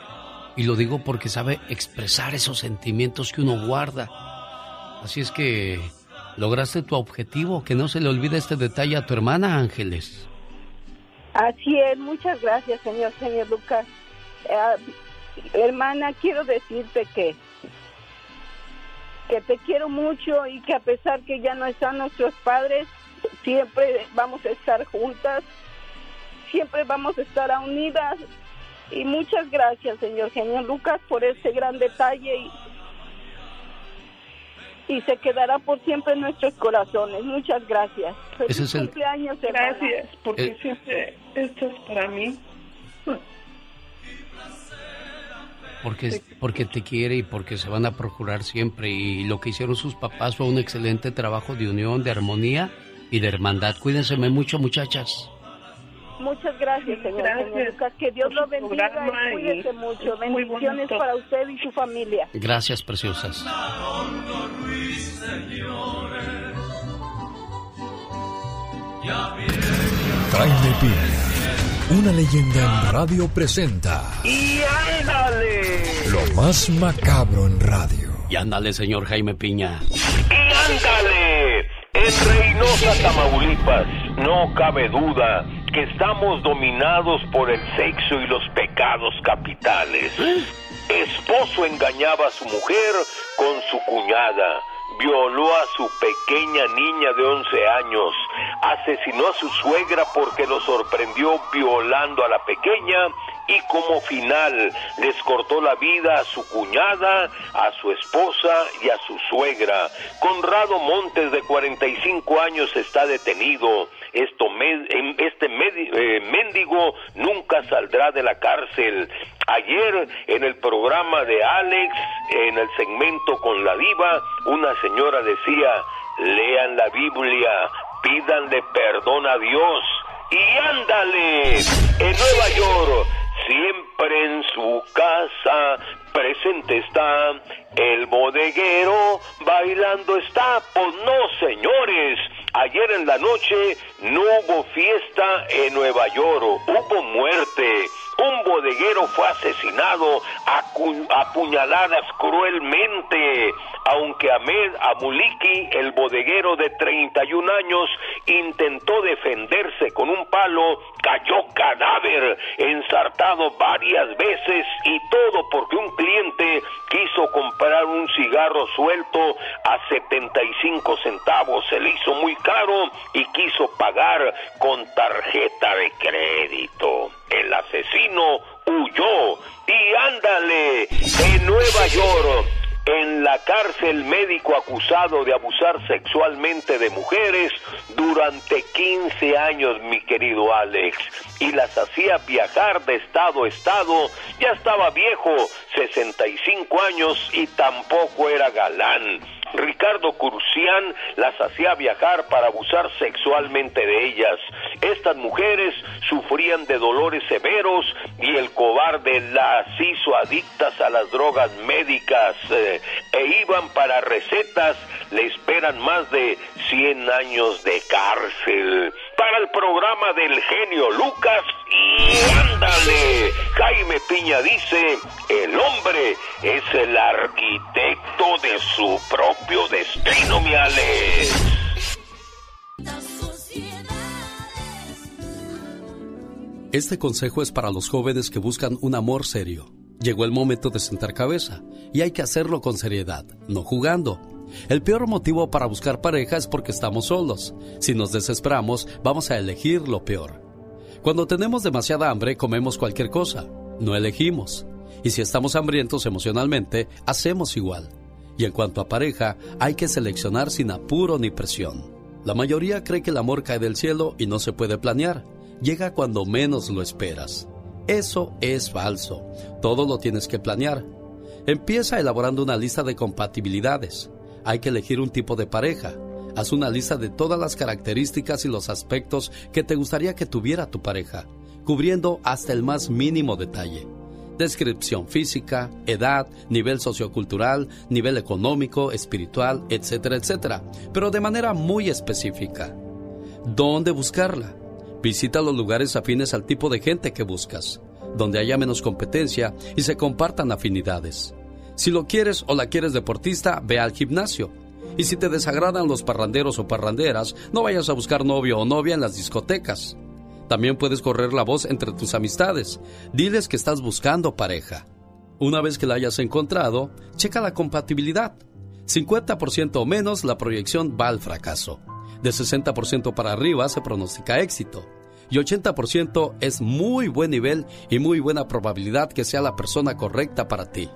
Y lo digo porque sabe expresar esos sentimientos que uno guarda. Así es que lograste tu objetivo, que no se le olvide este detalle a tu hermana Ángeles. Así es, muchas gracias, señor, señor Lucas. Eh, hermana, quiero decirte que que te quiero mucho y que a pesar que ya no están nuestros padres, siempre vamos a estar juntas, siempre vamos a estar unidas. Y muchas gracias, señor Genio Lucas, por ese gran detalle y, y se quedará por siempre en nuestros corazones. Muchas gracias. Ese es el- cumpleaños, hermana. Gracias, porque Eh. siempre estás para mí. Porque, porque te quiere y porque se van a procurar siempre. Y lo que hicieron sus papás fue un excelente trabajo de unión, de armonía y de hermandad. Cuídense mucho, muchachas. Muchas gracias, señor Gracias Lucas. Que Dios lo bendiga y cuídese mucho. Bendiciones para usted y su familia. Gracias, preciosas. Jaime Piña, una leyenda en radio presenta ¡Y ándale! lo más macabro en radio. Y ándale, señor Jaime Piña. ¡Y ándale! En Reynosa, Tamaulipas, no cabe duda que estamos dominados por el sexo y los pecados capitales. Esposo engañaba a su mujer con su cuñada, violó a su pequeña niña de 11 años, asesinó a su suegra porque lo sorprendió violando a la pequeña y como final les cortó la vida a su cuñada, a su esposa y a su suegra. Conrado Montes, de 45 años, está detenido. Esto em- este eh, mendigo nunca saldrá de la cárcel. Ayer en el programa de Alex, en el segmento con la diva, una señora decía, lean la Biblia, pídanle perdón a Dios. Y ándale, en Nueva York, siempre en su casa, presente está el bodeguero, bailando está, pues no señores, ayer en la noche no hubo fiesta en Nueva York, hubo muerte, un bodeguero fue asesinado a, puñaladas cruelmente, aunque Ahmed Amuliki, el bodeguero de 31 años, intentó defenderse con un palo, cayó cadáver, ensartado varias veces y todo porque un cliente quiso comprar un cigarro suelto a 75 centavos, se le hizo muy caro y quiso pagar con tarjeta de crédito. El asesino huyó y ándale en Nueva York. En la cárcel médico acusado de abusar sexualmente de mujeres durante 15 años, mi querido Alex, y las hacía viajar de estado a estado, ya estaba viejo, 65 años y tampoco era galán. Ricardo Curcián las hacía viajar para abusar sexualmente de ellas. Estas mujeres sufrían de dolores severos y el cobarde las hizo adictas a las drogas médicas eh, e iban para recetas. Le esperan más de 100 años de cárcel. Para el programa del genio Lucas y ándale. Jaime Piña dice, el hombre es el arquitecto de su propio destino, mi Alex. Este consejo es para los jóvenes que buscan un amor serio. Llegó el momento de sentar cabeza y hay que hacerlo con seriedad, no jugando. El peor motivo para buscar pareja es porque estamos solos. Si nos desesperamos, vamos a elegir lo peor. Cuando tenemos demasiada hambre, comemos cualquier cosa. No elegimos. Y si estamos hambrientos emocionalmente, hacemos igual. Y en cuanto a pareja, hay que seleccionar sin apuro ni presión. La mayoría cree que el amor cae del cielo y no se puede planear. Llega cuando menos lo esperas. Eso es falso. Todo lo tienes que planear. Empieza elaborando una lista de compatibilidades. Hay que elegir un tipo de pareja. Haz una lista de todas las características y los aspectos que te gustaría que tuviera tu pareja, cubriendo hasta el más mínimo detalle. descripción física, edad, nivel sociocultural, nivel económico, espiritual, etcétera, etcétera, pero de manera muy específica. ¿Dónde buscarla? Visita los lugares afines al tipo de gente que buscas, donde haya menos competencia y se compartan afinidades. Si lo quieres o la quieres deportista, ve al gimnasio. Y si te desagradan los parranderos o parranderas, no vayas a buscar novio o novia en las discotecas. También puedes correr la voz entre tus amistades. Diles que estás buscando pareja. Una vez que la hayas encontrado, checa la compatibilidad. 50% o menos la proyección va al fracaso. De 60% para arriba se pronostica éxito. Y 80% es muy buen nivel y muy buena probabilidad que sea la persona correcta para ti.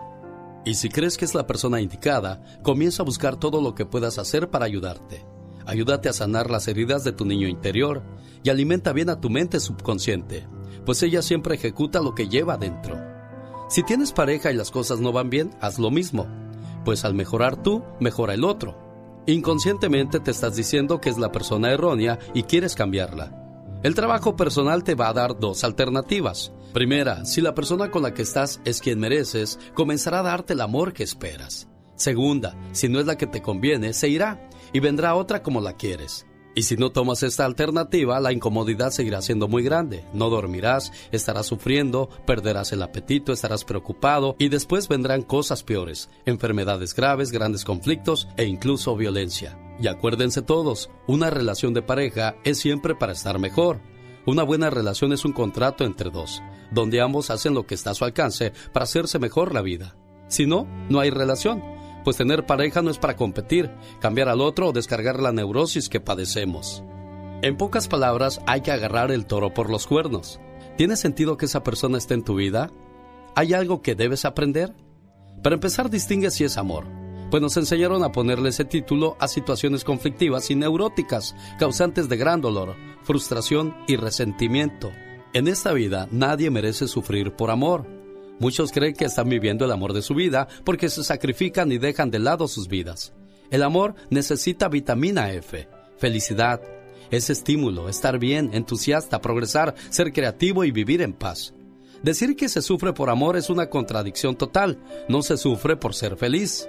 Y si crees que es la persona indicada, comienza a buscar todo lo que puedas hacer para ayudarte. Ayúdate a sanar las heridas de tu niño interior y alimenta bien a tu mente subconsciente, pues ella siempre ejecuta lo que lleva dentro. Si tienes pareja y las cosas no van bien, haz lo mismo, pues al mejorar tú, mejora el otro. Inconscientemente te estás diciendo que es la persona errónea y quieres cambiarla. El trabajo personal te va a dar dos alternativas. Primera, si la persona con la que estás es quien mereces, comenzará a darte el amor que esperas. Segunda, si no es la que te conviene, se irá y vendrá otra como la quieres. Y si no tomas esta alternativa, la incomodidad seguirá siendo muy grande. No dormirás, estarás sufriendo, perderás el apetito, estarás preocupado y después vendrán cosas peores, enfermedades graves, grandes conflictos e incluso violencia. Y acuérdense todos, una relación de pareja es siempre para estar mejor. Una buena relación es un contrato entre dos, donde ambos hacen lo que está a su alcance para hacerse mejor la vida. Si no, no hay relación pues tener pareja no es para competir, cambiar al otro o descargar la neurosis que padecemos. En pocas palabras, hay que agarrar el toro por los cuernos. ¿Tiene sentido que esa persona esté en tu vida? ¿Hay algo que debes aprender? Para empezar, distingue si es amor, pues nos enseñaron a ponerle ese título a situaciones conflictivas y neuróticas, causantes de gran dolor, frustración y resentimiento. En esta vida nadie merece sufrir por amor. Muchos creen que están viviendo el amor de su vida porque se sacrifican y dejan de lado sus vidas. El amor necesita vitamina F, felicidad, es estímulo, estar bien, entusiasta, progresar, ser creativo y vivir en paz. Decir que se sufre por amor es una contradicción total, no se sufre por ser feliz.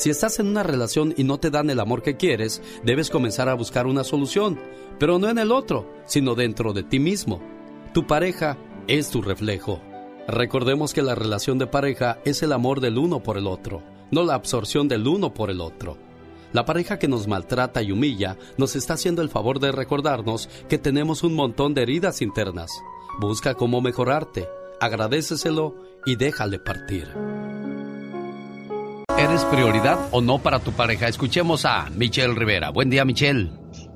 Si estás en una relación y no te dan el amor que quieres, debes comenzar a buscar una solución, pero no en el otro, sino dentro de ti mismo. Tu pareja es tu reflejo. Recordemos que la relación de pareja es el amor del uno por el otro, no la absorción del uno por el otro. La pareja que nos maltrata y humilla nos está haciendo el favor de recordarnos que tenemos un montón de heridas internas. Busca cómo mejorarte, agradeceselo y déjale partir. ¿Eres prioridad o no para tu pareja? Escuchemos a Michelle Rivera. Buen día, Michelle.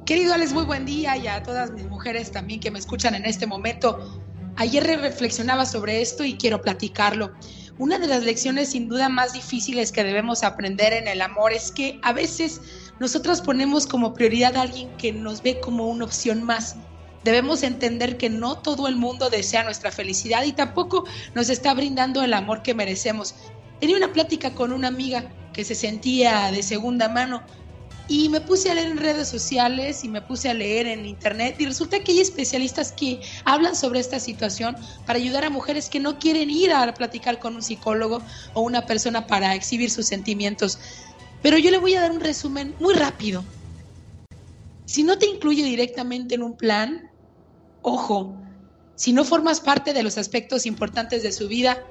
Querido Alex, muy buen día y a todas mis mujeres también que me escuchan en este momento. Ayer reflexionaba sobre esto y quiero platicarlo. Una de las lecciones sin duda más difíciles que debemos aprender en el amor es que a veces nosotros ponemos como prioridad a alguien que nos ve como una opción más. Debemos entender que no todo el mundo desea nuestra felicidad y tampoco nos está brindando el amor que merecemos. Tenía una plática con una amiga que se sentía de segunda mano y me puse a leer en redes sociales y me puse a leer en internet y resulta que hay especialistas que hablan sobre esta situación para ayudar a mujeres que no quieren ir a platicar con un psicólogo o una persona para exhibir sus sentimientos. Pero yo le voy a dar un resumen muy rápido. Si no te incluye directamente en un plan, ojo, si no formas parte de los aspectos importantes de su vida,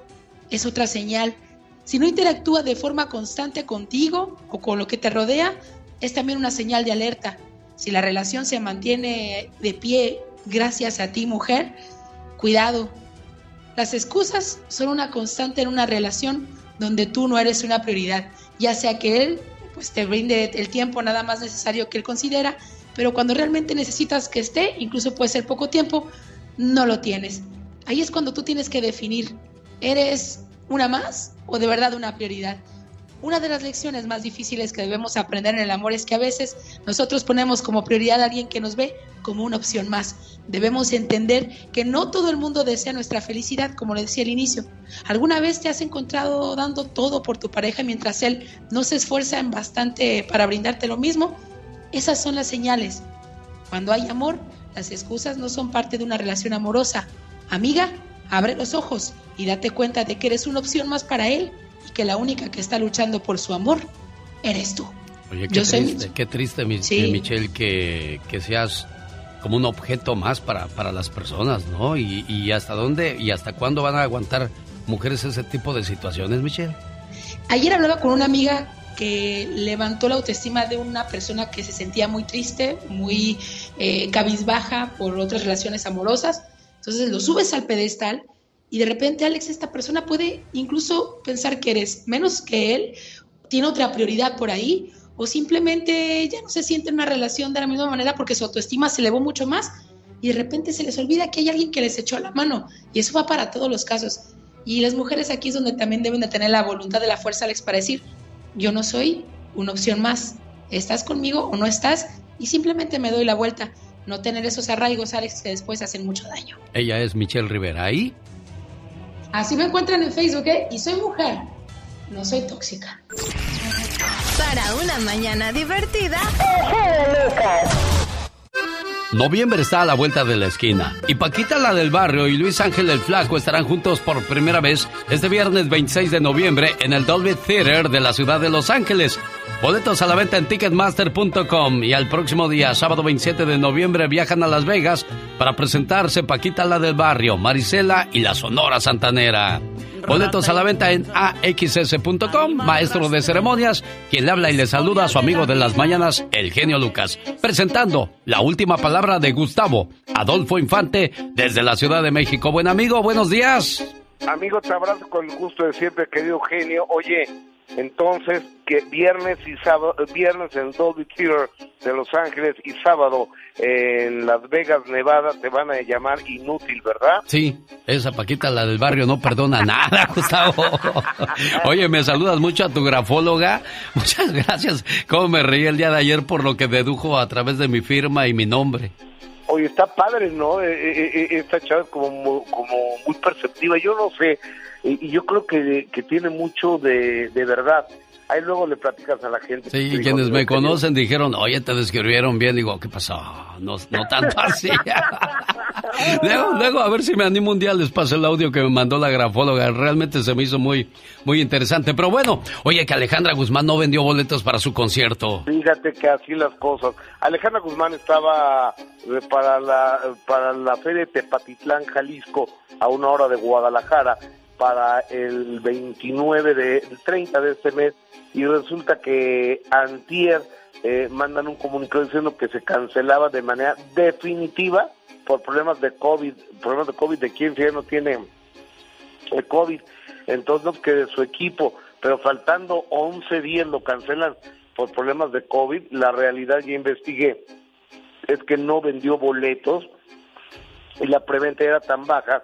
es otra señal. Si no interactúa de forma constante contigo o con lo que te rodea, es también una señal de alerta. Si la relación se mantiene de pie gracias a ti, mujer, cuidado. Las excusas son una constante en una relación donde tú no eres una prioridad, ya sea que él pues te brinde el tiempo nada más necesario que él considera, pero cuando realmente necesitas que esté, incluso puede ser poco tiempo, no lo tienes. Ahí es cuando tú tienes que definir, ¿eres una más o de verdad una prioridad? Una de las lecciones más difíciles que debemos aprender en el amor es que a veces nosotros ponemos como prioridad a alguien que nos ve como una opción más. Debemos entender que no todo el mundo desea nuestra felicidad, como le decía al inicio. ¿Alguna vez te has encontrado dando todo por tu pareja mientras él no se esfuerza en bastante para brindarte lo mismo? Esas son las señales. Cuando hay amor, las excusas no son parte de una relación amorosa. Amiga, Abre los ojos y date cuenta de que eres una opción más para él y que la única que está luchando por su amor eres tú. Oye, qué Yo soy triste, qué triste, mi- Sí. eh, Michelle, que, que seas como un objeto más para, para las personas, ¿no? Y, y hasta dónde y hasta cuándo van a aguantar mujeres ese tipo de situaciones, Michelle. Ayer hablaba con una amiga que levantó la autoestima de una persona que se sentía muy triste, muy eh, cabizbaja por otras relaciones amorosas. Entonces lo subes al pedestal y de repente, Alex, esta persona puede incluso pensar que eres menos que él, tiene otra prioridad por ahí, o simplemente ya no se siente en una relación de la misma manera porque su autoestima se elevó mucho más y de repente se les olvida que hay alguien que les echó la mano. Y eso va para todos los casos. Y las mujeres aquí es donde también deben de tener la voluntad de la fuerza, Alex, para decir, yo no soy una opción más. ¿Estás conmigo o no estás? Y simplemente me doy la vuelta. No tener esos arraigos, Alex, que después hacen mucho daño. Ella es Michelle Rivera. Ahí, Así me encuentran en Facebook, ¿eh? Y soy mujer. No soy tóxica. Para una mañana divertida. Noviembre está a la vuelta de la esquina y Paquita la del barrio y Luis Ángel el Flaco estarán juntos por primera vez este viernes 26 de noviembre en el Dolby Theater de la ciudad de Los Ángeles. Boletos a la venta en ticketmaster.com y al próximo día, sábado 27 de noviembre, viajan a Las Vegas para presentarse Paquita la del barrio, Marisela y la Sonora Santanera. Boletos a la venta en axs.com, maestro de ceremonias, quien le habla y le saluda a su amigo de las mañanas, el genio Lucas, presentando la última palabra de Gustavo Adolfo Infante desde la Ciudad de México. Buen amigo, buenos días. Amigo, te abrazo con el gusto de siempre, querido genio. Oye, entonces, que viernes y sábado, viernes en Dolby Theater de Los Ángeles y sábado en Las Vegas, Nevada, te van a llamar inútil, ¿verdad? Sí, esa Paquita, la del barrio, no perdona nada, Gustavo. Oye, me saludas mucho a tu grafóloga. Muchas gracias. Cómo me reí el día de ayer por lo que dedujo a través de mi firma y mi nombre. Oye, está padre, ¿no? Eh, eh, eh, esta chava es como, como muy perceptiva. Yo no sé, y yo creo que, que tiene mucho de, de verdad. Ahí luego le platicas a la gente. Sí, Digo, quienes me conocen dijeron, oye, te describieron bien. Digo, ¿qué pasó? No, no tanto así. luego, luego, a ver si me animo un día, les paso el audio que me mandó la grafóloga. Realmente se me hizo muy, muy interesante. Pero bueno, oye, que Alejandra Guzmán no vendió boletos para su concierto. Fíjate que así las cosas. Alejandra Guzmán estaba eh, para la para la feria de Tepatitlán, Jalisco, a una hora de Guadalajara, para el 29 de el 30 de este mes y resulta que antier eh, mandan un comunicado diciendo que se cancelaba de manera definitiva por problemas de COVID, problemas de COVID de quien ya no tiene el COVID, entonces no, que de su equipo, pero faltando 11 días lo cancelan por problemas de COVID, la realidad ya investigué, es que no vendió boletos y la preventa era tan baja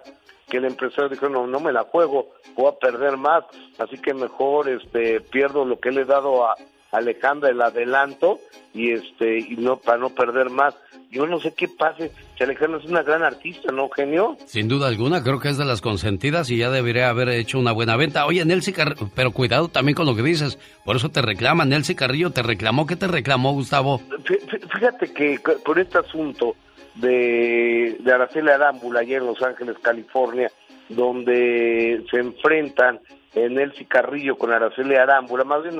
que el empresario dijo, no, no me la juego, voy a perder más, así que mejor este pierdo lo que le he dado a Alejandra el adelanto y este y no para no perder más. Yo no sé qué pase, si Alejandra es una gran artista, ¿no, genio? Sin duda alguna, creo que es de las consentidas y ya debería haber hecho una buena venta. Oye, Nelcy Carrillo, pero cuidado también con lo que dices. Por eso te reclama, Nelcy Carrillo te reclamó. ¿Qué te reclamó, Gustavo? Fí- fí- Fíjate que con este asunto de, de Araceli Arámbula ayer en Los Ángeles, California, donde se enfrentan Nelcy Carrillo con Araceli Arámbula, más bien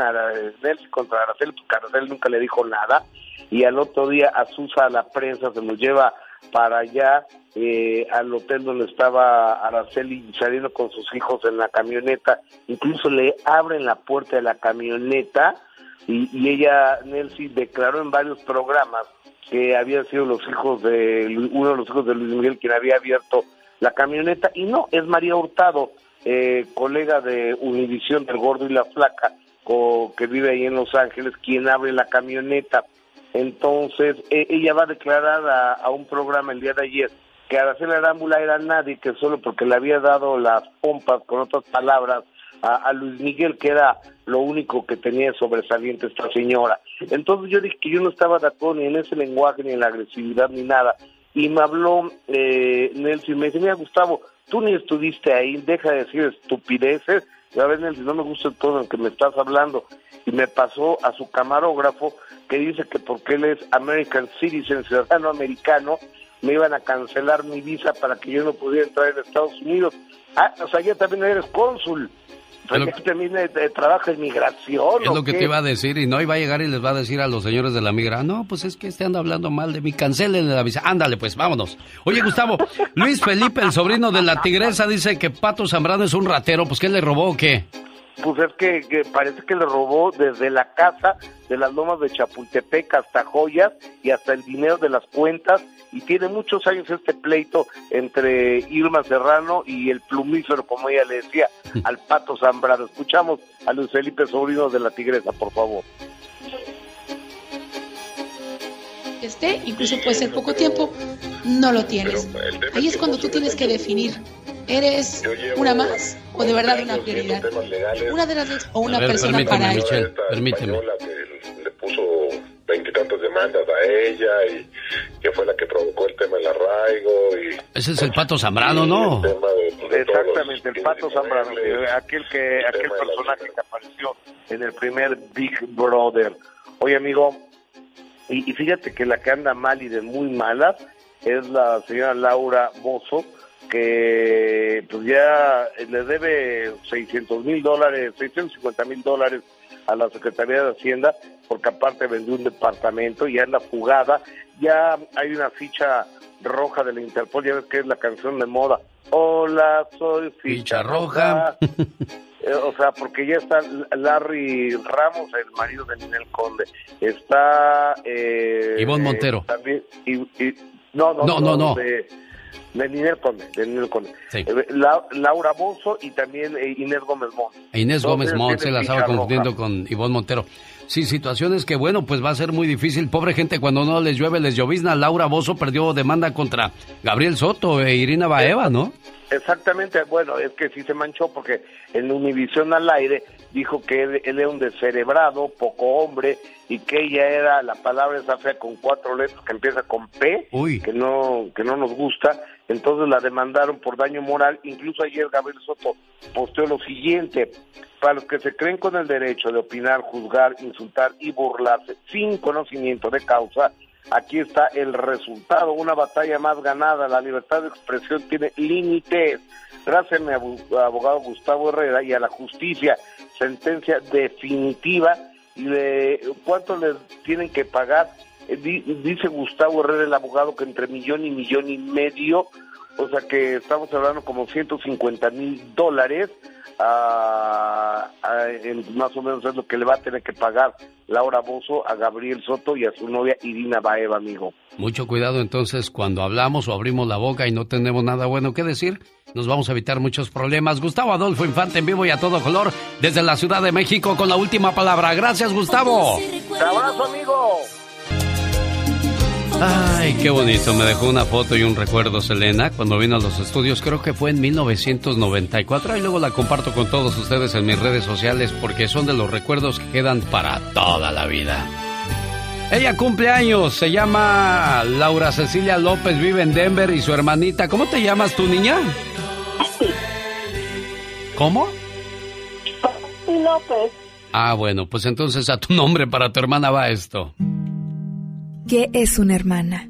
Nelcy contra Araceli, porque Araceli nunca le dijo nada, y al otro día Azusa a la prensa se nos lleva para allá eh, al hotel donde estaba Araceli saliendo con sus hijos en la camioneta, incluso le abren la puerta de la camioneta y, y ella, Nelcy, declaró en varios programas que habían sido los hijos de uno de los hijos de Luis Miguel quien había abierto la camioneta y no, es María Hurtado, eh, colega de Univisión del Gordo y la Flaca, co- que vive ahí en Los Ángeles, quien abre la camioneta. Entonces, e- ella va a declarar a, a un programa el día de ayer que Araceli Arámbula era nadie, que solo porque le había dado las pompas, con otras palabras, a, Luis Miguel, que era lo único que tenía sobresaliente esta señora. Entonces yo dije que yo no estaba de acuerdo ni en ese lenguaje, ni en la agresividad, ni nada. Y me habló eh, Nelson y me dice, mira Gustavo, tú ni estuviste ahí, deja de decir estupideces. A ver, Nelson, no me gusta todo lo que me estás hablando. Y me pasó a su camarógrafo que dice que porque él es American Citizen, ciudadano americano, me iban a cancelar mi visa para que yo no pudiera entrar en Estados Unidos. Ah, o sea, ya también eres cónsul. Es lo- también eh, eh, trabaja en migración. Es ¿o lo que qué? te iba a decir y no iba a llegar y les va a decir a los señores de la migra, no, pues es que este anda hablando mal de mí, cancelen la visa. Ándale, pues, vámonos. Oye, Gustavo, Luis Felipe, el sobrino de la tigresa, dice que Pato Zambrano es un ratero, pues ¿qué le robó o qué? Pues es que, que parece que le robó desde la casa de las lomas de Chapultepec hasta joyas y hasta el dinero de las cuentas y tiene muchos años este pleito entre Irma Serrano y el plumífero, como ella le decía, al Pato Zambrano. Escuchamos a Luis Felipe Sobrino de la Tigresa, por favor. esté, incluso puede ser poco tiempo, no lo tienes. Ahí es cuando tú tienes que definir, ¿eres una más o de verdad una prioridad? Una de las dos o una ver, persona permíteme, para él. Michelle, permíteme. le puso veintitantas demandas a ella y que fue la que provocó el tema del arraigo y Ese es el Pato Zambrano, ¿no? Exactamente, el Pato Zambrano, eh, aquel, que, aquel personaje que apareció en el primer Big Brother. Oye, amigo, y, y fíjate que la que anda mal y de muy mala es la señora Laura Bozo, que pues ya le debe 600 mil dólares, 650 mil dólares a la Secretaría de Hacienda, porque aparte vendió un departamento y anda fugada. Ya hay una ficha roja de la Interpol, ya ves que es la canción de moda. Hola, soy ficha, Ficha roja. Eh, o sea, porque ya está Larry Ramos, el marido de Ninel Conde. Está... Eh, Ivonne Montero. También, y, y- no, no, No, no, no. De, de Ninel Conde. De Ninel Conde. Sí. Eh, La- Laura Bozo y también eh, Inés Gómez Mont. Inés Todos Gómez Mont se la estaba confundiendo roja. con Ivonne Montero. Sí, situaciones que, bueno, pues va a ser muy difícil. Pobre gente, cuando no les llueve, les llovizna. Laura Bozo perdió demanda contra Gabriel Soto e Irina Baeva, ¿no? Exactamente, bueno, es que sí se manchó porque en Univisión al aire dijo que él, él era un descerebrado, poco hombre, y que ella era la palabra esa fea con cuatro letras que empieza con P, que no que no nos gusta, entonces la demandaron por daño moral, incluso ayer Gabriel Soto posteó lo siguiente, para los que se creen con el derecho de opinar, juzgar, insultar y burlarse sin conocimiento de causa, Aquí está el resultado, una batalla más ganada. La libertad de expresión tiene límites. Gracias mi abogado Gustavo Herrera y a la justicia, sentencia definitiva. ¿Y de cuánto les tienen que pagar? Eh, di- dice Gustavo Herrera, el abogado, que entre millón y millón y medio, o sea que estamos hablando como 150 mil dólares. Ah, ah, en- más o menos es lo que le va a tener que pagar Laura Bozo a Gabriel Soto y a su novia Irina Baeva, amigo. Mucho cuidado entonces cuando hablamos o abrimos la boca y no tenemos nada bueno que decir. Nos vamos a evitar muchos problemas. Gustavo Adolfo Infante en vivo y a todo color desde la Ciudad de México con la última palabra. Gracias, Gustavo. ¡Te abrazo, amigo! Ay, qué bonito. Me dejó una foto y un recuerdo, Selena, cuando vino a los estudios. Creo que fue en 1994 y luego la comparto con todos ustedes en mis redes sociales porque son de los recuerdos que quedan para toda la vida. Ella cumple años, se llama Laura Cecilia López, vive en Denver y su hermanita. ¿Cómo te llamas tu niña? ¿Cómo? López. Ah, bueno, pues entonces a tu nombre para tu hermana va esto. ¿Qué es una hermana?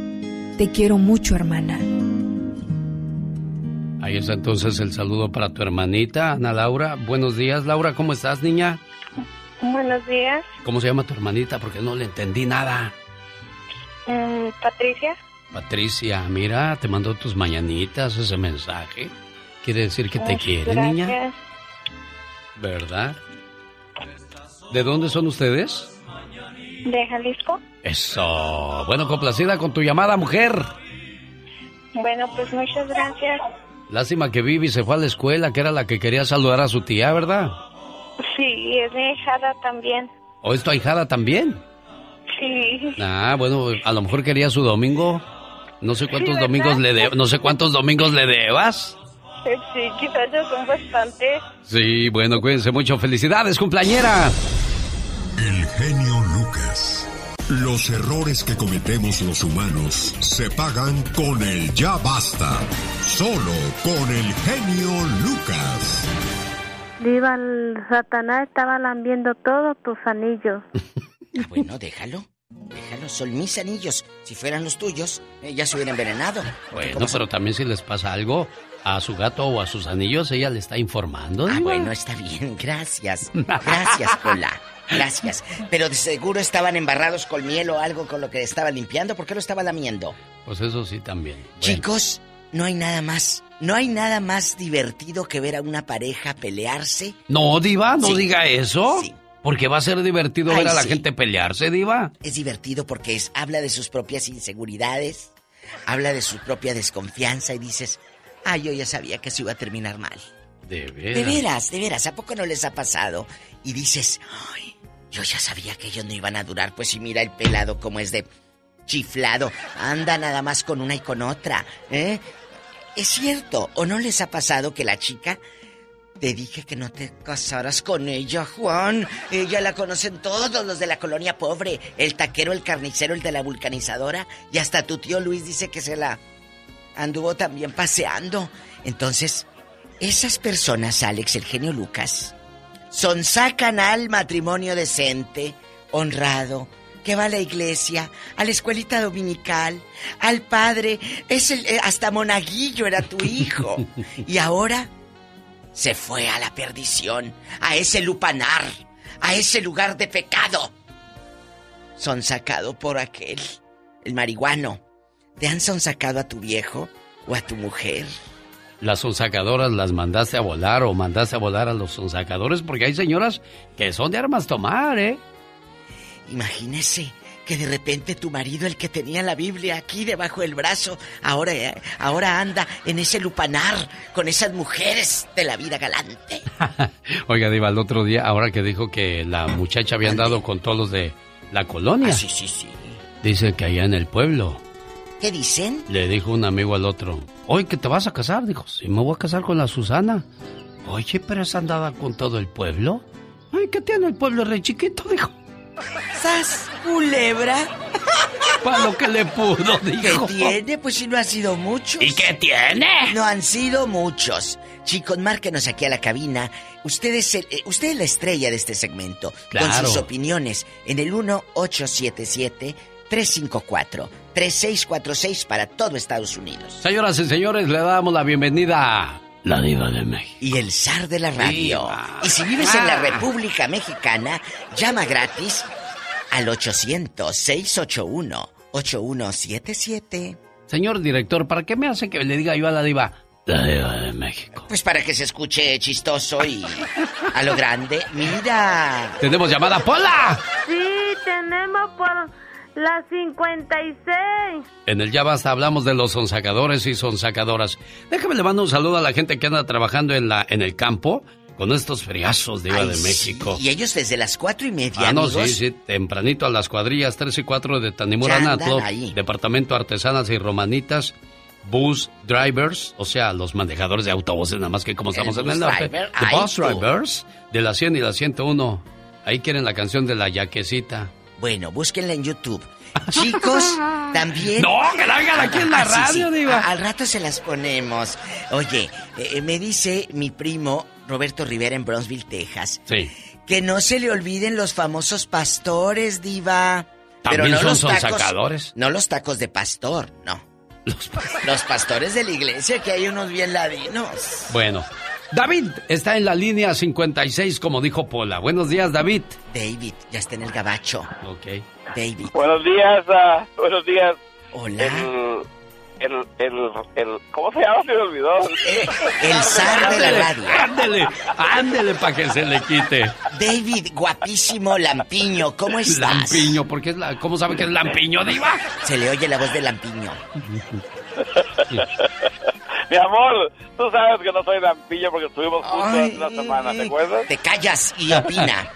Te quiero mucho, hermana. Ahí está entonces el saludo para tu hermanita, Ana Laura. Buenos días, Laura, ¿cómo estás, niña? Buenos días, ¿Cómo se llama tu hermanita? Porque no le entendí nada. Mm, Patricia. Patricia, mira, te mandó tus mañanitas ese mensaje. Quiere decir que te quiere, gracias. niña. ¿Verdad? ¿De dónde son ustedes? De Jalisco. Eso. Bueno, complacida con tu llamada, mujer. Bueno, pues muchas gracias. Lástima que Vivi se fue a la escuela, que era la que quería saludar a su tía, ¿verdad? Sí, es mi hijada también. ¿O es tu ahijada también? Sí. Ah, bueno, a lo mejor quería su domingo. No sé cuántos domingos le de, no sé cuántos domingos le debas. Eh, Sí, quizás ya son bastantes. Sí, bueno, cuídense mucho. Felicidades, cumpleañera. El genio. Los errores que cometemos los humanos se pagan con el ya basta. Solo con el genio Lucas. Diva, el Satanás estaba lambiendo todos tus anillos. Ah, bueno, déjalo. Déjalo, son mis anillos. Si fueran los tuyos, eh, ya se hubiera envenenado. Bueno, pero también si les pasa algo a su gato o a sus anillos, ella le está informando. Ah, bueno, está bien, gracias. Gracias, Pola. Gracias. Pero de seguro estaban embarrados con miel o algo con lo que estaba limpiando. ¿Por qué lo estaba lamiendo? Pues eso sí también. Bueno, Chicos, no hay nada más. No hay nada más divertido que ver a una pareja pelearse. No, Diva, no Sí. diga eso. Porque va a ser divertido Ay, ver a la sí. gente pelearse, Diva. Es divertido porque es, habla de sus propias inseguridades, habla de su propia desconfianza y dices, ah, yo ya sabía que eso iba a terminar mal. De veras. De veras, de veras, ¿a poco no les ha pasado? Y dices, ay, yo ya sabía que ellos no iban a durar, pues si mira el pelado como es de chiflado, anda nada más con una y con otra, ¿eh? Es cierto, ¿o no les ha pasado que la chica te dije que no te casaras con ella, Juan. Ella la conocen todos los de la colonia pobre. El taquero, el carnicero, el de la vulcanizadora. Y hasta tu tío Luis dice que se la anduvo también paseando. Entonces, esas personas, Alex, el genio Lucas, son sacan al matrimonio decente, honrado, que va a la iglesia, a la escuelita dominical, al padre, es el, eh, hasta monaguillo era tu hijo. y ahora se fue a la perdición, a ese lupanar, a ese lugar de pecado. Son sacado por aquel, el marihuano. ¿Te han sonsacado a tu viejo o a tu mujer? Las sonsacadoras las mandaste a volar o mandaste a volar a los sonsacadores porque hay señoras que son de armas tomar, ¿eh? Imagínese que de repente tu marido, el que tenía la Biblia aquí debajo del brazo, ahora, eh, ahora anda en ese lupanar con esas mujeres de la vida galante. Oiga, Diva, el otro día, ahora que dijo que la muchacha había andado con todos los de la colonia. Ah, sí, sí, sí. Dice que allá en el pueblo ¿Qué dicen? le dijo un amigo al otro, oye, ¿que te vas a casar? Dijo, sí, me voy a casar con la Susana. Oye, pero esa andada con todo el pueblo. Ay, ¿qué tiene el pueblo re chiquito? Dijo. ¡Sas, culebra! Para lo que le pudo, dijo. ¿Qué tiene? Pues si no han sido muchos. ¿Y qué tiene? No han sido muchos. Chicos, márquenos aquí a la cabina. Usted es, el- eh, usted es la estrella de este segmento. Con Claro. sus opiniones en el 1877-354-3646 para todo Estados Unidos. Señoras y señores, le damos la bienvenida a la Diva de México. Y el zar de la radio. Diva. Y si vives en la Ah. República Mexicana, llama gratis al 800-681-8177. Señor director, ¿para qué me hace que le diga yo a la Diva? La Diva de México. Pues para que se escuche chistoso y a lo grande. Mira. Tenemos llamada Pola. Sí, tenemos por las 56. En el Ya Basta hablamos de los sonsacadores y sonsacadoras. Déjame le mando un saludo a la gente que anda trabajando en, la, en el campo con estos friazos de Iba de sí, México. Y ellos desde las cuatro y media, Ah, no, amigos. sí, sí, tempranito a las cuadrillas 3 y 4 de ahí. Departamento Artesanas y Romanitas, Bus Drivers, o sea, los manejadores de autobuses, nada más que como El estamos en el norte. driver, The ay, Bus tú. Drivers, de la 100 y la 101. Ahí quieren la canción de la yaquecita. Bueno, búsquenla en YouTube. Chicos, también. No, que la hagan aquí en la Ah, sí, radio, sí. diva. Al rato se las ponemos. Oye, eh, me dice mi primo Roberto Rivera en Bronzeville, Texas, Sí. que no se le olviden los famosos pastores, diva. También son los tacos- sonsacadores. No los tacos de pastor, no. Los, pastores de la iglesia, que hay unos bien ladinos. Bueno, David está en la línea 56, como dijo Pola. Buenos días, David. David, ya está en el gabacho. Ok. David. Buenos días, ah, buenos días. Hola. El, el, el, el- ¿cómo se llama? Se me olvidó. El zar de la radio. Ándele, ándele para que se le quite. David, guapísimo Lampiño, ¿cómo estás? Lampiño, porque es la, ¿cómo sabe que es Lampiño, Diva? Se le oye la voz de Lampiño. Mi amor, tú sabes que no soy Lampiño porque estuvimos juntos hace una semana, ¿te acuerdas? Te callas y opina.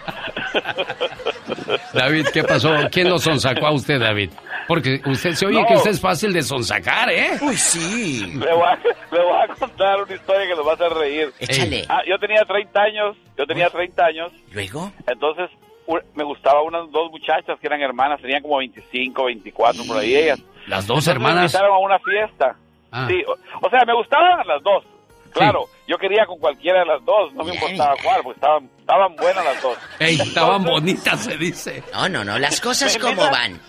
David, ¿qué pasó? ¿Quién lo sonsacó a usted, David? Porque usted se oye No. que usted es fácil de sonsacar, ¿eh? Uy, sí. Le voy, a, le voy a contar una historia que nos va a hacer reír. Échale. Ah, yo tenía 30 años, yo tenía 30 años. ¿Luego? Entonces me gustaba unas dos muchachas que eran hermanas, tenían como 25, 24 por ahí ellas. Las dos Entonces Me hermanas. invitaron a una fiesta. Ah. Sí, o, o sea, me gustaban las dos. Claro, yo quería con cualquiera de las dos, no me importaba cuál, porque estaban, estaban buenas las dos. Ey, estaban bonitas, se dice. No, no, no, las cosas como van.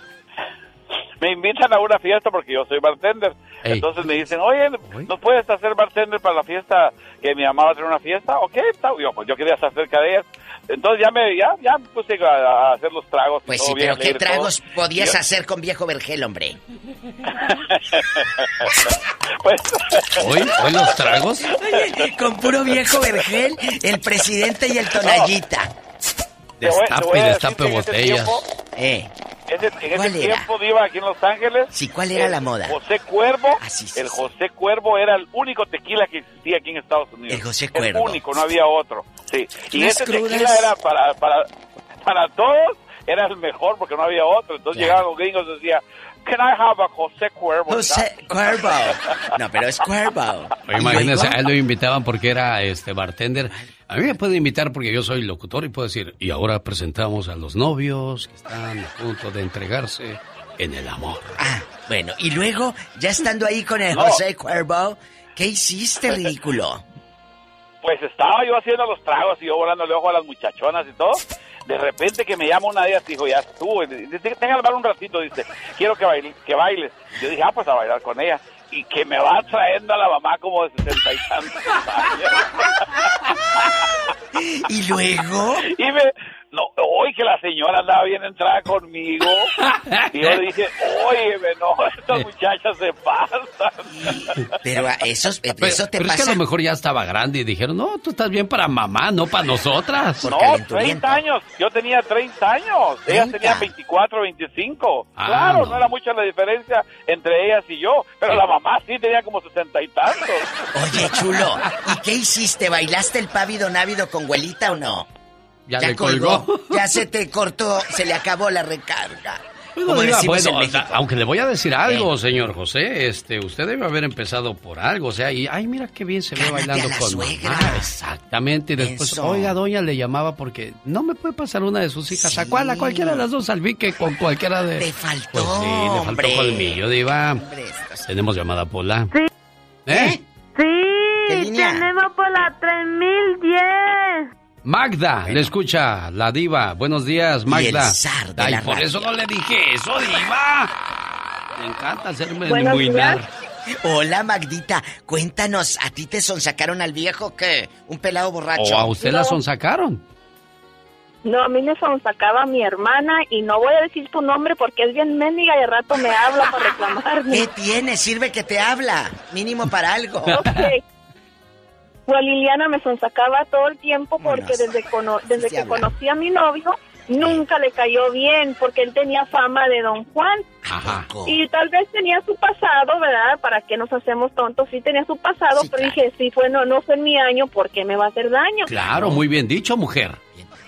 Me invitan a una fiesta porque yo soy bartender. Ey. Entonces me dicen, oye, ¿no puedes hacer bartender para la fiesta que mi mamá va a tener una fiesta? Ok, está. Yo, pues yo quería estar cerca de ellas. Entonces ya me, ya, ya me puse a, a hacer los tragos. Pues sí, pero ¿qué todo. tragos podías hacer con viejo vergel, hombre? Pues, ¿Hoy? ¿Hoy los tragos? Oye, con puro viejo vergel, el presidente y el tonallita. Te Destape destape botellas. tiempo- Eh, Ese, en ¿Cuál ese tiempo iba aquí en Los Ángeles. Sí, ¿cuál era el la moda? José Cuervo. Ah, sí, sí, el. José Cuervo era el único tequila que existía aquí en Estados Unidos. El José Cuervo. único, no había otro. Sí. Y ese crudas. tequila era para, para, para todos, era el mejor porque no había otro. Entonces Claro. llegaban los gringos y decían, Can I have a José Cuervo? José Cuervo. No, pero es Cuervo. Oye, ¿Y imagínense, a él lo invitaban porque era este bartender. A mí me pueden invitar porque yo soy locutor y puedo decir, y ahora presentamos a los novios que están a punto de entregarse en el amor. Ah, bueno, y luego, ya estando ahí con el No. José Cuervo, ¿qué hiciste, ridículo? Pues estaba yo haciendo los tragos y yo volándole ojo a las muchachonas y todo. De repente que me llama una de ellas dijo, ya estuvo. Y dice, Déjame hablar un ratito, dice, quiero que, baile, que bailes. Yo dije, ah, pues a bailar con ella. Y que me va trayendo a la mamá como de sesenta y tantos años. ¿Y luego? Y me... La señora andaba bien entrada conmigo. Y yo le dije, oye, no, estas muchachas se pasan. Pero eh, Pero, eso te pero es que a pasa. lo mejor ya estaba grande y dijeron, no, tú estás bien para mamá, no para nosotras. No, 30 años. Yo tenía 30 años. Ellas 30. tenían 24, 25. Ah, claro, no. no. era mucha la diferencia entre ellas y yo. Pero la mamá sí tenía como 60 y tantos. Oye, chulo, ¿y qué hiciste? ¿Bailaste el pávido návido con güelita o no? Ya le colgó. Ya se te cortó, se le acabó la recarga. Bueno, Como diga, decimos bueno, en México. aunque le voy a decir algo, señor José, este, usted debe haber empezado por algo, o sea, y ay, mira qué bien se ve bailando a la con suegra. mamá. Exactamente, y después, Eso. oiga, doña le llamaba porque no me puede pasar una de sus hijas, ¿a cuál? A cualquiera de las dos, al que con cualquiera de... Te faltó, Pues sí, le faltó colmillo, diva. Hombre, Tenemos llamada Pola. Sí. ¿Eh? Sí, línea? tenemos por la 3010. Magda, le escucha la diva. Buenos días, Magda. el zar de Ay, la por radio. eso no le dije eso, diva. Me encanta hacerme muy Hola, Magdita. Cuéntanos, ¿a ti te sonsacaron al viejo que un pelado borracho? ¿O a usted la No. sonsacaron? No, a mí me sacaba mi hermana y no voy a decir tu nombre porque es bien mendiga y de rato me habla para reclamarme. ¿Qué tiene? Sirve que te habla. Mínimo para algo. Ok. Pues Liliana me sonsacaba todo el tiempo porque desde, cono- desde que habla. conocí a mi novio nunca le cayó bien porque él tenía fama de don Juan Ajá. y tal vez tenía su pasado, ¿verdad? ¿Para qué nos hacemos tontos? Sí tenía su pasado, Sí, pero claro. dije, sí, fue, no, no fue en mi año, ¿por qué me va a hacer daño? Claro, muy bien dicho, mujer.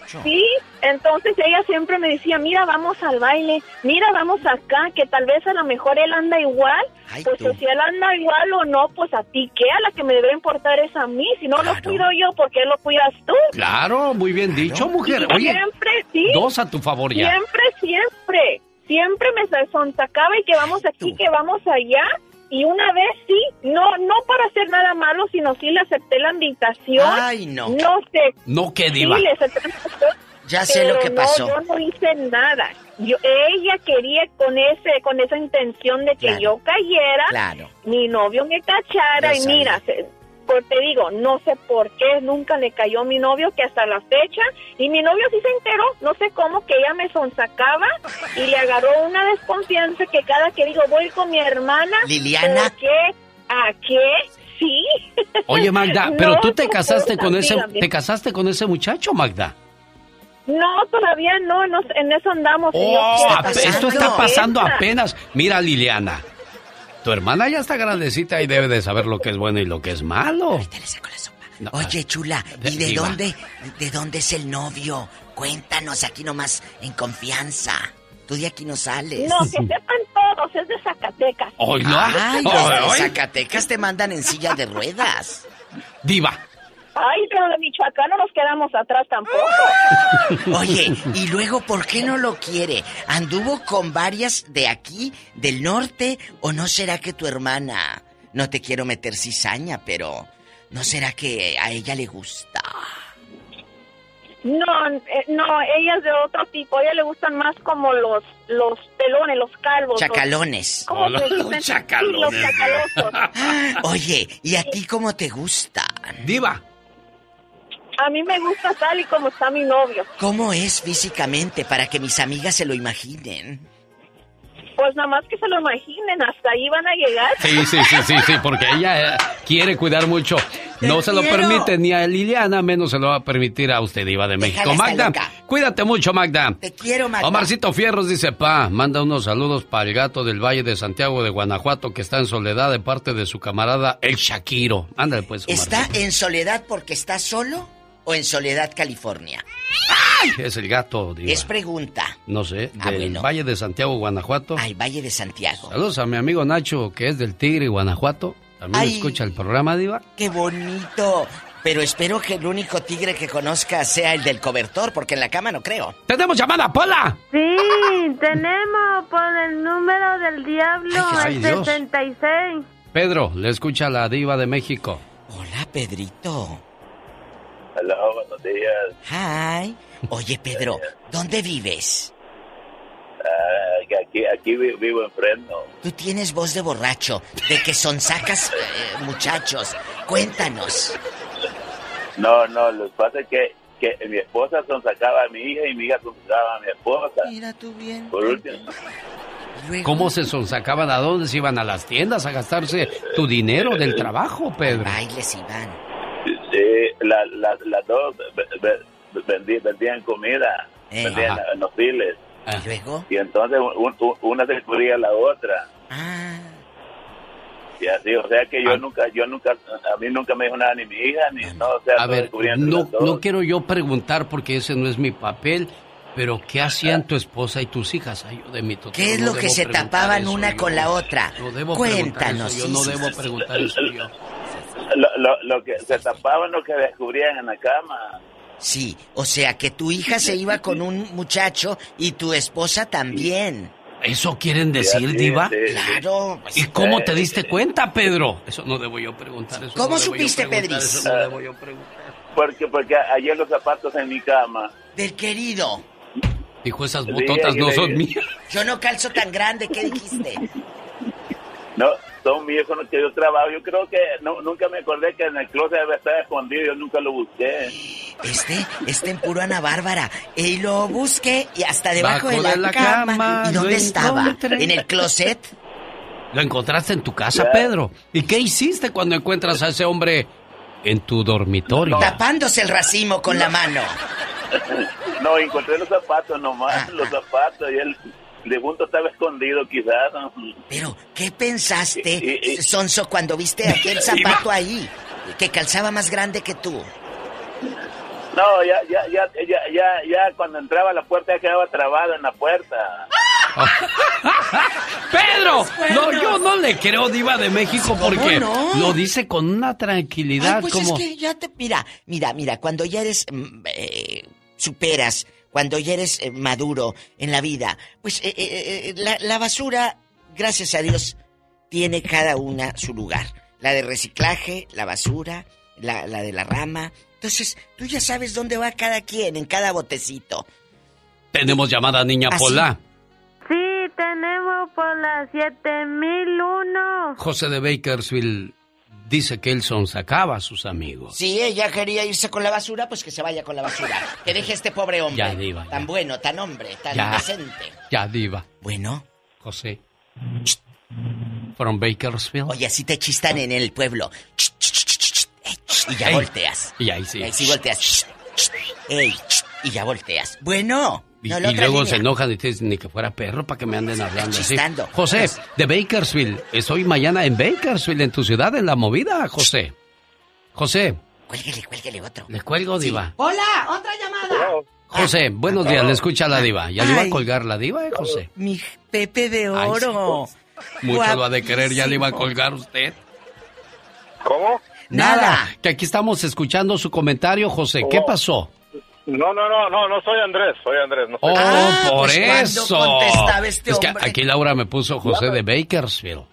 Dicho. Sí, entonces ella siempre me decía, mira, vamos al baile, mira, vamos acá, que tal vez a lo mejor él anda igual, Ay, pues tú. si él anda igual o no, pues a ti, ¿qué? A la que me debe importar es a mí, si no Claro. lo cuido yo, ¿por qué lo cuidas tú? Claro, muy bien dicho, mujer. Oye, siempre, sí, dos a tu favor ya. siempre, siempre, siempre me sonsacaba y que vamos aquí, que vamos allá. Y una vez sí, no no para hacer nada malo, sino sí le acepté la invitación. Ay, no. No sé, No, Sí, diva. le acepté la invitación, Ya sé pero lo que no, pasó. yo no hice nada. Yo, ella quería con ese, con esa intención de que Claro. yo cayera, Claro. mi novio me cachara y mira, se- pues te digo, no sé por qué nunca le cayó mi novio que hasta la fecha y mi novio sí se enteró, no sé cómo que ella me sonsacaba y le agarró una desconfianza que cada que digo voy con mi hermana, Liliana. ¿por qué? ¿A qué? Sí. Oye, Magda, pero No, tú te casaste con ese, dígame. te casaste con ese muchacho, Magda. No, todavía no, no, en eso andamos. Oh, esto está pasando? apenas. Mira, Liliana, tu hermana ya está grandecita y debe de saber lo que es bueno y lo que es malo. Te le saco la sopa. No, Oye, chula, ¿y de diva. dónde, de dónde es el novio? Cuéntanos aquí nomás en confianza. Tú de aquí no sales. No, que sepan todos es de Zacatecas. Ay, los de Ay. Zacatecas te mandan en silla de ruedas. Diva. Ay, pero de Michoacán no nos quedamos atrás tampoco. Oye, y luego, ¿por qué no lo quiere? ¿Anduvo con varias de aquí, del norte? ¿O no será que tu hermana, no te quiero meter cizaña, pero no será que a ella le gusta? No, eh, no, ella es de otro tipo. A ella le gustan más como los los pelones, los calvos. los- Chacalones. ¿Cómo Hola, se los chacalones. Sí, los chacalosos. Oye, ¿y a ti cómo te gusta? Diva. A mí me gusta tal y como está mi novio. ¿Cómo es físicamente para que mis amigas se lo imaginen? Pues nada más que se lo imaginen, hasta ahí van a llegar. Sí, sí, sí, sí, sí, porque ella eh, quiere cuidar mucho. No se lo permite ni a Liliana, menos se lo va a permitir a usted, Diva de México. Magda, loca. cuídate mucho, Magda. Te quiero, Magda. Omarcito Fierros dice, pa, manda unos saludos para el gato del Valle de Santiago de Guanajuato que está en soledad de parte de su camarada El Shakiro. Ándale pues, Omarcito. ¿Está en soledad porque está solo o en soledad California? Es el gato, Diva. Es pregunta. No sé, Ah, del bueno. Valle de Santiago, Guanajuato. Al Valle de Santiago. Saludos a mi amigo Nacho, que es del Tigre, Guanajuato. También Ay. escucha el programa, Diva. ¡Qué bonito! Pero espero que el único tigre que conozca sea el del cobertor, porque en la cama no creo. ¡Tenemos llamada, Pola! Sí, tenemos por el número del diablo, Ay, el Dios. 66. Pedro, le escucha la Diva de México. Hola, Pedrito. Hola, buenos días. Hi. Oye, Pedro, ¿dónde vives? Ah, aquí, aquí vi- vivo en Fresno. Tú tienes voz de borracho, de que son sacas eh, muchachos. Cuéntanos. No, no, lo que pasa es que, que mi esposa sonsacaba a mi hija y mi hija sonsacaba a mi esposa. Mira tú bien. Por último, ¿Cómo se sonsacaban? ¿A dónde se iban? ¿A las tiendas a gastarse tu dinero del trabajo, Pedro? Bailes, Iván. Sí, la- la- las dos ve- ve- vendí- vendían comida, Eh. vendían Ajá. los files. ¿Y luego? Y entonces un- un- una se cubría a la otra. Ah. Y así, o sea que yo nunca, yo nunca, a mí nunca me dijo nada ni mi hija, ni no, o sea, A ver, no, no quiero yo preguntar porque ese no es mi papel, pero ¿qué hacían tu esposa y tus hijas? Ay, yo de mi totoro, ¿Qué es no lo que se tapaban eso una yo. con la otra? No debo Cuéntanos. preguntar eso, yo sí, no sí, debo sí, preguntar eso yo. Lo, lo, lo que se tapaban lo que descubrían en la cama. Sí, o sea que tu hija se iba con un muchacho y tu esposa también. ¿Eso quieren decir, Sí, Diva? sí, sí. Claro. ¿Y cómo te diste cuenta, Pedro? Eso no debo yo preguntar. Eso ¿Cómo no supiste, Pedris? Eso no debo yo preguntar. Porque, porque ayer los zapatos en mi cama. Del querido. Dijo, esas bototas no son mías. Yo no calzo tan grande, ¿qué dijiste? No, son míos con los que yo trabajo. Yo creo que no, nunca me acordé que en el closet debe estar escondido. Yo nunca lo busqué. Este, este en puro Ana Bárbara. Y lo busqué y hasta debajo Bajo de la, de la cama. cama, ¿Y dónde estaba? encontré. ¿En el closet? Lo encontraste en tu casa, Ya. Pedro. ¿Y qué hiciste cuando encuentras a ese hombre en tu dormitorio? Tapándose el racimo con la mano. No, encontré los zapatos nomás, Ah, los zapatos. Y el difunto estaba escondido quizás. Pero, ¿qué pensaste, Sonso, cuando viste aquel zapato ahí? Que calzaba más grande que tú. No, ya, ya, ya, ya, ya, ya cuando entraba a la puerta ya quedaba trabado en la puerta. ¡Pedro! No, yo no le creo, Diva de México, ¿Cómo porque no? lo dice con una tranquilidad Ay, pues como... es que ya te... Mira, mira, mira, cuando ya eres... mm, eh, superas, cuando ya eres eh, maduro en la vida, pues eh, eh, eh, la, la basura, gracias a Dios, tiene cada una su lugar. La de reciclaje, la basura, la, la de la rama. Entonces, tú ya sabes dónde va cada quien, en cada botecito. Tenemos llamada niña ¿Ah, sí? Pola. Sí, tenemos por la 7001. José de Bakersfield dice que él sacaba a sus amigos. Si ella quería irse con la basura, pues que se vaya con la basura. Que deje a este pobre hombre. Ya, diva, ya. Tan bueno, tan hombre, tan Ya. decente. Ya, Diva. Bueno. José. From Bakersfield. Oye, así te chistan en el pueblo. Y ya Ey. volteas. Y ahí sí. Y ahí sí volteas. Ey, y ya volteas. Bueno. Y, no, luego línea. se enojan y te dicen ni que fuera perro para que me anden hablando así. chistando. José, de Bakersfield. Estoy mañana en Bakersfield, en tu ciudad, en la movida, José. José, Cuélguele, cuélguele otro. le cuelgo, Diva. Hola, otra llamada. José, buenos días, le escucha la diva. ¿Ya le iba a colgar la diva, eh, José? Mi Pepe de Ay, oro. Mucho lo ha de querer, ya le iba a colgar usted. ¿Cómo? Nada. Que aquí estamos escuchando su comentario, José. ¿Qué Oh. pasó? No, no, no, no, no soy Andrés, soy Andrés. No soy Oh, Andrés. por pues, eso. ¿cuándo contestaba este es que hombre? aquí Laura me puso José de Bakersfield.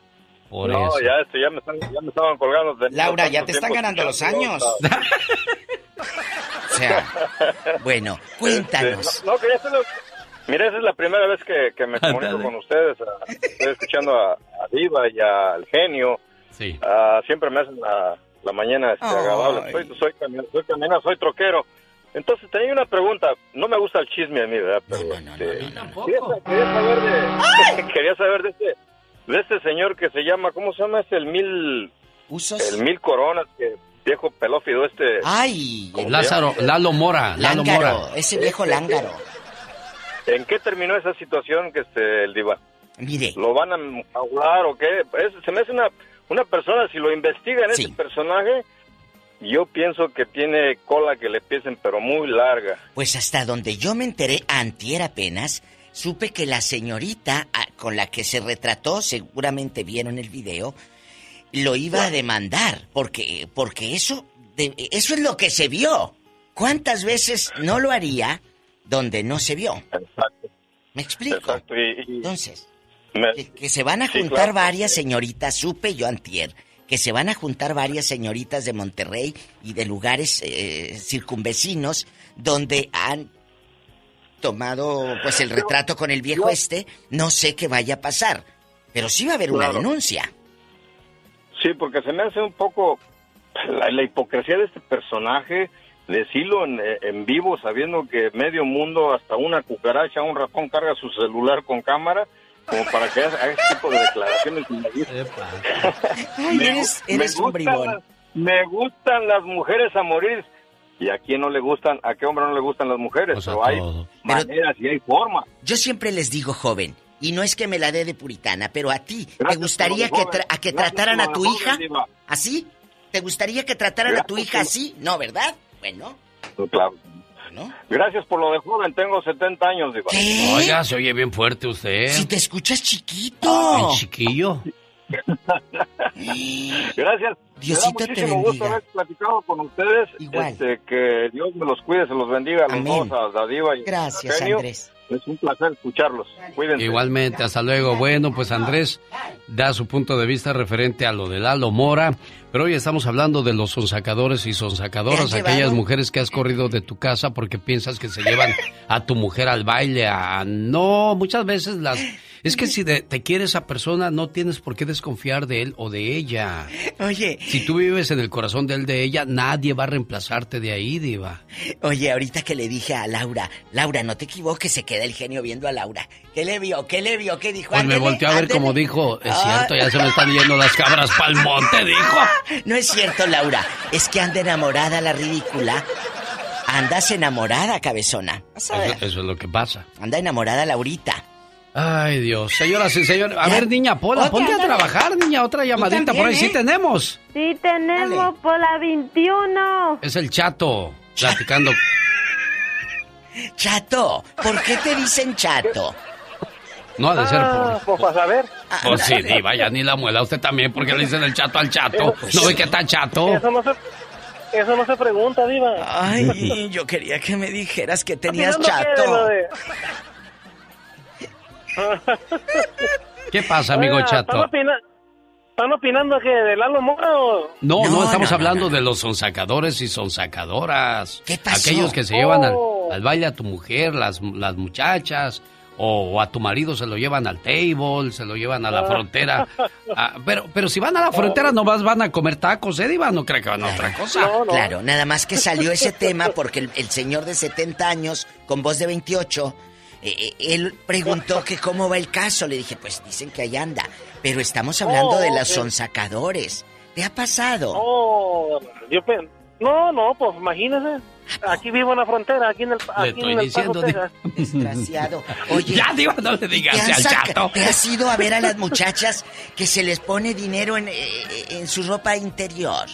Por no, eso. ya, este, ya, me están, ya me estaban colgando. de- Laura, ya te están ganando los años. O sea, bueno, cuéntanos. Este, no, no, quería hacerlo- Mira, esa es la primera vez que, que me comunico con ustedes. ah, Estoy escuchando a, a Diva y al genio. Sí. Ah, siempre me hacen la, la mañana este, agradable. Soy, soy, soy camionero, soy troquero. Entonces tenía una pregunta. No me gusta el chisme a mí, ¿verdad? Pero, este, Quería, sa- quería saber de, quería saber de este, de este señor que se llama, ¿cómo se llama? Es el mil, ¿Usos? el mil coronas, que viejo pelófido este. Ay, ¿Cómo se Lázaro? Lalo Mora, Lalo lángaro, Mora. ese viejo lángaro. ¿En qué terminó esa situación que este, el diva? Mire, ¿Lo van a hablar o qué? Es- se me hace una, una persona, si lo investigan, Sí. ese personaje, yo pienso que tiene cola que le piensen, pero muy larga. pues hasta donde yo me enteré antier apenas, supe que la señorita ah, con la que se retrató, seguramente vieron el video, lo iba a demandar, porque, porque eso, de- eso es lo que se vio. ¿Cuántas veces no lo haría donde no se vio? Exacto. ¿Me explico? Exacto. Y, y Entonces, me- que, que se van a Sí, juntar claro. varias señoritas, supe yo antier, que se van a juntar varias señoritas de Monterrey y de lugares eh, circunvecinos donde han tomado pues el retrato con el viejo este, no sé qué vaya a pasar, pero sí va a haber una denuncia. Sí, porque se me hace un poco la, la hipocresía de este personaje, decirlo en, en vivo sabiendo que medio mundo, hasta una cucaracha, un ratón carga su celular con cámara, como para que haga ese tipo de declaraciones. Ay, Me eres, me eres un gustan bribón. las- Me gustan las mujeres a morir. ¿Y a quién no le gustan? ¿A qué hombre no le gustan las mujeres? Pues Pero hay todo. maneras y hay formas. Yo siempre les digo, joven, y no es que me la dé de puritana, pero a ti, ¿te gustaría que, tra- a que Gracias trataran a tu joven, hija Diva. así? ¿Te gustaría que trataran a tu hija así? No, ¿verdad? Bueno, Claro. ¿No? Gracias por lo de joven. Tengo 70 años, Diva. ¿Qué? Oiga, se oye bien fuerte usted. Si te escuchas chiquito. Chiquillo. Gracias. Diosito me da te muchísimo gusto haber platicado con ustedes. Igual. Este, que Dios me los cuide, se los bendiga a los dos, a Dadiva y Gracias. Andrés. Es un placer escucharlos. Cuídense. Igualmente, hasta luego. Bueno, pues Andrés da su punto de vista referente a lo de Lalo Mora, pero hoy estamos hablando de los sonsacadores y sonsacadoras, ¿Te han aquellas llevado? mujeres que has corrido de tu casa porque piensas que se llevan a tu mujer al baile, a... No, muchas veces las... Es que si de- te quiere esa persona, no tienes por qué desconfiar de él o de ella. Oye, Si tú vives en el corazón de él, de ella, nadie va a reemplazarte de ahí, diva. oye, ahorita que le dije a Laura, Laura, no te equivoques, se queda el genio viendo a Laura. ¿Qué le vio? ¿Qué le vio? ¿Qué dijo? Pues me Ándele, volteó a ver ándele. como dijo, es Ah. cierto, ya se me están yendo las cabras pa'l monte, dijo. No es cierto, Laura. Es que anda enamorada la ridícula. Andas enamorada, cabezona. Eso, eso es lo que pasa. Anda enamorada Laurita. Ay, Dios. Señoras y señores. A ver, niña Pola, Otra, ponte a dale. trabajar, niña. Otra llamadita también, por ahí. Sí ¿eh? tenemos. Sí, tenemos por la 21. Es el chato platicando. Chato, ¿por qué te dicen chato? No ha de ser Ah, por. pues a saber. Pues sí, diva, ya ni la muela. Usted también, porque le dicen el chato al chato. ¿No ve que está chato? Eso no se, eso no se pregunta, Diva. Ay, yo quería que me dijeras que tenías ¿Opinando qué de lo chato. ¿Qué pasa, amigo Oiga, ¿Están, chato? opina- ¿Están opinando que de Lalo Mora o...? No, no, No, estamos no, hablando no. de los sonsacadoras y sonsacadoras. ¿Qué pasó? Aquellos que se llevan al, Oh. al baile a tu mujer, las, las muchachas, o, o a tu marido se lo llevan al table, se lo llevan a la frontera. Ah, pero, pero si van a la frontera, nomás van a comer tacos, ¿eh, Diva? No creo que van a otra cosa. Claro, nada más que salió ese tema porque el, el señor de 70 años, con voz de 28, eh, eh, él preguntó que cómo va el caso. Le dije, pues dicen que ahí anda. Pero estamos hablando Oh, de las ok. sonsacadores. ¿Te ha pasado? Oh, yo No, no, pues imagínese. Aquí vivo en la frontera, aquí en el, Le aquí estoy en el diciendo, Paso. Desgraciado. Oye, Ya, Diva, no le digas ¿te, han al chato. te has ido a ver a las muchachas que se les pone dinero en, eh, en su ropa interior?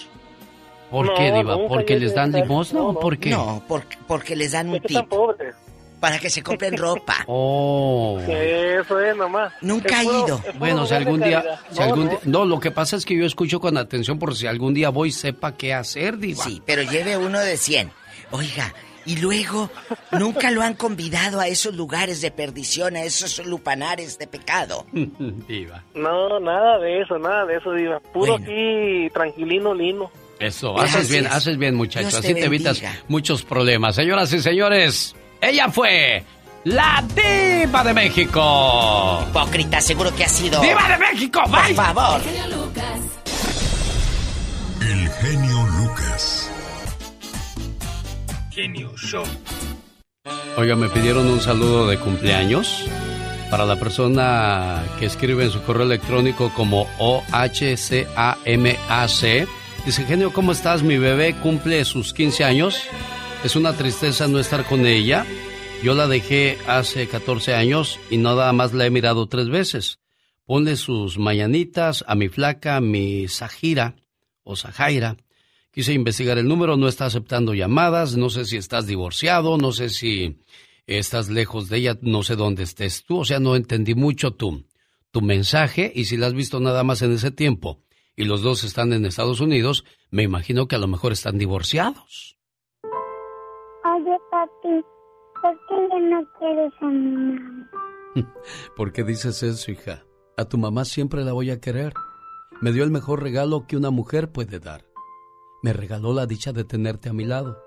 ¿Por No, qué, Diva? ¿Porque les dan limosna no, o por qué? No, porque, porque les dan un están tip. pobres. Para que se compren ropa. Oh. Eso es nomás. Nunca ha ido. Bueno, si algún día, si No, algún no. día- no, lo que pasa es que yo escucho con atención por si algún día voy sepa qué hacer, diva. Sí, pero lleve uno de 100. Oiga, y luego, nunca lo han convidado a esos lugares de perdición, a esos lupanares de pecado. Diva. No, nada de eso, nada de eso, Diva. Puro aquí, tranquilino, lino. Eso, Gracias. haces bien, haces bien, muchacho. Te Así te evitas muchos problemas. Señoras y señores, ella fue la diva de México. Hipócrita, seguro que ha sido. ¡Diva de México! ¡Bye! Por favor. El genio Lucas. Genio Show. Oiga, me pidieron un saludo de cumpleaños para la persona que escribe en su correo electrónico como O-H-C-A-M-A-C. Dice, genio, ¿cómo estás? Mi bebé cumple sus 15 años. Es una tristeza no estar con ella. Yo la dejé hace 14 años y nada más la he mirado tres veces. Ponle sus mañanitas a mi flaca, mi Sajira o Sajaira. Quise investigar el número, no está aceptando llamadas, no sé si estás divorciado, no sé si estás lejos de ella, no sé dónde estés tú, o sea, no entendí mucho tu, tu mensaje y si la has visto nada más en ese tiempo y los dos están en Estados Unidos, me imagino que a lo mejor están divorciados. ¿Por qué ya no quieres a mi mamá? ¿Por qué dices eso, hija? A tu mamá siempre la voy a querer. Me dio el mejor regalo que una mujer puede dar. Me regaló la dicha de tenerte a mi lado,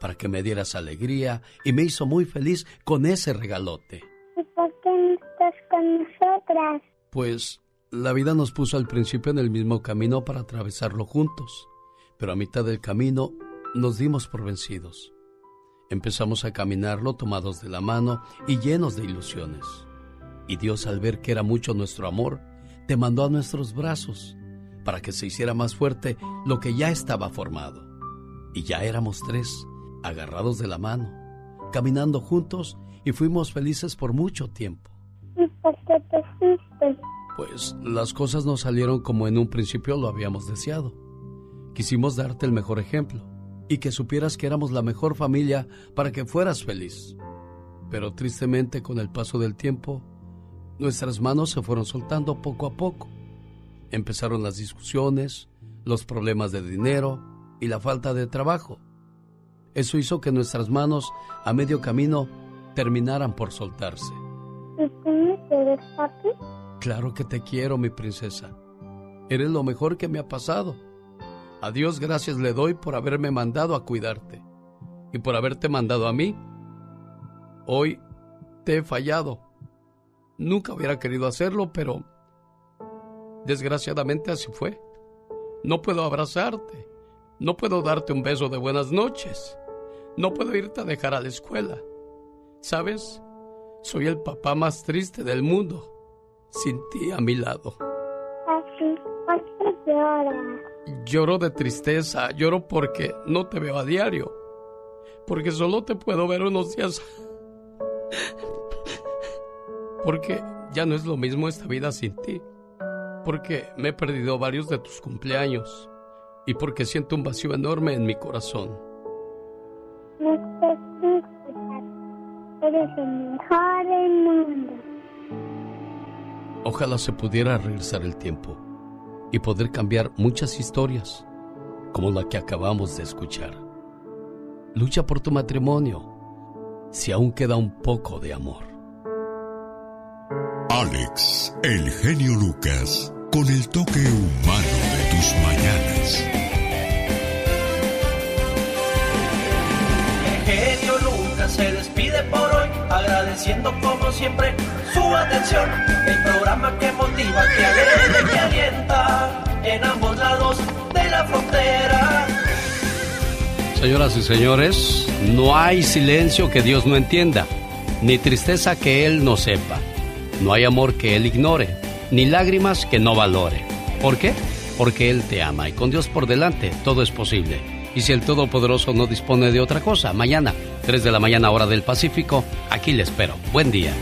para que me dieras alegría y me hizo muy feliz con ese regalote. ¿Y por qué no estás con nosotras? Pues la vida nos puso al principio en el mismo camino para atravesarlo juntos, pero a mitad del camino nos dimos por vencidos. Empezamos a caminarlo tomados de la mano y llenos de ilusiones. Y Dios al ver que era mucho nuestro amor, te mandó a nuestros brazos para que se hiciera más fuerte lo que ya estaba formado. Y ya éramos tres, agarrados de la mano, caminando juntos y fuimos felices por mucho tiempo. ¿Y por qué te fuiste? Pues las cosas no salieron como en un principio lo habíamos deseado. Quisimos darte el mejor ejemplo y que supieras que éramos la mejor familia para que fueras feliz. Pero tristemente con el paso del tiempo, nuestras manos se fueron soltando poco a poco. Empezaron las discusiones, los problemas de dinero y la falta de trabajo. Eso hizo que nuestras manos a medio camino terminaran por soltarse. ¿Y tú me quieres, papi? Claro que te quiero, mi princesa. Eres lo mejor que me ha pasado. A Dios gracias le doy por haberme mandado a cuidarte y por haberte mandado a mí. Hoy te he fallado. Nunca hubiera querido hacerlo, pero desgraciadamente así fue. No puedo abrazarte. No puedo darte un beso de buenas noches. No puedo irte a dejar a la escuela. ¿Sabes? Soy el papá más triste del mundo, sin ti a mi lado. Papi, ¿por qué lloras? Lloro de tristeza, lloro porque no te veo a diario, porque solo te puedo ver unos días. Porque ya no es lo mismo esta vida sin ti, porque me he perdido varios de tus cumpleaños y porque siento un vacío enorme en mi corazón. No. Eres el mejor del mundo. Ojalá se pudiera regresar el tiempo y poder cambiar muchas historias, como la que acabamos de escuchar. Lucha por tu matrimonio, si aún queda un poco de amor. Alex, el genio Lucas, con el toque humano de tus mañanas. Agradeciendo como siempre su atención. El programa que motiva, que alegra, que alienta en ambos lados de la frontera. Señoras y señores, no hay silencio que Dios no entienda, ni tristeza que Él no sepa. No hay amor que Él ignore, ni lágrimas que no valore. ¿Por qué? Porque Él te ama y con Dios por delante todo es posible. Y si el Todopoderoso no dispone de otra cosa, mañana, 3 de la mañana hora del Pacífico, aquí le espero. Buen día.